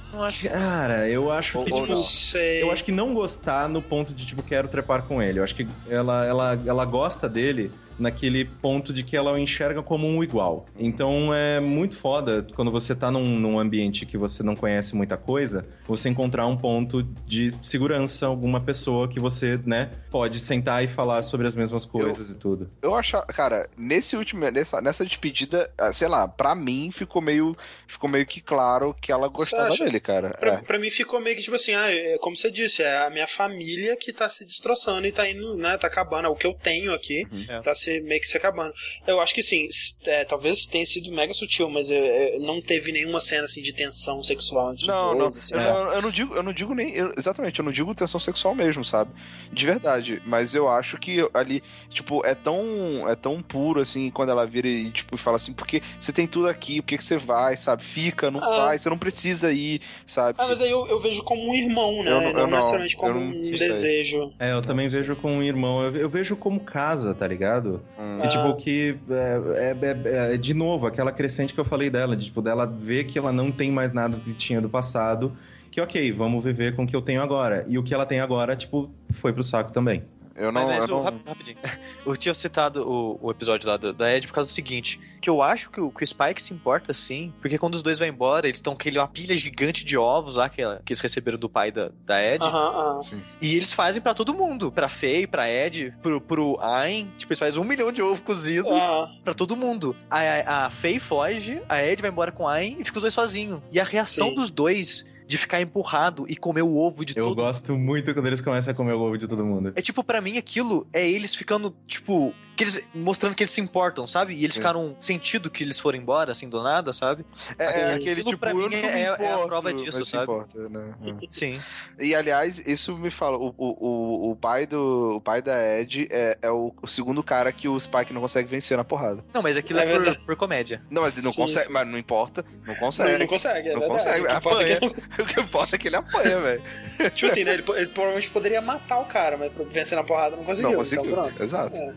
Cara, eu acho ou, que, ou tipo. Não. Sei. Eu acho que não gostar no ponto de, tipo, quero trepar com ele. Eu acho que ela, ela, ela gosta dele naquele ponto de que ela o enxerga como um igual. Então é muito foda quando você tá num, num ambiente que você não conhece muita coisa, você encontrar um ponto de segurança, alguma pessoa que você, né, pode sentar e falar sobre as mesmas coisas eu, e tudo. Eu acho, cara, nesse último, nessa, nessa despedida, ah, sei lá, pra mim ficou meio, ficou meio que claro que ela gostava dele, cara. Pra, é. pra mim ficou meio que tipo assim, ah, é, como você disse, é a minha família que tá se destroçando e tá indo, né, tá acabando, é o que eu tenho aqui, uhum. tá se se, meio que se acabando. Eu acho que sim, é, talvez tenha sido mega sutil, mas é, é, não teve nenhuma cena assim de tensão sexual entre não, os dois. Não, assim, eu, não, eu não digo, eu não digo nem. Eu, exatamente, eu não digo tensão sexual mesmo, sabe? De verdade. Mas eu acho que ali, tipo, é tão. É tão puro assim quando ela vira e, tipo, fala assim, porque você tem tudo aqui, por que, que você vai, sabe? Fica, não ah. vai, você não precisa ir, sabe? Ah, mas aí eu, eu vejo como um irmão, né? Eu não, não, não necessariamente como um desejo. É, eu também vejo como um irmão. Eu, eu vejo como casa, tá ligado? Hum. E, tipo, ah. que é, é, é, é, de novo, aquela crescente que eu falei dela, de, tipo, dela ver que ela não tem mais nada que tinha do passado, que ok, vamos viver com o que eu tenho agora. E o que ela tem agora, tipo, foi pro saco também. Eu não. Mas, mas eu não... rapidinho. [laughs] Eu tinha citado o, o episódio lá da, da Ed por causa do seguinte: que eu acho que o, que o Spike se importa sim, porque quando os dois vão embora, eles estão com aquele, uma pilha gigante de ovos lá que, que eles receberam do pai da, da Ed. Uh -huh, uh -huh. E eles fazem para todo mundo: pra Faye, pra Ed, pro, pro Ayn. Tipo, eles fazem um milhão de ovos cozidos uh -huh. pra todo mundo. A, a, a Faye foge, a Ed vai embora com a Ayn e fica os dois sozinhos. E a reação sim. dos dois de ficar empurrado e comer o ovo de Eu todo Eu gosto muito quando eles começam a comer o ovo de todo mundo. É tipo, para mim, aquilo é eles ficando, tipo, que eles, mostrando que eles se importam, sabe? E eles Sim. ficaram sentido que eles foram embora, assim, do nada, sabe? É, é aquele tipo, pra mim é, importo, é, a prova disso, sabe? Importa, né? Sim. E aliás, isso me fala, o, o, o, pai do o pai da Ed é, é o, o, segundo cara que o Spike não consegue vencer na porrada. Não, mas aquilo é, é por, por, comédia. Não, mas ele não sim, consegue, sim. mas não importa, não consegue. Não, não consegue, é não verdade. consegue, o que apanha. É que [laughs] o que importa é que ele apanha, velho. [laughs] Tipo assim, né? Ele, ele, provavelmente poderia matar o cara, mas vencer na porrada não conseguiu. Não conseguiu, então pronto. Exato. É.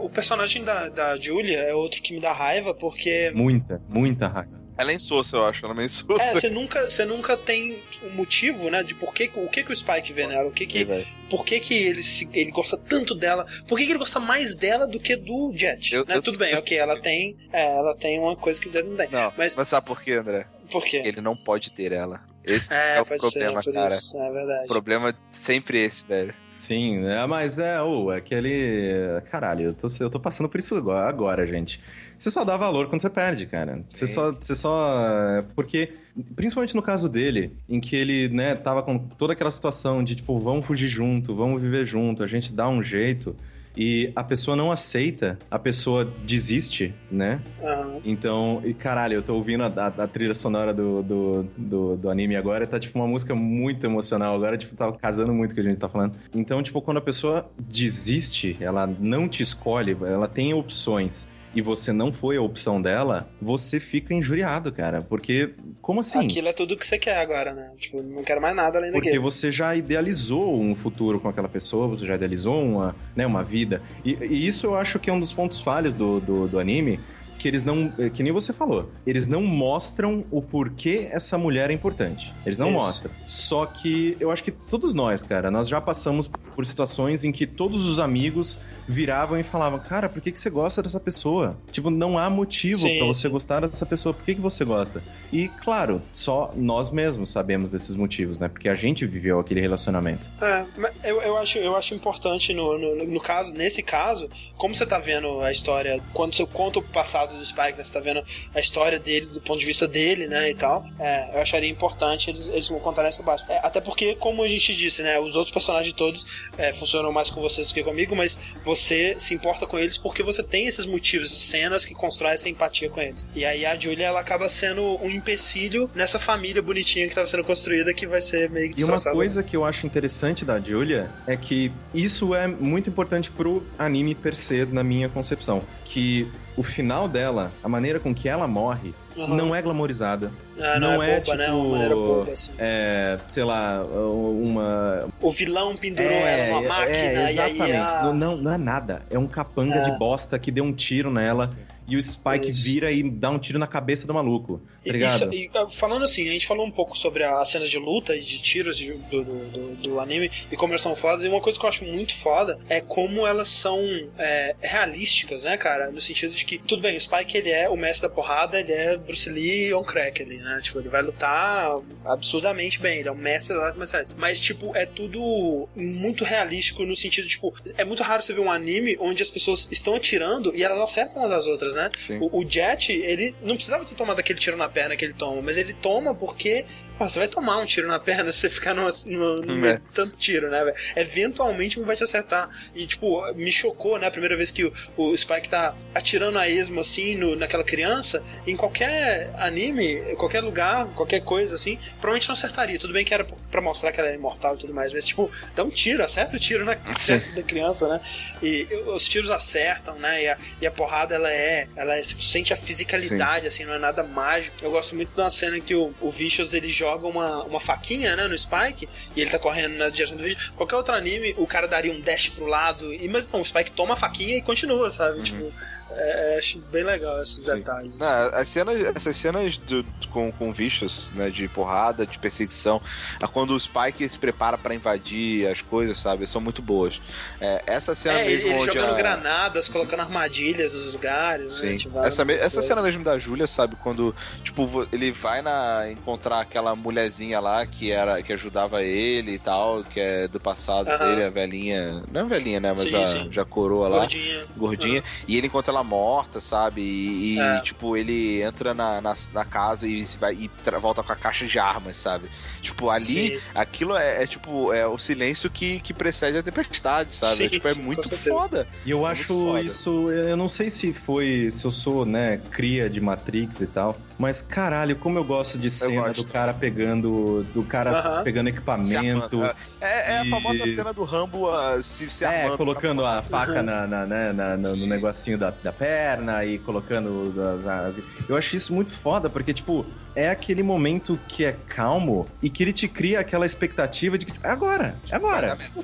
O personagem da da, Julia é outro que me dá raiva, porque. Muita, muita raiva. Ela é insossa, eu acho. Ela é meio insossa. É, você nunca, você nunca tem um motivo, né? De por que, o que, que o Spike vê nela. O que que, Sim, por que, que ele, se, ele gosta tanto dela. Por que, que ele gosta mais dela do que do Jet? Eu, né? eu, Tudo bem, eu, ok, ela tem, é, ela tem uma coisa que o Jet não tem. Não, mas, mas sabe por quê, André? Por quê? Ele não pode ter ela. Esse é, é o problema, ser, cara. Isso, é verdade. O problema é sempre esse, velho. Sim, né? Mas é, oh, aquele. Caralho, eu tô, eu tô passando por isso agora, gente. Você só dá valor quando você perde, cara. Você só, você só. Porque, principalmente no caso dele, em que ele, né, tava com toda aquela situação de tipo, vamos fugir junto, vamos viver junto, a gente dá um jeito e a pessoa não aceita, a pessoa desiste, né? Uhum. Então, e caralho, eu tô ouvindo a, a, a trilha sonora do, do, do, do, anime agora, tá tipo uma música muito emocional. Agora, tipo, tá casando muito com o que a gente tá falando. Então, tipo, quando a pessoa desiste, ela não te escolhe, ela tem opções e você não foi a opção dela, você fica injuriado, cara. Porque, como assim? Aquilo é tudo que você quer agora, né? Tipo, não quero mais nada além Porque daquilo. Porque você já idealizou um futuro com aquela pessoa, você já idealizou uma, né, uma vida. E, e isso eu acho que é um dos pontos falhos do, do, do anime, que eles não. É, que nem você falou. Eles não mostram o porquê essa mulher é importante. Eles não Isso. mostram. Só que eu acho que todos nós, cara, nós já passamos por situações em que todos os amigos viravam e falavam: Cara, por que, que você gosta dessa pessoa? Tipo, não há motivo para você gostar dessa pessoa. Por que, que você gosta? E, claro, só nós mesmos sabemos desses motivos, né? Porque a gente viveu aquele relacionamento. É, eu, eu, acho, eu acho importante no, no, no caso, nesse caso, como você tá vendo a história, quando você conta o passado lado do Spike, né? Você tá vendo a história dele, do ponto de vista dele, né? E tal. É, eu acharia importante eles, eles contarem essa parte. É, até porque, como a gente disse, né? Os outros personagens todos é, funcionam mais com vocês do que comigo, mas você se importa com eles porque você tem esses motivos, essas cenas que constroem essa empatia com eles. E aí a Julia, ela acaba sendo um empecilho nessa família bonitinha que estava sendo construída que vai ser meio que E uma coisa que eu acho interessante da Julia é que isso é muito importante pro anime per se, na minha concepção. Que o final dela, a maneira com que ela morre, uhum. não é glamorizada. Ah, não, não, é, é boba, tipo, né? Uma maneira boba, assim. É, sei lá, uma. O vilão pendurou é, ela numa máquina. É, exatamente. Aí, a... não, não, não, é nada. É um capanga é. de bosta que deu um tiro nela. Sim e o Spike Isso. vira e dá um tiro na cabeça do maluco. Tá ligado? Isso, e, ah, falando assim, a gente falou um pouco sobre as cenas de luta e de tiros de, do, do, do, anime e como elas são fodas, e uma coisa que eu acho muito foda é como elas são é, realísticas, né, cara? No sentido de que, tudo bem, o Spike ele é o mestre da porrada, ele é Bruce Lee on crack ali, né? Tipo, ele vai lutar absurdamente bem, ele é o mestre das artes marciais. Mas, tipo, é tudo muito realístico no sentido, tipo, é muito raro você ver um anime onde as pessoas estão atirando e elas acertam umas às outras, né? O, o, Jet, ele não precisava ter tomado aquele tiro na perna que ele toma, mas ele toma porque Você vai tomar um tiro na perna se você ficar no, no, no É. tanto tiro, né, velho? Eventualmente um vai te acertar. E, tipo, me chocou, né? A primeira vez que o, o Spike tá atirando a esmo, assim, no, naquela criança. Em qualquer anime, qualquer lugar, qualquer coisa, assim, provavelmente não acertaria. Tudo bem que era pra mostrar que ela era imortal e tudo mais, mas, tipo, dá um tiro, acerta o tiro na acerta da criança, né? E os tiros acertam, né? E a, e a porrada, ela é. Ela é, você sente a fisicalidade, assim, não é nada mágico. Eu gosto muito de uma cena que o, o Vicious ele joga uma, uma faquinha, né, no Spike, e ele tá correndo na direção do Vicious. Qualquer outro anime, o cara daria um dash pro lado, e, mas não, o Spike toma a faquinha e continua, sabe? Tipo, é, é, acho bem legal esses Sim. detalhes. Não, as cenas, essas cenas do- com, com bichos, né, de porrada, de perseguição, a quando o Spike se prepara pra invadir as coisas, sabe, são muito boas. É, essa cena É, mesmo ele, jogando a... granadas, colocando armadilhas nos lugares, né? Sim. Tipo, essa, me- essa cena mesmo da Júlia, sabe? Quando, tipo, ele vai na encontrar aquela mulherzinha lá que era que ajudava ele e tal, que é do passado Aham. dele, a velhinha. Não é velhinha, né? Mas Sim, a sim. já coroa lá. Gordinha. Gordinha. E ele encontra ela morta, sabe? E, e, É. tipo, ele entra na, na, na casa e, se vai, e tra- volta com a caixa de armas, sabe? Tipo, ali, Sim. aquilo é, é, tipo, é o silêncio que, que precede a tempestade, sabe? Sim, é, tipo, é sim, muito foda. E eu É acho foda. isso. Eu não sei se foi. Se eu sou, né, cria de Matrix e tal. Mas caralho, como eu gosto de cena gosto. do cara pegando. Do cara Aham. pegando Se equipamento. armando. É, é a E- famosa cena do Rambo ah, se, se É, armando. colocando a faca na, na- né, na- no, no negocinho da, da perna e colocando as, a- Eu acho isso muito foda, porque, tipo, é aquele momento que é calmo e que ele te cria aquela expectativa de que, tipo, é agora, é agora. É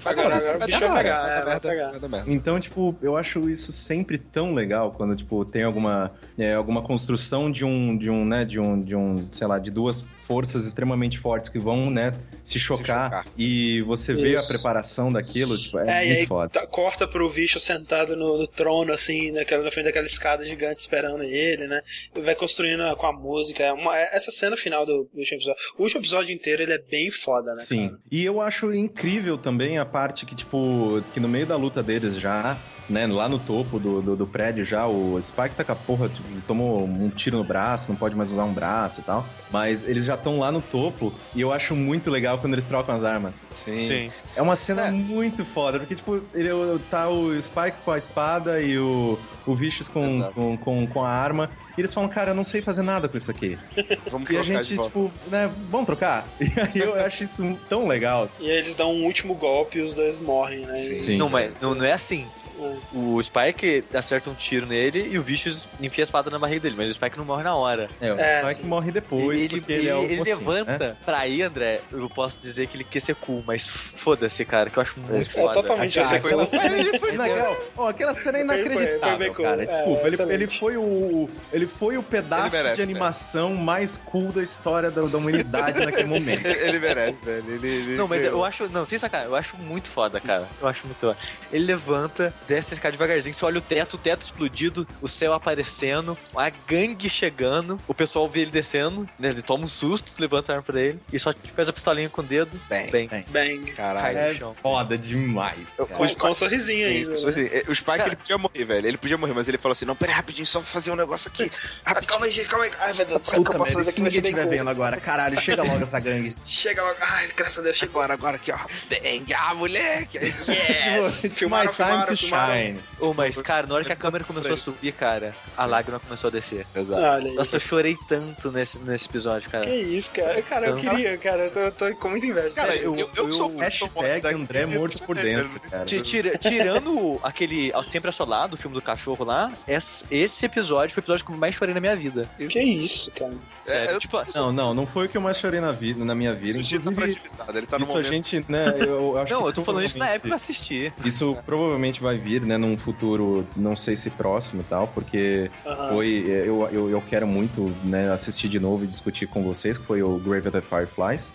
é. Então, tipo, eu acho isso sempre tão legal quando, tipo, tem alguma, é, alguma construção de um, de um, né, de um, de um, sei lá, de duas forças extremamente fortes que vão, né, se chocar, chocar. e você vê a Isso. preparação daquilo, tipo, é, É, e muito aí foda. tá- corta pro bicho sentado no, no trono, assim, naquela, na frente daquela escada gigante esperando ele, né? E vai construindo com a música. É uma- é- essa cena final do, do último episódio. O último episódio inteiro ele é bem foda, né? Sim. cara? E eu acho incrível também a parte que, tipo, que no meio da luta deles já, né, lá no topo do, do, do prédio já, o Spike tá com a porra, tipo, tomou um tiro no braço, não pode mais usar um braço e tal. Mas eles já estão lá no topo e eu acho muito legal quando eles trocam as armas. Sim. É uma cena É. muito foda, porque, tipo, ele, tá o Spike com a espada e o, o Vicious com, com, com, com a arma. E eles falam, cara, eu não sei fazer nada com isso aqui. [laughs] Vamos E a trocar gente, tipo, né, vamos trocar? [laughs] E aí eu acho isso tão legal. E aí eles dão um último golpe e os dois morrem, né? Sim. Sim. Não, mas não, não é assim. É. O Spike acerta um tiro nele e o Vicious enfia a espada na barriga dele, mas o Spike não morre na hora. É, o É, Spike sim. morre depois, ele porque ele, é o ele mocinho, levanta né? pra aí, André. Eu posso dizer que ele quer ser cool, mas foda-se, cara, que eu acho muito É foda. totalmente Ah, esse aquela cool. cena Legal. [laughs] Ó, aquela cena é Foi- foi- foi inacreditável, cara. É, Desculpa, ele, excelente. ele foi o ele foi o pedaço Ele merece, de animação mais cool da história da, da humanidade naquele [laughs] momento. Ele, ele merece, velho. Ele, ele Não, mas eu acho. Não, sem sacanagem, eu acho muito foda, cara. Eu acho muito foda. Ele levanta, desce a escada devagarzinho, você olha o teto, o teto explodido, o céu aparecendo, a gangue chegando, o pessoal vê ele descendo, né? Ele toma um susto, levanta a arma pra ele e só faz a pistolinha com o dedo. Bem, Bem, bem. Bang. Caralho. cai É no chão. foda demais. Eu- cara. Com, com um sorrisinho tipo né? o Spike ele podia morrer, velho. Ele podia morrer, mas ele falou assim: não, pera aí, rapidinho, só fazer um negócio aqui. Rapidinho. Calma aí, gente, calma aí. Ai, meu Deus o que Puta eu posso fazer aqui ninguém bem estiver vendo agora, caralho, chega logo essa [laughs] gangue. Chega logo. Ai, graças a Deus, chegou. Agora, agora aqui, ó. Bang, ah, moleque. Aí, [laughs] Yes! Filmaram, my time filmaram, to filmaram. Shine. Ô, mas, cara, na hora que a câmera começou a Isso. subir, cara, a Sim. lágrima começou a descer. Exato. Olha aí. Nossa, eu chorei tanto nesse, nesse episódio, cara. Que isso, cara. Cara, eu queria, cara. Eu tô, eu tô com muita inveja. Cara, Sério. eu, eu, sou Hashtag André morto por dentro, cara. Ti- tira- tirando aquele Sempre Assolado, o filme do cachorro lá, esse, episódio foi o episódio que eu mais chorei na minha vida. Que isso, cara. Sério, eu- tipo, Não, não, não foi o que eu mais chorei na, vida, na minha vida. Sushi tá fragilizado. Ele tá no isso a momento. gente, né, eu acho não, que eu tô falando isso na época que eu provavelmente- assisti. Isso provavelmente vai vir, né, num futuro, não sei se próximo e tal, porque Aham. foi, é, eu, eu, eu quero muito, né, assistir de novo e discutir com vocês, que foi o Grave of the Fireflies.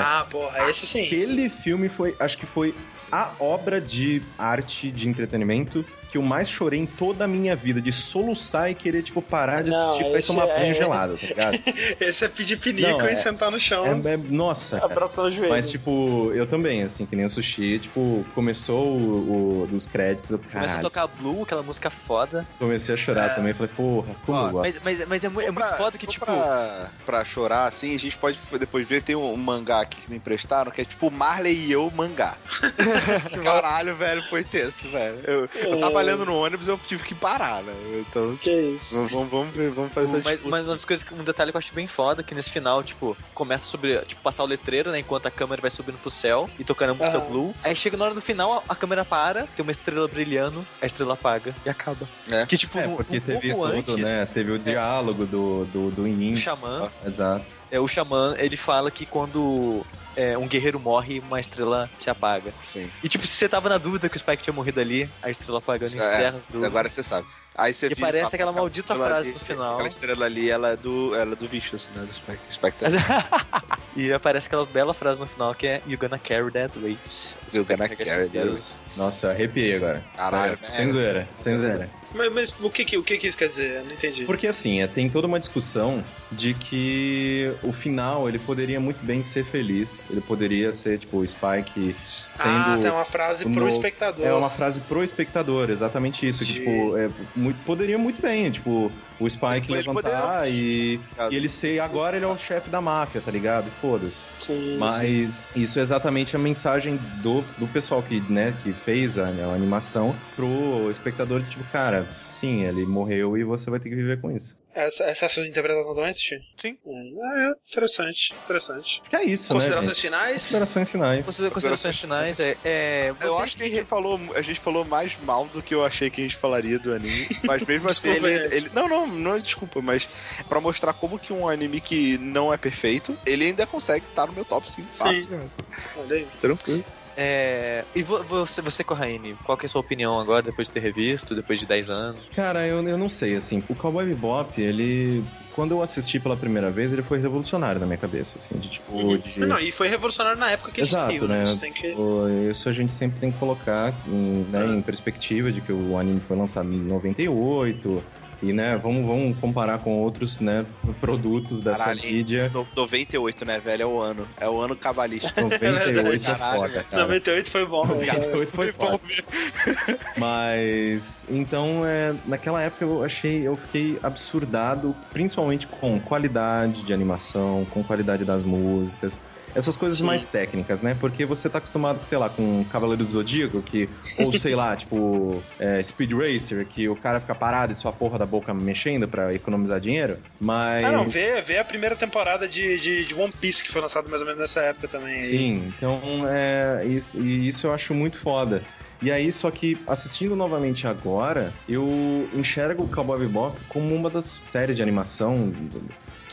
Ah, porra, esse sim. Aquele filme foi, acho que foi a obra de arte, de entretenimento que eu mais chorei em toda a minha vida, de soluçar e querer, tipo, parar de assistir não, pra ir tomar é... banho gelado, tá ligado? [laughs] esse é pedir pinico não, é... e sentar no chão. É, é... Nossa. [laughs] Abraçando o joelho. Mas, tipo, eu também, assim, que nem o sushi, tipo, começou o, o dos créditos. Eu, Começa a tocar Blue, aquela música foda. Comecei a chorar é. também, falei, porra, como Ó, eu gosto. Mas, mas, mas é, é muito foda que, tipo. Pra, pra chorar, assim, a gente pode depois ver, tem um, um mangá aqui que me emprestaram, que é tipo Marley e eu mangá. [laughs] Caralho, velho, foi tenso, velho. Eu, eu tava lendo no ônibus, eu tive que parar, né? Então, que isso? Vamos, vamos, ver, vamos fazer essa mas, mas uma das coisas, um detalhe que eu acho bem foda, que nesse final, tipo, começa sobre, tipo, passar o letreiro, né? Enquanto a câmera vai subindo pro céu e tocando a música Blue. Aí chega na hora do final, a, câmera para, tem uma estrela brilhando, a estrela apaga e acaba. É. Que, tipo, é, porque um teve tudo, antes, né? Teve o é. diálogo do, do, do Inin. O Xamã. Ah, exato. É, o Xamã, ele fala que quando é, um guerreiro morre uma estrela se apaga. Sim. E tipo, se você tava na dúvida que o Spike tinha morrido ali, a estrela apagando é, encerra as dúvidas. Agora você sabe. Aí você e parece aquela maldita frase ali, no final. Aquela estrela ali, ela é do, ela é do Vicious, né? Do. Spike [laughs] e aparece aquela bela frase no final que é You gonna carry that weight. You gonna carry that weight. Nossa, eu arrepiei agora. Caralho. Sem zoeira, sem zoeira. Mas, mas, o, que, o que, que isso quer dizer? Eu não entendi. Porque assim, é, tem toda uma discussão de que o final ele poderia muito bem ser feliz. Ele poderia ser, tipo, o Spike sendo. Ah, tem uma frase pro no... espectador. É uma frase pro espectador, exatamente isso. De... Que, tipo, é, muito, poderia muito bem, tipo, o Spike levantar e, e, ele ser. Agora ele é o chefe da máfia, tá ligado? Foda-se. Mas sim. isso é exatamente a mensagem do, do pessoal que, né, que fez a, a animação pro espectador, tipo, cara, sim, ele morreu e você vai ter que viver com isso. Essa, essa é a sua interpretação também, Sushi? Sim. Ah, é, interessante, interessante. É isso, Considerações né, finais? Considerações finais. Considerações finais, é... é eu acho que a gente, falou, a gente falou mais mal do que eu achei que a gente falaria do anime, mas mesmo [laughs] assim ele, ele... Não, não, não é desculpa, mas pra mostrar como que um anime que não é perfeito, ele ainda consegue estar no meu top 5 fácil. Sim. Tranquilo. É... E você, você Corraine, qual que é a sua opinião agora, depois de ter revisto, depois de 10 anos? Cara, eu, eu não sei, assim, o Cowboy Bebop, ele quando eu assisti pela primeira vez, ele foi revolucionário na minha cabeça, assim, de tipo. Uhum. De... Não, e foi revolucionário na época que Exato, ele saiu, né? Isso, que... Isso a gente sempre tem que colocar em, né, uhum. em perspectiva de que o anime foi lançado em 98, e, né, vamos, vamos comparar com outros, né, produtos dessa Caralho, mídia. 98, né, velho? É o ano. É o ano cabalístico. [laughs] 98 é, é foda, cara. 98 foi bom, 98 foi, foi foda. [laughs] Mas, então, é, naquela época eu achei, eu fiquei absurdado, principalmente com qualidade de animação, com qualidade das músicas essas coisas Sim. mais técnicas, né? Porque você tá acostumado, sei lá, com Cavaleiro do Zodíaco, que, ou sei lá, [laughs] tipo, é, Speed Racer, que o cara fica parado e sua porra da boca mexendo para economizar dinheiro, mas... Ah, não, vê, vê a primeira temporada de, de, de, One Piece, que foi lançado mais ou menos nessa época também. Sim, então, é, isso, e isso eu acho muito foda. E aí, só que assistindo novamente agora, eu enxergo o Cowboy Bebop como uma das séries de animação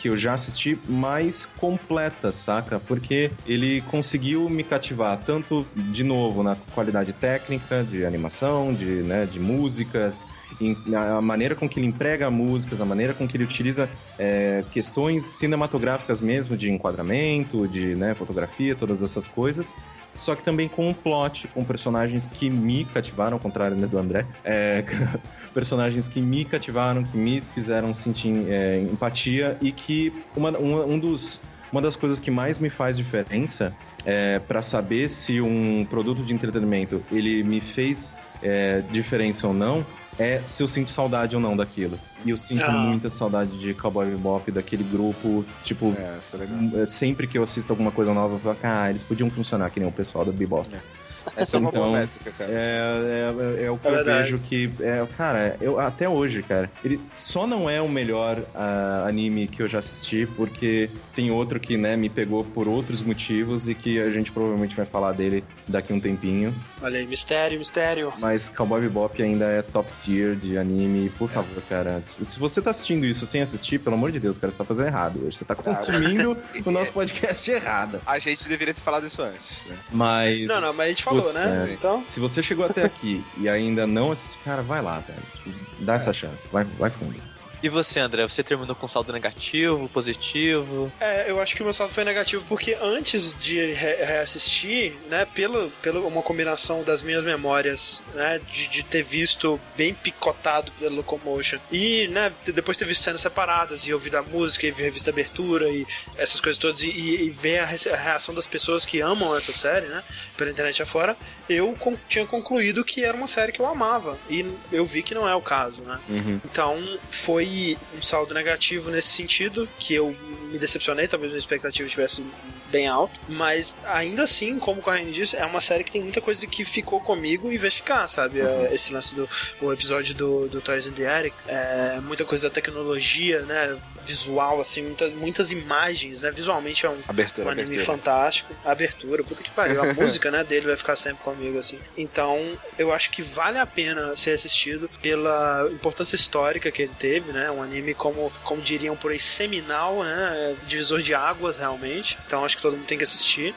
que eu já assisti mais completa, saca? Porque ele conseguiu me cativar tanto, de novo, na qualidade técnica, de animação, de, né, de músicas, a maneira com que ele emprega músicas, a maneira com que ele utiliza é, questões cinematográficas mesmo, de enquadramento, de né, fotografia, todas essas coisas. Só que também com um plot, com personagens que me cativaram, ao contrário né, do André. É, personagens que me cativaram, que me fizeram sentir é, empatia e que uma, uma, um dos, uma das coisas que mais me faz diferença é, para saber se um produto de entretenimento ele me fez é, diferença ou não é se eu sinto saudade ou não daquilo. E eu sinto ah. muita saudade de Cowboy Bebop, daquele grupo, tipo, é, é sempre que eu assisto alguma coisa nova, eu falo, ah, eles podiam funcionar que nem o pessoal do Bebop. É. Essa então, é uma boa então, métrica, cara. É, é, é o que é eu vejo que. É, cara, eu, até hoje, cara, ele só não é o melhor uh, anime que eu já assisti, porque tem outro que, né, me pegou por outros motivos e que a gente provavelmente vai falar dele daqui um tempinho. Olha aí, mistério, mistério. Mas Cowboy Bebop ainda é top tier de anime. Por favor, cara. Se você tá assistindo isso sem assistir, pelo amor de Deus, cara, você tá fazendo errado. Você tá consumindo o [laughs] nosso podcast errado. A gente deveria ter falado isso antes, né? Mas. Não, não, mas a gente falou, Putz, né? É. Então... Se você chegou até aqui e ainda não assistiu, cara, vai lá, velho. Tipo, dá é. essa chance. Vai, vai fundo. E você, André? Você terminou com saldo negativo, positivo? É, eu acho que o meu saldo foi negativo porque antes de re reassistir, né, pela, pela uma combinação das minhas memórias, né, de, de ter visto bem picotado pela Locomotion e, né, depois ter visto cenas separadas e ouvir a música e ver a revista abertura e essas coisas todas e, e ver a, a, reação das pessoas que amam essa série, né, pela internet afora, eu con tinha concluído que era uma série que eu amava e eu vi que não é o caso, né. Uhum. Então foi um saldo negativo nesse sentido que eu me decepcionei, talvez a expectativa tivesse bem alto, mas ainda assim, como o Corrêa disse, é uma série que tem muita coisa que ficou comigo e vai ficar, sabe? Uhum. Esse lance do o episódio do, do Toys and the Attic, é, muita coisa da tecnologia, né? Visual, assim, muita, muitas imagens, né? Visualmente é um, abertura, um anime abertura. fantástico. A abertura, puta que pariu. A [laughs] música, né, dele vai ficar sempre comigo, assim. Então, eu acho que vale a pena ser assistido pela importância histórica que ele teve, né? Um anime, como, como diriam por aí, seminal, né? Divisor de águas, realmente. Então, acho que todo mundo tem que assistir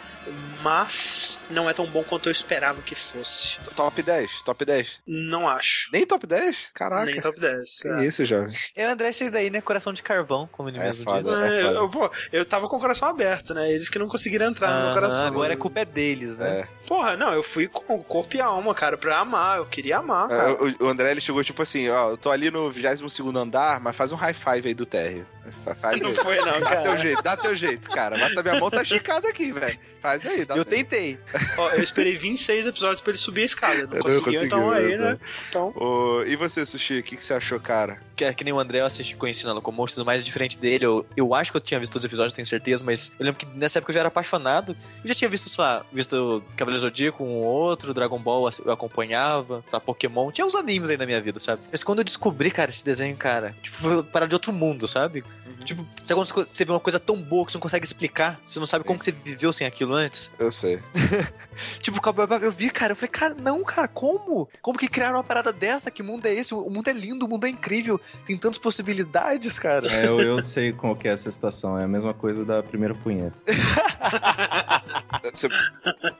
mas não é tão bom quanto eu esperava que fosse. Top 10? Top 10? Não acho. Nem top 10? Caraca. Nem top 10. Que é. isso, jovem. É, André, esse daí, né? Coração de carvão, como ele é mesmo foda, diz. É, eu, eu, pô, eu tava com o coração aberto, né? Eles que não conseguiram entrar ah, no meu coração. Agora a culpa é deles, né? É. Porra, não, eu fui com o corpo e a alma, cara, pra amar. Eu queria amar, cara. O, o André, ele chegou tipo assim, ó, eu tô ali no 22 andar, mas faz um high five aí do térreo. [laughs] Faz não aí. foi não, Dá cara. teu jeito, dá teu jeito, cara. Mas minha mão tá esticada aqui, velho. Faz aí, dá Eu teu- tentei. Ó, eu esperei 26 episódios pra ele subir a escada. Não Não conseguiu, então aí, né? Então, Ô, e você, Sushi, o que, que você achou, cara? Que, é que nem o André, eu assisti conheci na Locomotion, tudo mais diferente dele. Eu, eu acho que eu tinha visto todos os episódios, tenho certeza, mas eu lembro que nessa época eu já era apaixonado. Eu já tinha visto, sei lá, visto Cavaleiro Zodíaco, um outro, Dragon Ball eu acompanhava, sabe, Pokémon. Tinha uns animes aí na minha vida, sabe? Mas quando eu descobri, cara, esse desenho, cara, tipo, foi parar de outro mundo, sabe? Tipo, sabe quando você vê uma coisa tão boa que você não consegue explicar? Você não sabe como que você viveu sem aquilo antes? Eu sei. [laughs] Tipo, o Cowboy Bebop, eu vi, cara, eu falei, cara, não, cara, como? Como que criaram uma parada dessa? Que mundo é esse? O mundo é lindo, o mundo é incrível, tem tantas possibilidades, cara. É, eu, eu sei qual que é essa situação. É a mesma coisa da primeira punheta. [laughs]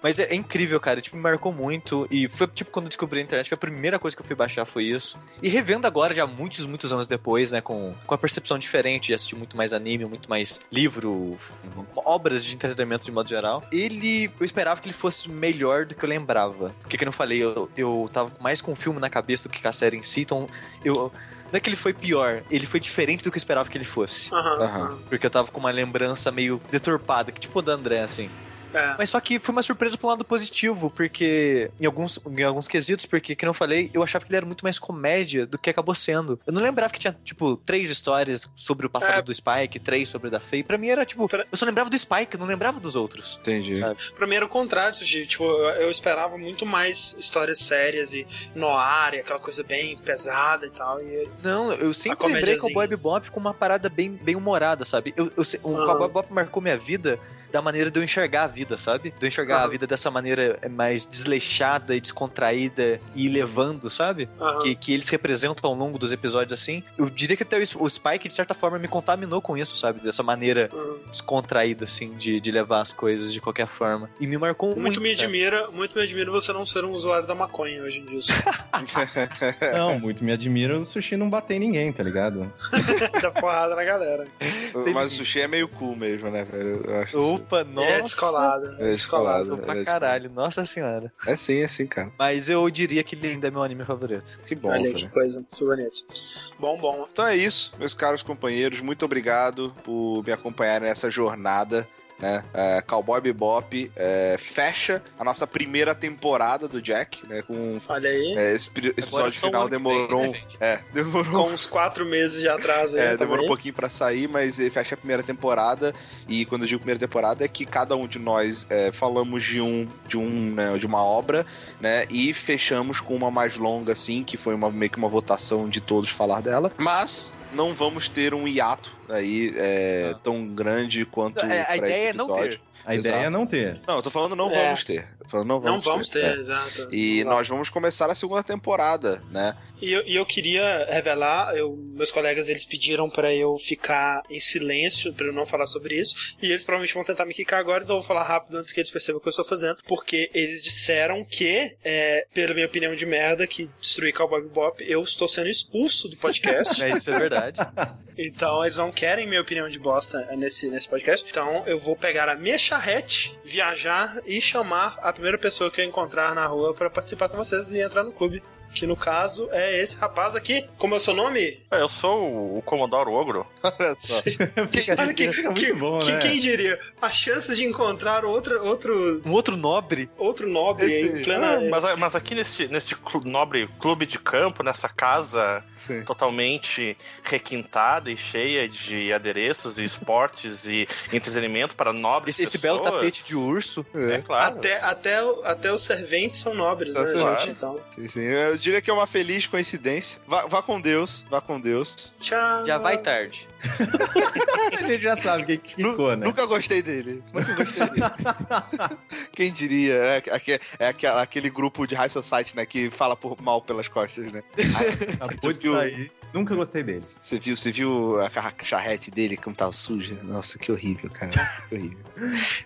Mas é, é incrível, cara, tipo, me marcou muito. E foi, tipo, quando eu descobri a internet, foi a primeira coisa que eu fui baixar, foi isso. E revendo agora, já muitos, muitos anos depois, né, com, com a percepção diferente, de assistir muito mais anime, muito mais livro, obras de entretenimento de modo geral. Ele, eu esperava que ele fosse melhor do que eu lembrava. Porque, como eu falei, eu, eu tava mais com o filme na cabeça do que com a série em si, então eu... Não é que ele foi pior, ele foi diferente do que eu esperava que ele fosse. aham. Aham. Porque eu tava com uma lembrança meio deturpada, que tipo o da André, assim. É. Mas só que foi uma surpresa pro lado positivo, porque. Em alguns, em alguns quesitos, porque, que eu falei, eu achava que ele era muito mais comédia do que acabou sendo. Eu não lembrava que tinha, tipo, três histórias sobre o passado É. do Spike, três sobre o da Faye. Pra mim era, tipo, Pra- eu só lembrava do Spike, eu não lembrava dos outros. Entendi. Sabe? Pra mim era o contrário. Tipo, eu, eu esperava muito mais histórias sérias e noir, e aquela coisa bem pesada e tal. E Não, eu sempre A lembrei comédiazinha. Cowboy Bebop com uma parada bem, bem humorada, sabe? Eu, eu, o Aham. Cowboy Bebop marcou minha vida da maneira de eu enxergar a vida, sabe? De eu enxergar a vida dessa maneira mais desleixada e descontraída e levando, sabe? aham. que, que eles representam ao longo dos episódios assim. Eu diria que até o, o Spike, de certa forma, me contaminou com isso, sabe? Dessa maneira aham. descontraída, assim, de, de levar as coisas de qualquer forma. E me marcou muito. Muito me cara. admira, muito me admira você não ser um usuário da maconha hoje em dia. [laughs] Não, muito me admira o sushi não bater em ninguém, tá ligado? [laughs] Dá porrada na galera. Mas o sushi é meio cool mesmo, né, velho? Eu acho Opa, nossa. É descolado. É descolado. Pra É caralho, nossa senhora. É sim, é sim, cara. Mas eu diria que ele ainda é meu anime favorito. Que bom, Olha cara. que coisa, que bonito. Bom, bom. Então é isso, meus caros companheiros. Muito obrigado por me acompanhar nessa jornada. Né? É, Cowboy Bebop é, fecha a nossa primeira temporada do Jack, né? Com Olha aí. é, esse, esse episódio final que vem, demorou. né, é, [laughs] demorou. Com uns quatro meses de atraso aí É, também. demorou um pouquinho pra sair, mas ele fecha a primeira temporada. E quando eu digo primeira temporada, é que cada um de nós é, falamos de um, de um, né, de uma obra, né? E fechamos com uma mais longa, assim, que foi uma, meio que uma votação de todos falar dela. Mas não vamos ter um hiato aí é, Ah. tão grande quanto É, a pra ideia esse é não episódio. ter. A Exato. ideia é não ter. Não, eu tô falando não É. vamos ter. Falando, não vamos, não vamos ter, ter é. exato. E não. nós vamos começar a segunda temporada, né? E eu, e eu queria revelar, eu, meus colegas eles pediram para eu ficar em silêncio, para eu não falar sobre isso, e eles provavelmente vão tentar me quicar agora, então eu vou falar rápido antes que eles percebam o que eu estou fazendo, porque eles disseram que, é, pela minha opinião de merda, que destruí Cowboy Bebop, eu estou sendo expulso do podcast. [laughs] é, isso é verdade. [laughs] Então eles não querem minha opinião de bosta nesse, nesse podcast. Então eu vou pegar a minha charrete, viajar e chamar a primeira pessoa que eu encontrar na rua para participar com vocês e entrar no clube que no caso é esse rapaz aqui. Como é o seu nome? É, eu sou o Comodoro Ogro. [laughs] Olha só. [laughs] Olha que, que, que, bom, que né? quem diria? As chances de encontrar outro, outro, Um outro nobre. outro nobre Esse- em plena. Ah, mas, mas aqui neste, neste clu- nobre clube de campo, nessa casa Sim. totalmente requintada e cheia de adereços e esportes e entretenimento para nobres Esse, esse belo tapete de urso. É claro. Até, até, até os serventes são nobres, Tá né, certo. gente? Então, Sim, sim. Eu diria que é uma feliz coincidência. Vá, vá com Deus, vá com Deus. tchau. Já vai tarde. [laughs] A gente já sabe quem que ficou, né? Nunca gostei dele. Nunca gostei dele. [laughs] Quem diria? É, é aque- aquele grupo de High Society, né? Que fala por mal pelas costas, né? [laughs] Acabou de sair. Nunca gostei dele. Você viu, você viu a charrete dele como tava suja? Nossa, que horrível, cara. Que horrível.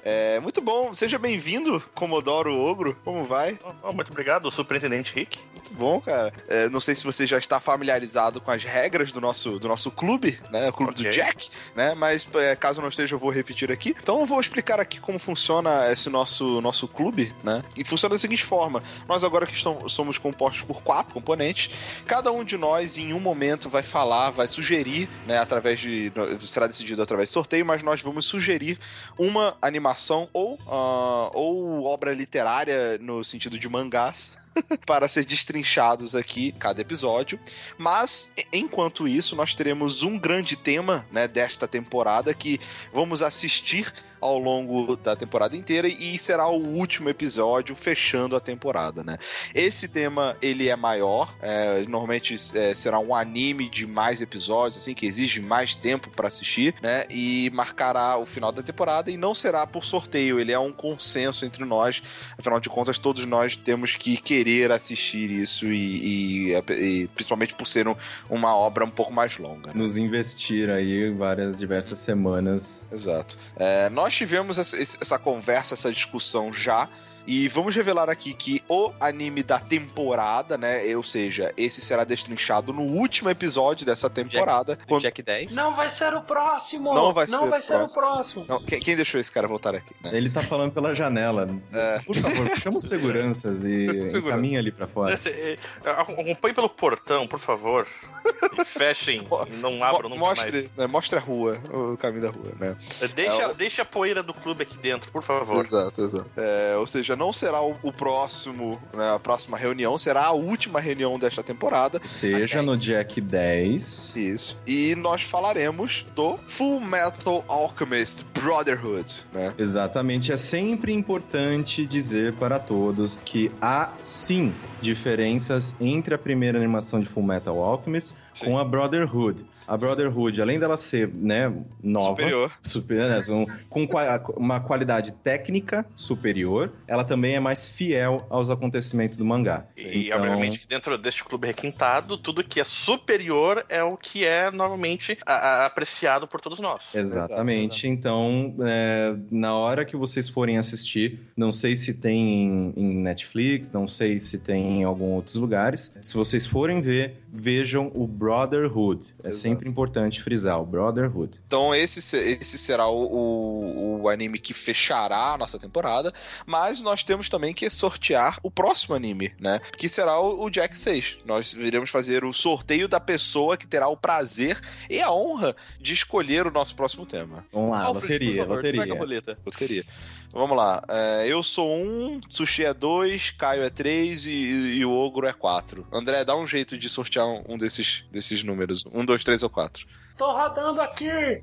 É, muito bom, seja bem-vindo, Comodoro Ogro. Como vai? Oh, muito obrigado, Superintendente Rick. Muito bom, cara. É, não sei se você já está familiarizado com as regras do nosso, do nosso clube, né? O clube do Ok. Jack, né? Mas é, caso não esteja, eu vou repetir aqui. Então eu vou explicar aqui como funciona esse nosso, nosso clube, né? E funciona da seguinte forma: nós agora que somos compostos por quatro componentes, cada um de nós em um momento vai falar, vai sugerir, né? Através de. será decidido através de sorteio, mas nós vamos sugerir uma animação ou, ah, ou obra literária no sentido de mangás [laughs] para ser destrinchados aqui cada episódio. Mas enquanto isso, nós teremos um grande tema, né, desta temporada que vamos assistir ao longo da temporada inteira e será o último episódio fechando a temporada, né? Esse tema ele é maior, é, normalmente é, será um anime de mais episódios, assim que exige mais tempo para assistir, né? E marcará o final da temporada e não será por sorteio, ele é um consenso entre nós. Afinal de contas, todos nós temos que querer assistir isso e, e- e principalmente por ser um- uma obra um pouco mais longa. né? Nos investir aí várias, diversas semanas. Exato. É, nós tivemos essa, essa conversa, essa discussão já. E vamos revelar aqui que o anime da temporada, né? Ou seja, esse será destrinchado no último episódio dessa temporada. quando- Jack 10. Não vai ser o próximo! Não vai ser vai o ser o próximo! Não, quem, quem deixou esse cara voltar aqui? né? Ele tá falando pela janela. É. Por favor, chama os seguranças e [laughs] Segurança. encaminha ali pra fora. Esse, eh, acompanhe pelo portão, por favor. E fechem, não abram nunca mostre, né, mostre a rua, o caminho da rua, né? Deixa, É deixa a poeira do clube aqui dentro, por favor. Exato, exato. É, ou seja, não será o, o próximo, né, a próxima reunião, será a última reunião desta temporada. Seja no Jack 10. Isso. E nós falaremos do Full Metal Alchemist Brotherhood, né? Exatamente. É sempre importante dizer para todos que há sim diferenças entre a primeira animação de Full Metal Alchemist Sim. com a Brotherhood. A Brotherhood, além dela ser, né, nova, Superior. super- né, com uma qualidade técnica superior, ela também é mais fiel aos acontecimentos do mangá. E, Então, obviamente, que dentro deste clube requintado, tudo que é superior é o que é a- a- apreciado por todos nós. Exatamente. Então, é, na hora que vocês forem assistir, não sei se tem em, em Netflix, não sei se tem em alguns outros lugares. Se vocês forem ver, vejam o Brotherhood. É Exato. sempre importante frisar o Brotherhood. Então esse, se- esse será o, o, o anime que fechará a nossa temporada, mas nós temos também que sortear o próximo anime, né? Que será o, o Jack 6. Nós iremos fazer o sorteio da pessoa que terá o prazer e a honra de escolher o nosso próximo tema. Vamos lá, Alfred, loteria, favor, loteria. traga a roleta. Loteria. Vamos lá. É, eu sou um, Sushi é dois, Caio é três e, e o Ogro é quatro. André, dá um jeito de sortear um, um desses, desses números. Um, dois, três ou quatro. Tô rodando aqui! [laughs]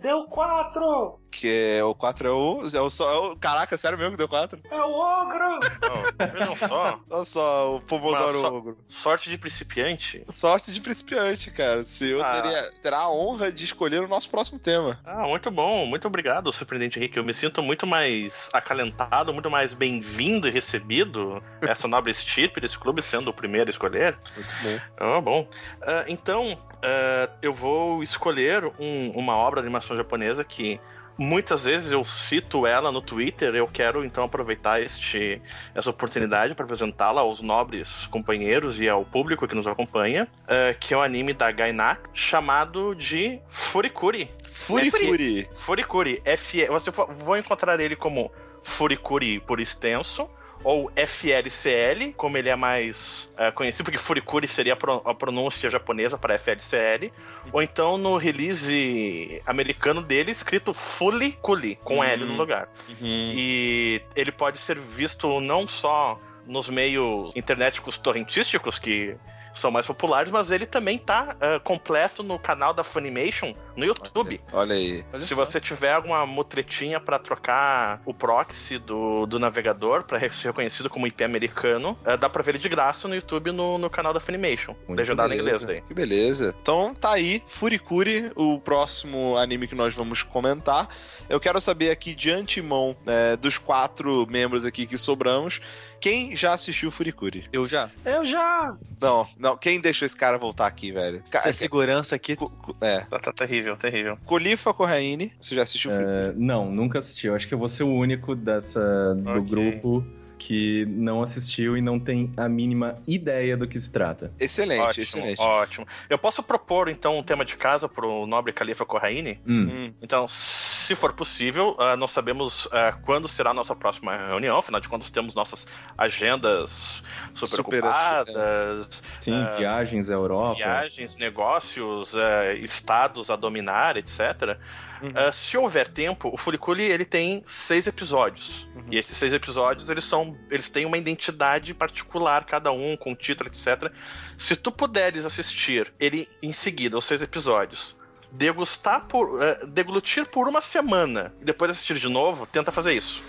Deu quatro! que é o 4 é o. É o, só, é o caraca, sério mesmo que deu 4? É o ogro! Não, vejam só. Olha só, o Pomodoro Uma Ogro. Sorte de principiante. Sorte de principiante, cara. Se eu Ah. teria, terá a honra de escolher o nosso próximo tema. Ah, muito bom. Muito obrigado, surpreendente Henrique. Eu me sinto muito mais acalentado, muito mais bem-vindo e recebido essa nobre estirpe desse clube, sendo o primeiro a escolher. Muito bom. Ah, bom. Ah, então, ah, eu vou escolher um- uma obra de animação japonesa que muitas vezes eu cito ela no Twitter. Eu quero então aproveitar este, essa oportunidade para apresentá-la aos nobres companheiros e ao público que nos acompanha, ah, que é um anime da Gainax chamado de Furikuri. Furi Furi. Furi. Furikuri, F você vou encontrar ele como Furikuri por extenso, ou FLCL, como ele é mais eh, conhecido, porque Furikuri seria a, pro- a pronúncia japonesa para FLCL, ou então no release americano dele, escrito Fully Kuli, com L no Hum. lugar. Uhum. E ele pode ser visto não só nos meios internéticos torrentísticos, que são mais populares, mas ele também tá eh, completo no canal da Funimation no YouTube. Olha aí. Se você tiver alguma mutretinha pra trocar o proxy do, do navegador pra ser reconhecido como IP americano, eh, dá pra ver ele de graça no YouTube no, no canal da Funimation. Muito Legendado em inglês daí. Que beleza. Então tá aí, Furikuri, o próximo anime que nós vamos comentar. Eu quero saber aqui de antemão, né, dos quatro membros aqui que sobramos, quem já assistiu Furikuri? Eu já. Eu já! Não, não, quem deixou esse cara voltar aqui, velho? Ca- Essa segurança aqui. Co- É. Tá, tá terrível, terrível. Colifa Corraine, você já assistiu Furikuri? É, não, nunca assisti. Eu acho que eu vou ser o único dessa do Ok. grupo que não assistiu e não tem a mínima ideia do que se trata. Excelente, ótimo, excelente. ótimo. Eu posso propor, então, um tema de casa pro nobre Califa Corraine? Hum. Hum, Então, se for possível, ah, nós sabemos ah, quando será a nossa próxima reunião, afinal de contas temos nossas agendas super, Super, ocupadas, Sim, Ah, viagens à Europa. viagens, negócios, estados a dominar, etc. Uhum. Eh, se houver tempo, o Furikuri ele tem seis episódios. Uhum. E esses seis episódios eles são, eles têm uma identidade particular cada um, com título, etc. Se tu puderes assistir ele em seguida, os seis episódios, degustar por, eh, deglutir por uma semana e depois assistir de novo, tenta fazer isso.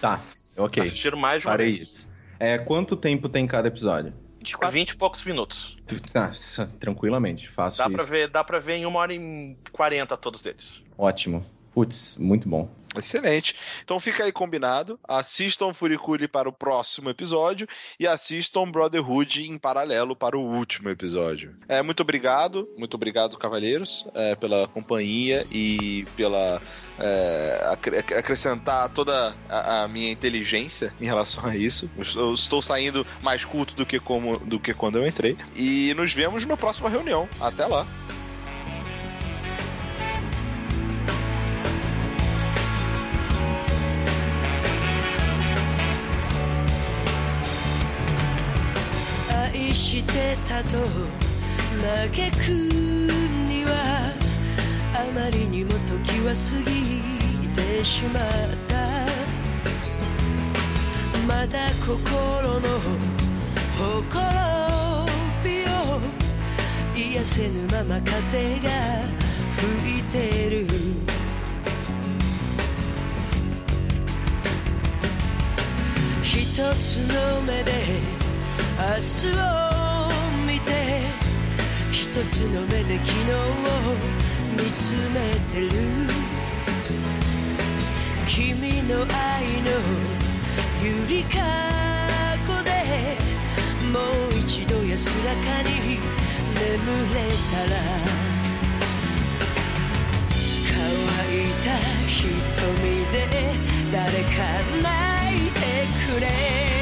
Tá, ok. Assistir mais de uma Farei vez. isso. É, quanto tempo tem cada episódio? 24. 20 e poucos minutos. Tá, isso, tranquilamente, faço Dá isso. pra, ver, dá pra ver em uma hora e quarenta todos eles. Ótimo. Putz, muito bom. Excelente. Então fica aí combinado. Assistam Furikuri para o próximo episódio e assistam Brotherhood em paralelo para o último episódio. É, muito obrigado, muito obrigado, cavalheiros, é, pela companhia e pela é, acre- acrescentar toda a, a minha inteligência em relação a isso. Eu estou saindo mais culto do que, como, do que quando eu entrei. E nos vemos na próxima reunião. Até lá. たと嘆くにはあまりにも時は過ぎてしまった。まだ心のほころびを癒せぬまま風が吹いてる。一つの目で明日をつの目で昨日を見つめてる君の愛のゆりかごでもう一度安らかに眠れたら乾いた瞳で誰か泣いてくれ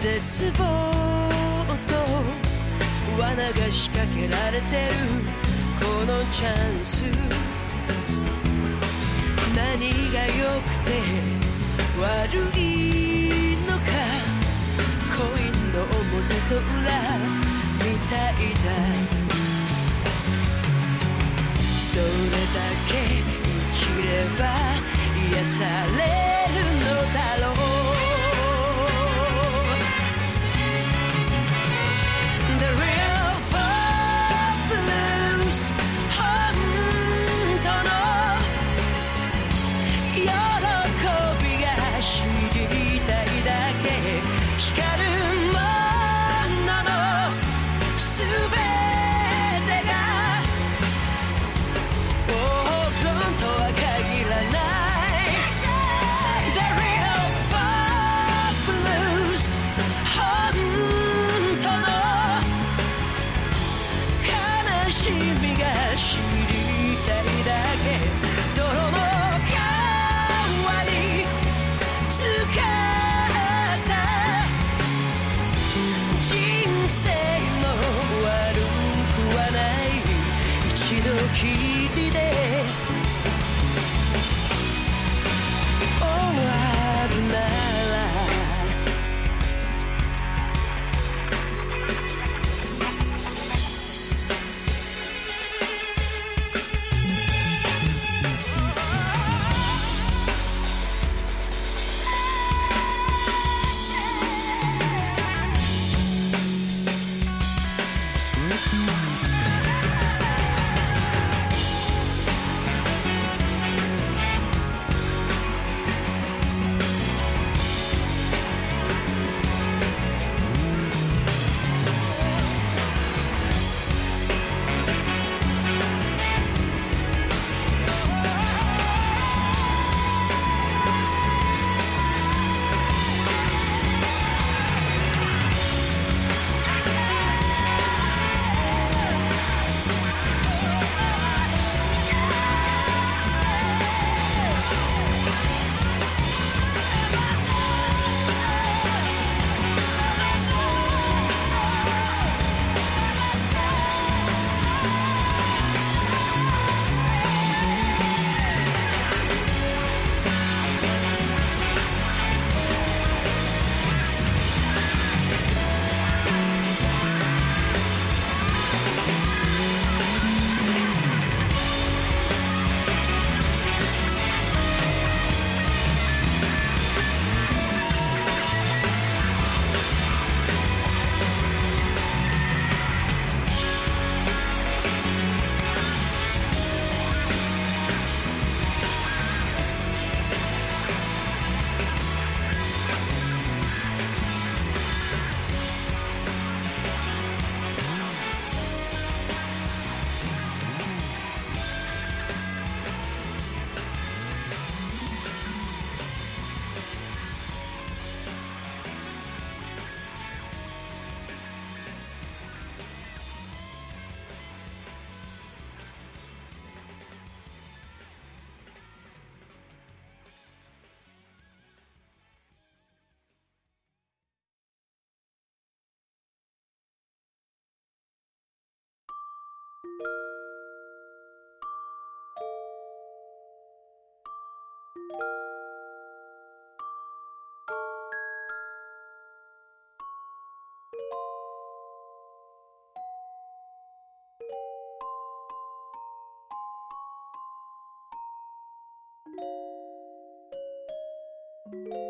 絶望と罠が仕掛けられてるこのチャンス。何が良くて悪いのかコインの表と裏みたいだどれだけ生きれば癒されるのだろう。Thank you.